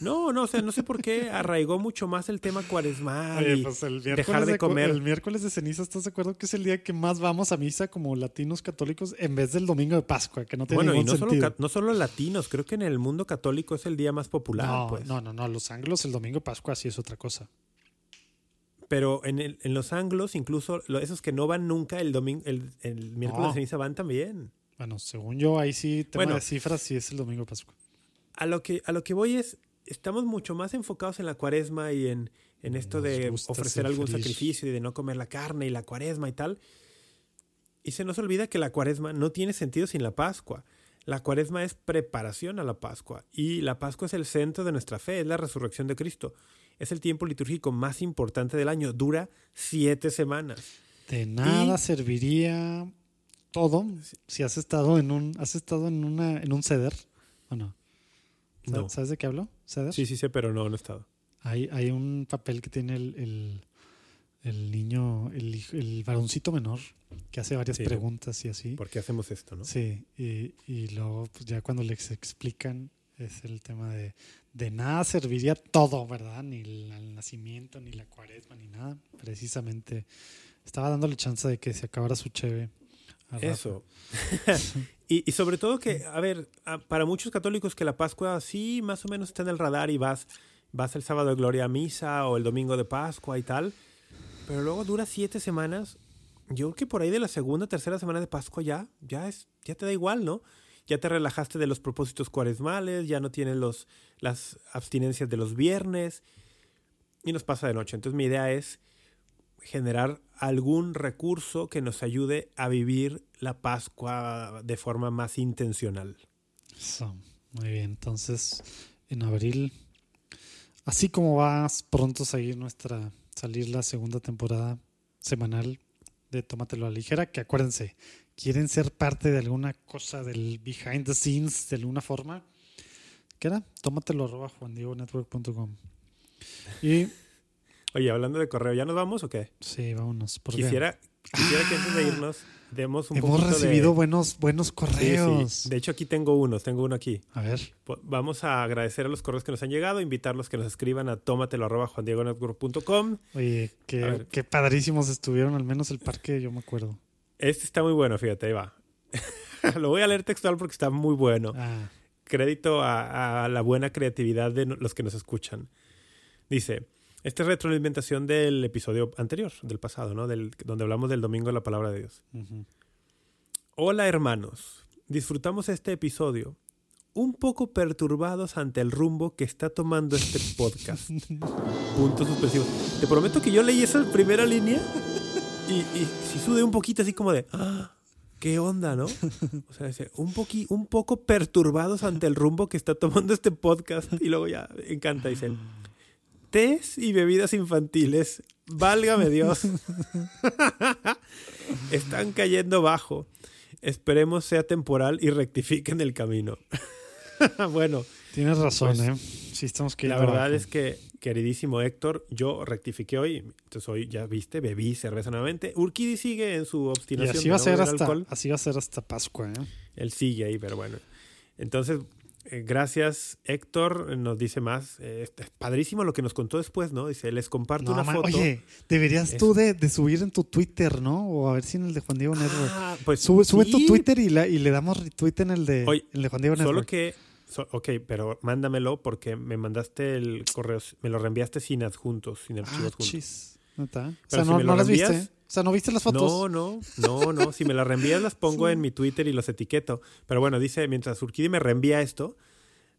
[SPEAKER 3] No, no, o sea, no sé por qué arraigó mucho más el tema cuaresmal
[SPEAKER 2] Oye,
[SPEAKER 3] y
[SPEAKER 2] pues el
[SPEAKER 3] dejar de
[SPEAKER 2] de,
[SPEAKER 3] comer.
[SPEAKER 2] El miércoles de ceniza, ¿estás de acuerdo que es el día que más vamos a misa como latinos católicos en vez del domingo de Pascua? Que no tiene
[SPEAKER 3] Bueno, y
[SPEAKER 2] ningún
[SPEAKER 3] no solo,
[SPEAKER 2] sentido.
[SPEAKER 3] ca- no solo latinos, creo que en el mundo católico es el día más popular,
[SPEAKER 2] no,
[SPEAKER 3] pues.
[SPEAKER 2] no, no, no. Los anglos el domingo de Pascua sí es otra cosa.
[SPEAKER 3] Pero en, el- en los anglos, incluso esos que no van nunca el domingo, el, el miércoles
[SPEAKER 2] No.
[SPEAKER 3] de ceniza van también.
[SPEAKER 2] Bueno, según yo, ahí sí, tema
[SPEAKER 3] Bueno.
[SPEAKER 2] de cifras, sí es el domingo de Pascua.
[SPEAKER 3] A lo que, a lo que voy es, estamos mucho más enfocados en la cuaresma y en, en esto
[SPEAKER 2] Nos
[SPEAKER 3] de ofrecer algún sacrificio y de no comer la carne y la cuaresma y tal. Y se nos olvida que la cuaresma no tiene sentido sin la Pascua. La cuaresma es preparación a la Pascua y la Pascua es el centro de nuestra fe, es la resurrección de Cristo. Es el tiempo litúrgico más importante del año, dura siete semanas.
[SPEAKER 2] De nada serviría todo si has estado en un, has estado en una, en un ceder. ¿O no? ¿Sa-
[SPEAKER 3] No.
[SPEAKER 2] ¿Sabes de qué hablo? ¿Ceder?
[SPEAKER 3] Sí, sí sé, pero no, no he estado.
[SPEAKER 2] Hay, hay un papel que tiene el, el, el niño, el, el varoncito menor, que hace varias
[SPEAKER 3] Sí.
[SPEAKER 2] preguntas y así.
[SPEAKER 3] ¿Por qué hacemos esto, no?
[SPEAKER 2] Sí, y, y luego pues ya cuando les explican es el tema de de nada serviría todo, ¿verdad? Ni el, nacimiento, ni la cuaresma, ni nada. Precisamente estaba dándole chance de que se acabara su cheve.
[SPEAKER 3] Eso. y, y sobre todo que, a ver, para muchos católicos que la Pascua sí más o menos está en el radar y vas, vas el sábado de gloria a misa o el domingo de Pascua y tal, pero luego dura siete semanas. Yo creo que por ahí de la segunda, tercera semana de Pascua ya, ya es, ya te da igual, ¿no? Ya te relajaste de los propósitos cuaresmales, ya no tienes los, las abstinencias de los viernes y nos pasa de noche. Entonces mi idea es generar algún recurso que nos ayude a vivir la Pascua de forma más intencional.
[SPEAKER 2] Eso, muy bien. Entonces, en abril, así como vas pronto a seguir nuestra, salir la segunda temporada semanal de Tómatelo a la ligera, que acuérdense, quieren ser parte de alguna cosa del behind the scenes de alguna forma, ¿qué era? Tómatelo arroba juandiegonetwork.com. Y
[SPEAKER 3] Oye, hablando de correo, ¿ya nos vamos o qué?
[SPEAKER 2] sí, vámonos. porque
[SPEAKER 3] Quisiera, quisiera que antes de irnos demos un
[SPEAKER 2] hemos recibido
[SPEAKER 3] de...
[SPEAKER 2] buenos, buenos
[SPEAKER 3] Sí,
[SPEAKER 2] correos.
[SPEAKER 3] sí. De hecho, aquí tengo unos, tengo uno aquí.
[SPEAKER 2] A ver,
[SPEAKER 3] Vamos a agradecer a los correos que nos han llegado, invitarlos que nos escriban a tómatelo arroba juandiegonetwork.com.
[SPEAKER 2] oye, qué padrísimos estuvieron, al menos el parque, yo me acuerdo.
[SPEAKER 3] Este está muy bueno, fíjate, ahí va. Lo voy a leer textual porque está muy bueno.
[SPEAKER 2] Ah,
[SPEAKER 3] crédito a, a la buena creatividad de los que nos escuchan. Dice, esta es retroalimentación del episodio anterior, del pasado, ¿no? Del, donde hablamos del domingo de la palabra de Dios. Hola hermanos, disfrutamos este episodio un poco perturbados ante el rumbo que está tomando este podcast. Puntos suspensivos. Te prometo que yo leí esa primera línea y, y sí sudé un poquito así como de... "Ah, ¿Qué onda, no? O sea, un, poqui, un poco perturbados ante el rumbo que está tomando este podcast. Y luego ya encanta, dice, tés y bebidas infantiles, válgame Dios. Están cayendo bajo. Esperemos sea temporal y rectifiquen el camino. bueno,
[SPEAKER 2] Tienes razón,
[SPEAKER 3] Pues,
[SPEAKER 2] ¿eh? Sí, estamos que
[SPEAKER 3] la verdad es que, queridísimo Héctor, yo rectifiqué hoy. Entonces hoy, ya viste, bebí cerveza nuevamente. Urquidi sigue en su
[SPEAKER 2] Y
[SPEAKER 3] obstinación
[SPEAKER 2] así
[SPEAKER 3] de
[SPEAKER 2] va a ser hasta,
[SPEAKER 3] alcohol.
[SPEAKER 2] así va a ser hasta Pascua, ¿eh?
[SPEAKER 3] Él sigue ahí, pero bueno. Entonces, Eh, gracias, Héctor. Nos dice más. Eh, es padrísimo lo que nos contó después, ¿no? Dice, les comparto
[SPEAKER 2] No,
[SPEAKER 3] una foto.
[SPEAKER 2] Oye, deberías tú de, de subir en tu Twitter, ¿no? O a ver si en el de Juan Diego Network.
[SPEAKER 3] Ah, pues
[SPEAKER 2] Sube, sube tu Twitter y, la, y le damos retweet en el de,
[SPEAKER 3] Oye,
[SPEAKER 2] el de Juan Diego
[SPEAKER 3] Solo
[SPEAKER 2] Network.
[SPEAKER 3] que, so- ok, pero mándamelo porque me mandaste el correo, me lo reenviaste sin adjuntos, sin
[SPEAKER 2] Ah,
[SPEAKER 3] archivos juntos.
[SPEAKER 2] chis. ¿Neta? O sea,
[SPEAKER 3] si
[SPEAKER 2] no, no las viste. O sea, no viste las fotos.
[SPEAKER 3] No, no, no, no. Si me las reenvías las pongo
[SPEAKER 2] Sí.
[SPEAKER 3] en mi Twitter y los etiqueto. Pero bueno, dice, mientras Urquidi me reenvía esto,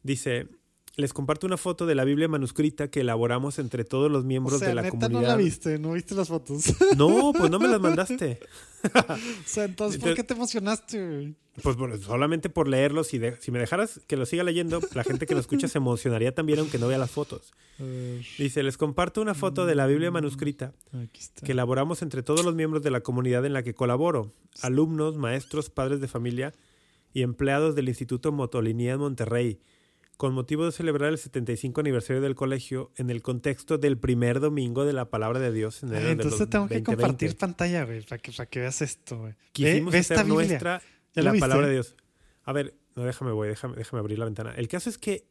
[SPEAKER 3] dice, les comparto una foto de la Biblia manuscrita que elaboramos entre todos los
[SPEAKER 2] o
[SPEAKER 3] miembros
[SPEAKER 2] sea,
[SPEAKER 3] de la
[SPEAKER 2] neta
[SPEAKER 3] comunidad.
[SPEAKER 2] no la viste, no viste las fotos.
[SPEAKER 3] No, pues no me las mandaste.
[SPEAKER 2] o sea, entonces, ¿por qué te emocionaste?
[SPEAKER 3] Pues solamente por leerlos. Si, de- si me dejaras que lo siga leyendo, la gente que lo escucha se emocionaría también aunque no vea las fotos. Dice, les comparto una foto de la Biblia manuscrita
[SPEAKER 2] aquí está.
[SPEAKER 3] que elaboramos entre todos los miembros de la comunidad en la que colaboro, alumnos, maestros, padres de familia y empleados del Instituto Motolinía en Monterrey, con motivo de celebrar el 75 aniversario del colegio en el contexto del primer domingo de la palabra de Dios en de
[SPEAKER 2] entonces tengo que
[SPEAKER 3] 2020.
[SPEAKER 2] compartir pantalla, güey, para que, para que veas esto, güey.
[SPEAKER 3] Quisimos
[SPEAKER 2] ve
[SPEAKER 3] hacer nuestra
[SPEAKER 2] ¿Ya lo
[SPEAKER 3] la
[SPEAKER 2] viste?
[SPEAKER 3] palabra de Dios. A ver, no, déjame, voy, déjame, déjame abrir la ventana. El caso es que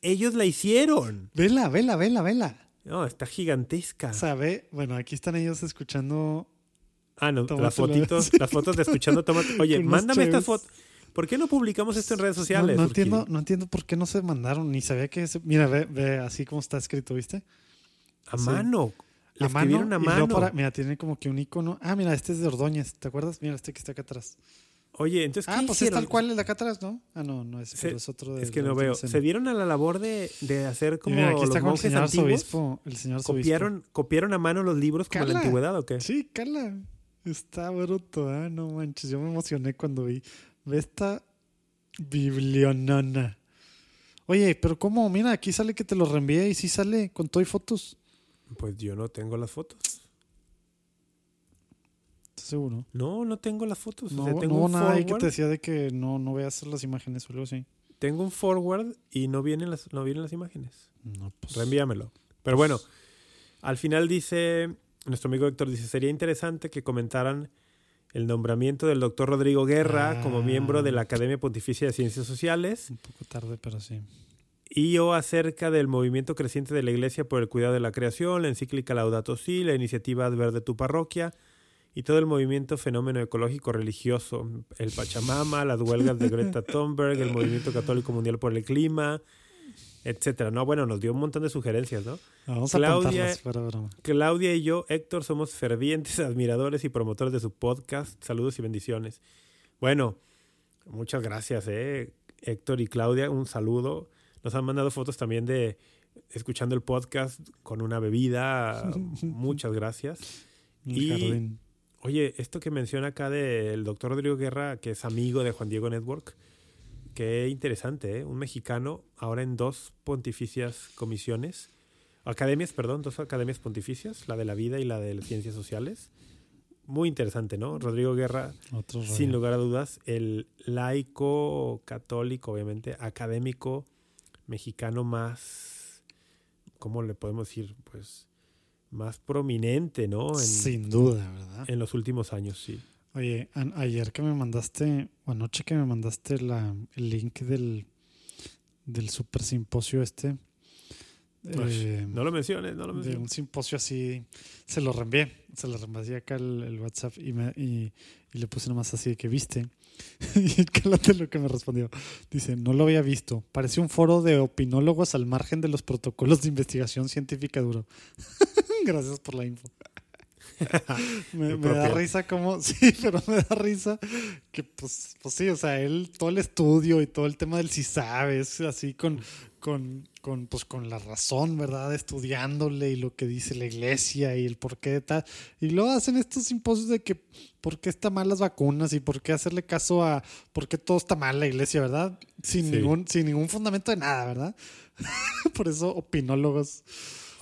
[SPEAKER 3] ellos la hicieron.
[SPEAKER 2] Vela, vela, vela, vela.
[SPEAKER 3] No, está gigantesca.
[SPEAKER 2] Ve, bueno, aquí están ellos escuchando.
[SPEAKER 3] Ah, no,
[SPEAKER 2] Tómatelo.
[SPEAKER 3] las fotitos, las fotos de escuchando tomate. Oye, mándame estas
[SPEAKER 2] cheves.
[SPEAKER 3] fotos. ¿Por qué no publicamos esto en redes sociales?
[SPEAKER 2] no entiendo, no entiendo por qué no se mandaron, ni sabía que se... Mira, ve, ve así como está escrito, ¿viste?
[SPEAKER 3] A
[SPEAKER 2] Sí.
[SPEAKER 3] mano. Le
[SPEAKER 2] a mano,
[SPEAKER 3] escribieron a
[SPEAKER 2] y luego
[SPEAKER 3] mano.
[SPEAKER 2] para- mira, tiene como que un icono. Ah, mira, este es de Ordóñez, ¿te acuerdas? Mira, este que está acá atrás.
[SPEAKER 3] Oye, entonces,
[SPEAKER 2] Ah,
[SPEAKER 3] ¿qué
[SPEAKER 2] pues es
[SPEAKER 3] hicieron?
[SPEAKER 2] tal cual el de acá atrás, ¿no? Ah, no, no es,
[SPEAKER 3] Se-
[SPEAKER 2] pero es otro de
[SPEAKER 3] Es que no veo. Se dieron a la labor de, de hacer como
[SPEAKER 2] mira, aquí
[SPEAKER 3] los
[SPEAKER 2] está con el señor
[SPEAKER 3] antiguos.
[SPEAKER 2] arzobispo. El señor.
[SPEAKER 3] Copiaron, copiaron a mano los libros como en la antigüedad o qué?
[SPEAKER 2] Sí, cala. Está bruto, ah, no manches. Yo me emocioné cuando vi. Ve esta biblionona. Oye, pero ¿cómo? Mira, aquí sale que te lo reenvié y sí sale con todo y fotos.
[SPEAKER 3] Pues yo no tengo las fotos.
[SPEAKER 2] ¿Estás seguro?
[SPEAKER 3] No, no tengo las fotos. O
[SPEAKER 2] No,
[SPEAKER 3] sea,
[SPEAKER 2] no
[SPEAKER 3] tengo un
[SPEAKER 2] nada ahí que te decía de que no, no veas las imágenes o algo así.
[SPEAKER 3] tengo un forward y no vienen las, no vienen las imágenes.
[SPEAKER 2] No, pues.
[SPEAKER 3] Reenvíamelo. Pero bueno, al final dice, nuestro amigo Héctor dice, sería interesante que comentaran el nombramiento del doctor Rodrigo Guerra
[SPEAKER 2] Ah.
[SPEAKER 3] como miembro de la Academia Pontificia de Ciencias Sociales
[SPEAKER 2] Un poco tarde, pero sí.
[SPEAKER 3] y o acerca del movimiento creciente de la Iglesia por el cuidado de la creación, la encíclica Laudato Si, la iniciativa Ver de tu parroquia y todo el movimiento fenómeno ecológico religioso, el Pachamama, las huelgas de Greta Thunberg, el movimiento católico mundial por el clima, etcétera. No, bueno, nos dio un montón de sugerencias, ¿no?
[SPEAKER 2] Vamos
[SPEAKER 3] Claudia-
[SPEAKER 2] a fuera broma.
[SPEAKER 3] Claudia y yo, Héctor, somos fervientes admiradores y promotores de su podcast. Saludos y bendiciones. Bueno, muchas gracias, eh, Héctor y Claudia. Un saludo. Nos han mandado fotos también de escuchando el podcast con una bebida. muchas gracias. Y-
[SPEAKER 2] jardín.
[SPEAKER 3] Oye, esto que menciona acá del doctor Rodrigo Guerra, que es amigo de Juan Diego Network, qué interesante, ¿eh? Un mexicano ahora en dos pontificias comisiones, academias, perdón, dos academias pontificias, la de la vida y la de las ciencias sociales. Muy interesante, ¿no? Rodrigo Guerra,
[SPEAKER 2] Otro
[SPEAKER 3] sin lugar a dudas, el laico católico, obviamente, académico mexicano más, ¿cómo le podemos decir? Pues más prominente, ¿no? En,
[SPEAKER 2] Sin duda, ¿verdad?
[SPEAKER 3] en los últimos años, sí.
[SPEAKER 2] Oye, ayer que me mandaste, o anoche que me mandaste la, el link del, del super simposio este. eh,
[SPEAKER 3] No lo menciones, no lo
[SPEAKER 2] de
[SPEAKER 3] menciones.
[SPEAKER 2] un simposio así, se lo reenvié, se lo reenvié acá el, el WhatsApp y, me, y, y le puse nomás así de que viste. y cálate lo que me respondió. Dice, no lo había visto. Parece un foro de opinólogos al margen de los protocolos de investigación científica duro. Gracias por la info. me, da risa como, sí, pero me da risa que pues, pues sí, o sea, él, todo el estudio y todo el tema del si sabes, así con, con, con, pues, con la razón, ¿verdad? Estudiándole y lo que dice la iglesia y el por qué de tal. Y luego hacen estos simposios de que por qué están mal las vacunas y por qué hacerle caso a por qué todo está mal la iglesia, ¿verdad? Sin,
[SPEAKER 3] Sí.
[SPEAKER 2] ningún, sin ningún fundamento de nada, ¿verdad? por eso opinólogos.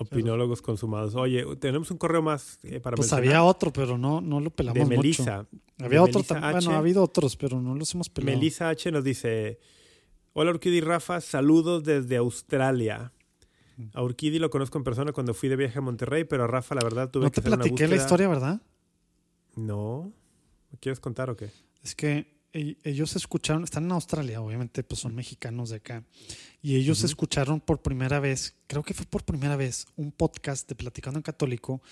[SPEAKER 3] Opinólogos consumados. Oye, tenemos un correo más eh, para
[SPEAKER 2] Pues
[SPEAKER 3] mencionar.
[SPEAKER 2] había otro, pero no, no lo pelamos
[SPEAKER 3] de
[SPEAKER 2] mucho.
[SPEAKER 3] Melissa.
[SPEAKER 2] Había
[SPEAKER 3] de
[SPEAKER 2] otro
[SPEAKER 3] Melissa
[SPEAKER 2] también.
[SPEAKER 3] H.
[SPEAKER 2] Bueno, ha habido otros, pero no los hemos pelado.
[SPEAKER 3] Melissa H nos dice: Hola Urquidi y Rafa, saludos desde Australia.
[SPEAKER 2] Mm.
[SPEAKER 3] A Urquidi lo conozco en persona cuando fui de viaje a Monterrey, pero a Rafa, la verdad, tuve
[SPEAKER 2] no
[SPEAKER 3] que
[SPEAKER 2] te
[SPEAKER 3] hacer una
[SPEAKER 2] platiqué la historia, ¿verdad?
[SPEAKER 3] No. ¿Me quieres contar o qué?
[SPEAKER 2] Es que ellos escucharon, están en Australia, obviamente, pues son mexicanos de acá, y ellos escucharon por primera vez, creo que fue por primera vez, un podcast de Platicando en Católico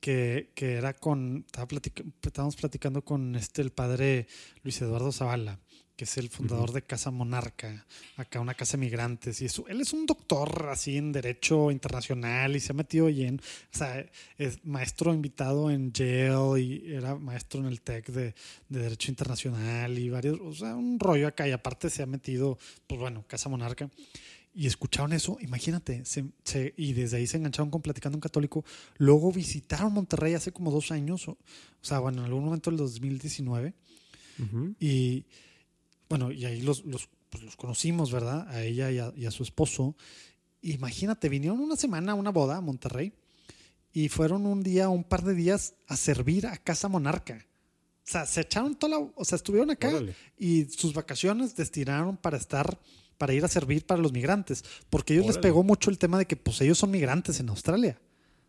[SPEAKER 2] que, que era con, estaba platica- estábamos platicando con este, el padre Luis Eduardo Zavala, que es el fundador de Casa Monarca, acá una casa de migrantes, y eso, él es un doctor así en Derecho Internacional y se ha metido en, o sea, es maestro invitado en Yale y era maestro en el TEC de, de Derecho Internacional y varios, o sea, un rollo acá y aparte se ha metido, pues bueno, Casa Monarca. Y escucharon eso, imagínate, se- se- y desde ahí se engancharon con Platicando un Católico. Luego visitaron Monterrey hace como dos años, o, o sea, bueno, en algún momento del 2019.
[SPEAKER 3] Ujú.
[SPEAKER 2] Y bueno, y ahí los, los, pues los conocimos, ¿verdad? A ella y a, y a su esposo. Imagínate, vinieron una semana a una boda a Monterrey y fueron un día, un par de días a servir a Casa Monarca. O sea, se echaron toda la, o sea, estuvieron acá
[SPEAKER 3] Órale.
[SPEAKER 2] y sus vacaciones destinaron para estar, para ir a servir para los migrantes, porque a ellos les pegó mucho el tema de que pues ellos son migrantes en Australia.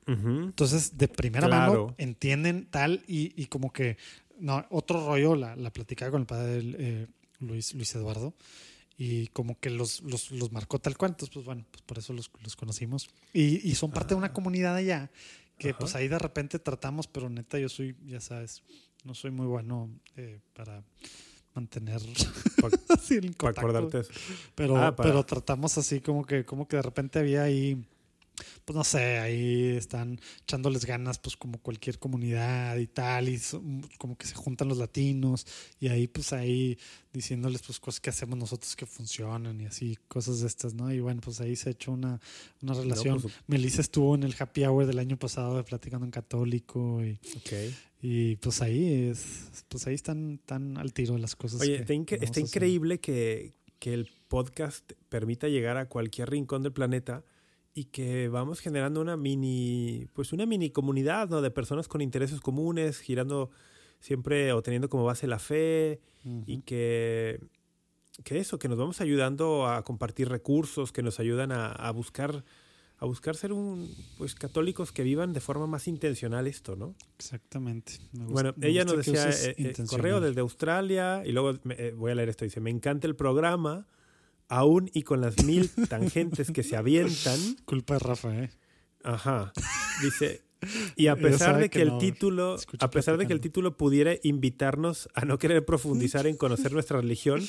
[SPEAKER 2] Entonces, de primera
[SPEAKER 3] Claro.
[SPEAKER 2] mano entienden tal y, y como que, no, otro rollo, la, la platicaba con el padre eh, Luis, Luis Eduardo, y como que los, los, los marcó tal cual, entonces, pues bueno, pues por eso los, los conocimos. Y, y son parte de una comunidad allá, que
[SPEAKER 3] Ajá.
[SPEAKER 2] pues ahí de repente tratamos, pero neta yo soy, ya sabes, no soy muy bueno eh, para mantener
[SPEAKER 3] Pa-
[SPEAKER 2] así el
[SPEAKER 3] Para acordarte eso.
[SPEAKER 2] Pero,
[SPEAKER 3] Ah, para-
[SPEAKER 2] pero tratamos así como que, como que de repente había ahí, pues no sé, ahí están echándoles ganas, pues como cualquier comunidad y tal, y son- como que se juntan los latinos, y ahí pues ahí diciéndoles pues cosas que hacemos nosotros que funcionan y así, cosas de estas, ¿no? Y bueno, pues ahí se ha hecho una, una relación.
[SPEAKER 3] pues,
[SPEAKER 2] Melissa estuvo en el happy hour del año pasado de Platicando en Católico, y,
[SPEAKER 3] Ok.
[SPEAKER 2] y pues ahí es, pues ahí están, tan al tiro las cosas.
[SPEAKER 3] Oye, está,
[SPEAKER 2] vamos
[SPEAKER 3] está increíble que, que el podcast permita llegar a cualquier rincón del planeta y que vamos generando una mini, pues una mini comunidad, ¿no? De personas con intereses comunes, girando siempre o teniendo como base la fe y que, que eso, que nos vamos ayudando a compartir recursos, que nos ayudan a, a buscar a buscar ser un pues católicos que vivan de forma más intencional esto, ¿no?
[SPEAKER 2] Exactamente. Me gusta-
[SPEAKER 3] Bueno,
[SPEAKER 2] me
[SPEAKER 3] ella nos decía, eh, eh, correo desde Australia, y luego me- eh, voy a leer esto, dice, me encanta el programa, aún y con las mil tangentes que se avientan,
[SPEAKER 2] Culpa de Rafa, ¿eh?
[SPEAKER 3] ajá, dice, y a pesar de que,
[SPEAKER 2] que
[SPEAKER 3] el título, a pesar de que el título pudiera invitarnos a no querer profundizar en conocer nuestra religión,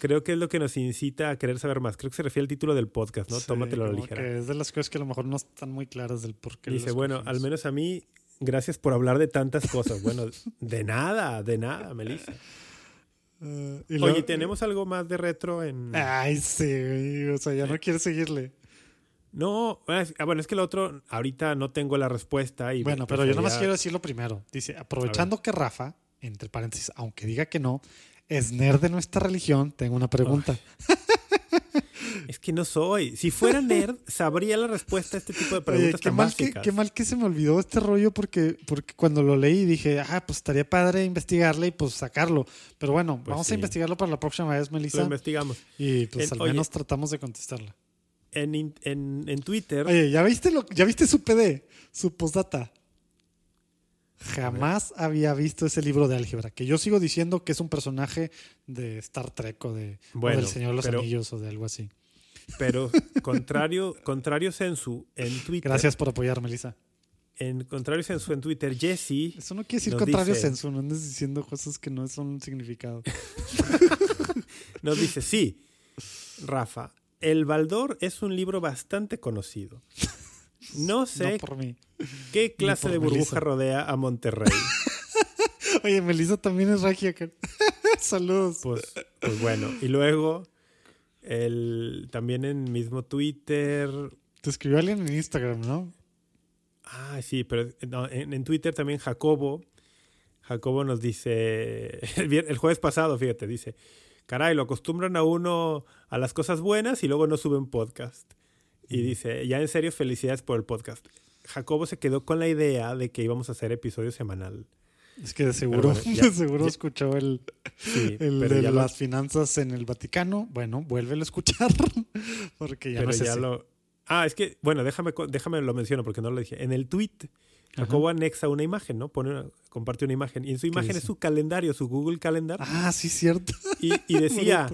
[SPEAKER 3] creo que es lo que nos incita a querer saber más. Creo que se refiere al título del podcast, ¿no?
[SPEAKER 2] Sí,
[SPEAKER 3] Tómatelo a la ligera.
[SPEAKER 2] que es de las cosas que a lo mejor no están muy claras del por qué.
[SPEAKER 3] Dice, bueno, al menos a mí, gracias por hablar de tantas cosas. Bueno, de nada, de nada, Melissa.
[SPEAKER 2] Eh, y
[SPEAKER 3] Oye, ¿tenemos algo más de retro en...?
[SPEAKER 2] Ay, sí, o sea, ya no quiere seguirle.
[SPEAKER 3] No, es- ah, bueno, es que el otro, ahorita no tengo la respuesta. Y
[SPEAKER 2] Bueno, pero yo nada más quiero decir lo primero. Dice, aprovechando que Rafa, entre paréntesis, aunque diga que no, es nerd de nuestra religión, tengo una pregunta.
[SPEAKER 3] Es que no soy. Si fuera nerd, sabría la respuesta a este tipo de
[SPEAKER 2] Oye,
[SPEAKER 3] preguntas
[SPEAKER 2] qué
[SPEAKER 3] tan
[SPEAKER 2] mal, que,
[SPEAKER 3] básicas.
[SPEAKER 2] qué mal que se me olvidó este rollo porque, porque cuando lo leí dije, ah, pues estaría padre investigarle y pues sacarlo. Pero bueno,
[SPEAKER 3] Pues
[SPEAKER 2] vamos
[SPEAKER 3] sí.
[SPEAKER 2] a investigarlo para la próxima vez,
[SPEAKER 3] Lo
[SPEAKER 2] Melissa.
[SPEAKER 3] investigamos.
[SPEAKER 2] Y pues
[SPEAKER 3] En-
[SPEAKER 2] al
[SPEAKER 3] oye.
[SPEAKER 2] menos tratamos de contestarla.
[SPEAKER 3] En, en, en Twitter,
[SPEAKER 2] Oye, ¿ya viste lo, ya viste su PD, su postdata? Jamás había visto ese libro de álgebra, que yo sigo diciendo que es un personaje de Star Trek o, de, o
[SPEAKER 3] Bueno,
[SPEAKER 2] del Señor de los
[SPEAKER 3] pero-
[SPEAKER 2] Anillos o de algo así.
[SPEAKER 3] Pero contrario, contrario Sensu en Twitter.
[SPEAKER 2] Gracias por apoyar, Melissa.
[SPEAKER 3] En contrario Sensu en Twitter, Jesse
[SPEAKER 2] Eso no quiere decir contrario
[SPEAKER 3] dice-
[SPEAKER 2] sensu, no andes diciendo cosas que no son significado.
[SPEAKER 3] nos dice, sí, Rafa, El Baldor es un libro bastante conocido. No sé
[SPEAKER 2] No por mí.
[SPEAKER 3] qué clase de burbuja rodea a Monterrey.
[SPEAKER 2] Oye, Melissa también es regia. Saludos.
[SPEAKER 3] Pues, pues bueno, y luego el, también en mismo Twitter.
[SPEAKER 2] Te escribió alguien en Instagram, ¿no?
[SPEAKER 3] Ah, sí, pero no, en, en Twitter también Jacobo. Jacobo nos dice, el, el jueves pasado, fíjate, dice, caray, lo acostumbran a uno a las cosas buenas y luego no suben podcast. Y dice, ya en serio, felicidades por el podcast. Jacobo se quedó con la idea de que íbamos a hacer episodio semanal.
[SPEAKER 2] Es que de seguro,
[SPEAKER 3] bueno, ya-
[SPEAKER 2] de seguro
[SPEAKER 3] ya-
[SPEAKER 2] escuchó el,
[SPEAKER 3] Sí,
[SPEAKER 2] el de
[SPEAKER 3] lo-
[SPEAKER 2] las finanzas en el Vaticano. Bueno, vuélvelo a escuchar. Porque ya
[SPEAKER 3] pero
[SPEAKER 2] no sé
[SPEAKER 3] ya
[SPEAKER 2] si-
[SPEAKER 3] lo... Ah, es que, bueno, déjame, déjame lo menciono porque no lo dije. En el tweet Jacobo anexa una imagen, ¿no? Pone una- comparte una imagen. Y en su imagen es su calendario, su Google Calendar.
[SPEAKER 2] Ah, sí, cierto.
[SPEAKER 3] Y, y decía,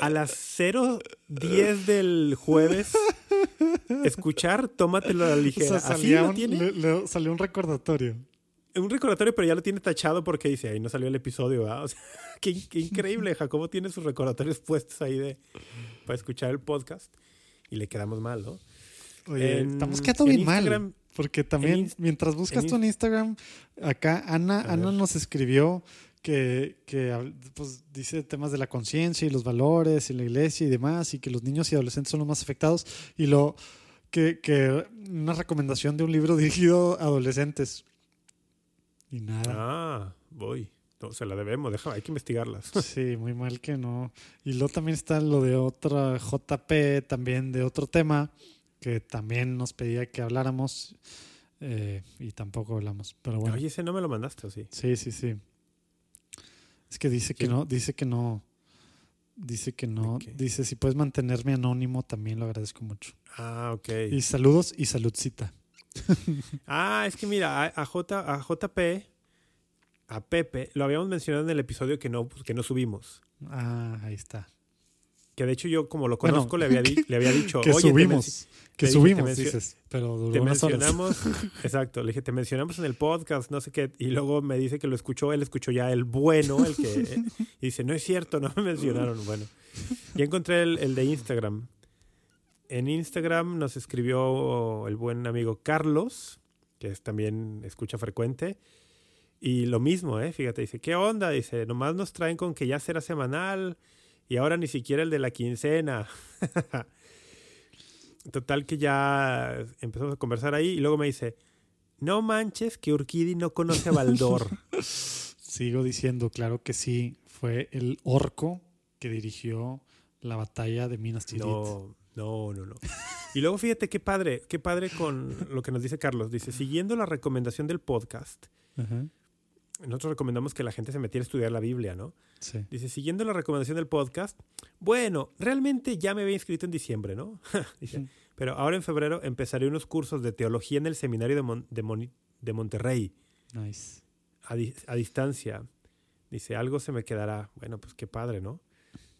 [SPEAKER 3] a las 0.10 del jueves, escuchar, tómatelo a la
[SPEAKER 2] O
[SPEAKER 3] ligera.
[SPEAKER 2] sea,
[SPEAKER 3] Así lo tiene.
[SPEAKER 2] le- le- salió un recordatorio.
[SPEAKER 3] Un recordatorio, pero ya lo tiene tachado porque dice, ahí no salió el episodio, ¿verdad? O sea, qué, qué increíble. Jacobo tiene sus recordatorios puestos ahí de para escuchar el podcast. Y le quedamos mal, ¿no?
[SPEAKER 2] Oye,
[SPEAKER 3] En-
[SPEAKER 2] estamos quedando
[SPEAKER 3] en
[SPEAKER 2] bien mal. Porque también,
[SPEAKER 3] en
[SPEAKER 2] mientras buscas
[SPEAKER 3] en
[SPEAKER 2] tú en Instagram, acá Ana, Ana
[SPEAKER 3] ver.
[SPEAKER 2] nos escribió que, que pues, dice temas de la conciencia y los valores y la iglesia y demás, y que los niños y adolescentes son los más afectados. Y lo que, que una recomendación de un libro dirigido a adolescentes. Y nada.
[SPEAKER 3] Ah, voy. No, se la debemos, déjame, hay que investigarlas.
[SPEAKER 2] Sí, muy mal que no. Y luego también está lo de otra JP, también de otro tema, que también nos pedía que habláramos eh, y tampoco hablamos. Pero bueno,
[SPEAKER 3] Oye, ese no me lo mandaste, ¿o sí?
[SPEAKER 2] sí, sí, sí. Es que dice que no, dice que no, dice que no, dice si puedes mantenerme anónimo también lo agradezco mucho.
[SPEAKER 3] Ah, ok.
[SPEAKER 2] Y saludos y saludcita.
[SPEAKER 3] Ah, es que mira, a, a J, a JP, a Pepe, lo habíamos mencionado en el episodio que no, que no subimos.
[SPEAKER 2] Ah, ahí está.
[SPEAKER 3] Que de hecho yo, como lo
[SPEAKER 2] Bueno,
[SPEAKER 3] conozco, le, había le había dicho,
[SPEAKER 2] que
[SPEAKER 3] oye,
[SPEAKER 2] subimos, que
[SPEAKER 3] dije,
[SPEAKER 2] subimos, dices, pero duró
[SPEAKER 3] Te
[SPEAKER 2] unas horas.
[SPEAKER 3] mencionamos, exacto, le dije, te mencionamos en el podcast, no sé qué, y luego me dice que lo escuchó, él escuchó ya el bueno, el que, y dice, no es cierto, no me mencionaron, bueno. Ya encontré el, el de Instagram. En Instagram nos escribió el buen amigo Carlos, que es también escucha frecuente, y lo mismo, ¿eh? Fíjate, dice, ¿qué onda? Dice, nomás nos traen con que ya será semanal, y ahora ni siquiera el de la quincena. Total que ya empezamos a conversar ahí y luego me dice, no manches que Urquidi no conoce a Baldor.
[SPEAKER 2] Sigo diciendo, claro que sí, fue el orco que dirigió la batalla de Minas Tirith.
[SPEAKER 3] no, no, no, no. Y luego fíjate qué padre, qué padre con lo que nos dice Carlos. Dice, siguiendo la recomendación del podcast, nosotros recomendamos que la gente se metiera a estudiar la Biblia, ¿no?
[SPEAKER 2] sí.
[SPEAKER 3] Dice, siguiendo la recomendación del podcast, bueno, realmente ya me había inscrito en diciembre, ¿no? Dice,
[SPEAKER 2] Ujú.
[SPEAKER 3] pero ahora en febrero empezaré unos cursos de teología en el seminario de, Mon- de Moni- de Monterrey.
[SPEAKER 2] Nice.
[SPEAKER 3] a, di- a distancia. Dice, algo se me quedará. Bueno, pues qué padre, ¿no?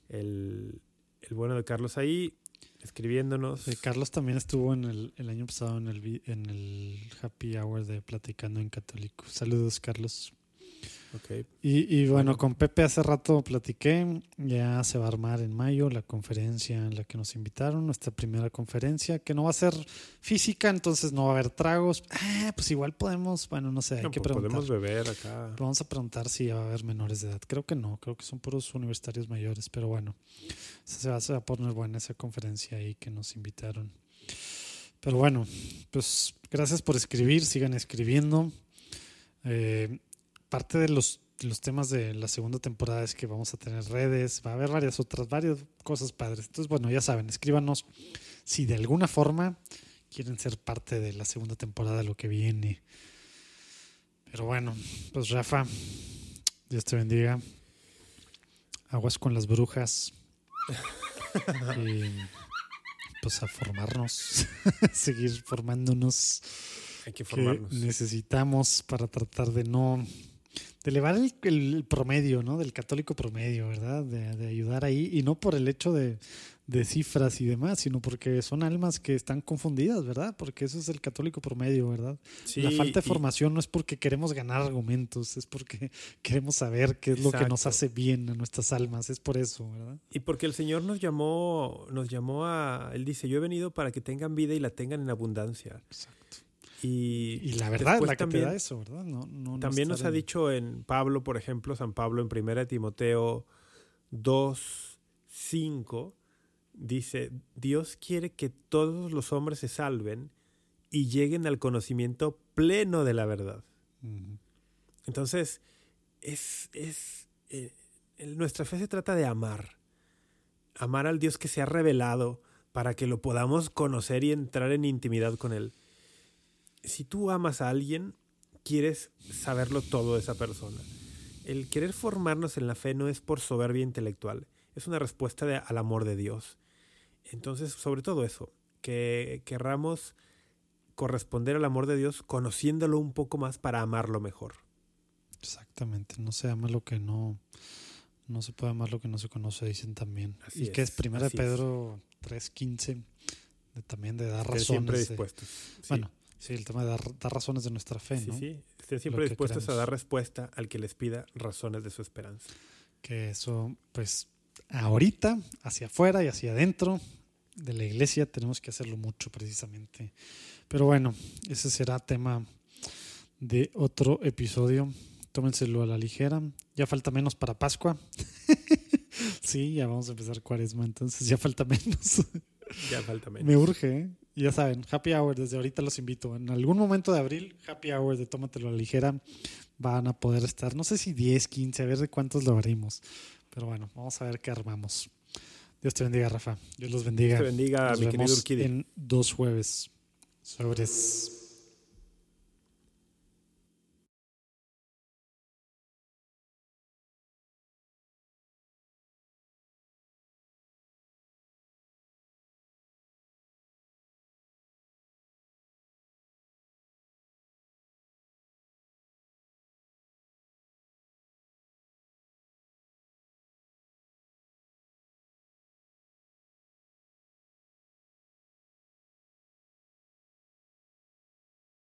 [SPEAKER 3] El, el bueno de Carlos ahí, escribiéndonos.
[SPEAKER 2] Sí, Carlos también estuvo en el, el año pasado en el, en el Happy Hour de Platicando en Católico. Saludos, Carlos.
[SPEAKER 3] Ok.
[SPEAKER 2] Y, y bueno, con Pepe hace rato platiqué, ya se va a armar en mayo la conferencia en la que nos invitaron, nuestra primera conferencia, que no va a ser física, entonces no va a haber tragos. Ah, pues igual podemos, bueno, no sé, hay
[SPEAKER 3] No,
[SPEAKER 2] que
[SPEAKER 3] pues
[SPEAKER 2] preguntar.
[SPEAKER 3] podemos beber acá.
[SPEAKER 2] Vamos a preguntar si va a haber menores de edad. Creo que no, creo que son puros universitarios mayores, pero bueno, se va, se va a poner buena esa conferencia ahí que nos invitaron. Pero bueno, pues gracias por escribir, sigan escribiendo. Eh, parte de los, de los temas de la segunda temporada es que vamos a tener redes, va a haber varias otras, varias cosas padres. Entonces, bueno, ya saben, escríbanos si de alguna forma quieren ser parte de la segunda temporada lo que viene. Pero bueno, pues Rafa, Dios te bendiga. Aguas con las brujas. y pues a formarnos, seguir formándonos
[SPEAKER 3] Hay que
[SPEAKER 2] que
[SPEAKER 3] formarnos.
[SPEAKER 2] necesitamos para tratar de no de elevar el, el- promedio, ¿no? Del católico promedio, ¿verdad? De, de ayudar ahí y no por el hecho de, de cifras y demás, sino porque son almas que están confundidas, ¿verdad? Porque eso es el católico promedio, ¿verdad?
[SPEAKER 3] Sí,
[SPEAKER 2] La falta de
[SPEAKER 3] y-
[SPEAKER 2] formación no es porque queremos ganar argumentos, es porque queremos saber qué es lo que nos hace bien a nuestras almas, es por eso, ¿verdad?
[SPEAKER 3] Y porque el Señor nos llamó, nos llamó a, Él dice, yo he venido para que tengan vida y la tengan en abundancia.
[SPEAKER 2] Exacto.
[SPEAKER 3] Y,
[SPEAKER 2] Y la verdad la que
[SPEAKER 3] también,
[SPEAKER 2] te da eso, ¿verdad? No, no- no
[SPEAKER 3] También nos ha dicho en Pablo, por ejemplo, San Pablo en 1 Timoteo 2, 5, dice, Dios quiere que todos los hombres se salven y lleguen al conocimiento pleno de la verdad. Entonces, es, es eh, nuestra fe se trata de amar. Amar al Dios que se ha revelado para que lo podamos conocer y entrar en intimidad con Él. Si tú amas a alguien, quieres saberlo todo de esa persona. El querer formarnos en la fe no es por soberbia intelectual, es una respuesta de- al amor de Dios. Entonces, sobre todo eso, que querramos corresponder al amor de Dios conociéndolo un poco más para amarlo mejor.
[SPEAKER 2] Exactamente, no se ama lo que no, no se puede amar lo que no se conoce, dicen también.
[SPEAKER 3] Así
[SPEAKER 2] y que es primera de. Pedro 3.15, de, también de dar
[SPEAKER 3] Estén
[SPEAKER 2] razones.
[SPEAKER 3] siempre
[SPEAKER 2] de-
[SPEAKER 3] dispuestos. Sí,
[SPEAKER 2] Bueno, sí, el tema de dar, dar razones de nuestra fe,
[SPEAKER 3] sí,
[SPEAKER 2] ¿no?
[SPEAKER 3] sí. Estén siempre dispuestos a dar respuesta al que les pida razones de su esperanza.
[SPEAKER 2] Que eso, pues, ahorita, hacia afuera y hacia adentro de la iglesia, tenemos que hacerlo mucho precisamente. Pero bueno, ese será tema de otro episodio. Tómenselo a la ligera. Ya falta menos para Pascua. sí, ya vamos a empezar cuaresma, entonces ya falta menos.
[SPEAKER 3] Ya falta menos.
[SPEAKER 2] Me urge, ¿eh? Ya saben, happy hour, desde ahorita los invito. En algún momento de abril, happy hour de Tómatelo a la ligera, van a poder estar, no sé si 10, 15, a ver de cuántos lo abrimos. Pero bueno, vamos a ver qué armamos. Dios te bendiga, Rafa. Dios los bendiga.
[SPEAKER 3] Dios te bendiga,
[SPEAKER 2] Nos
[SPEAKER 3] mi querido
[SPEAKER 2] vemos
[SPEAKER 3] Urquidi.
[SPEAKER 2] en dos jueves. Sobres.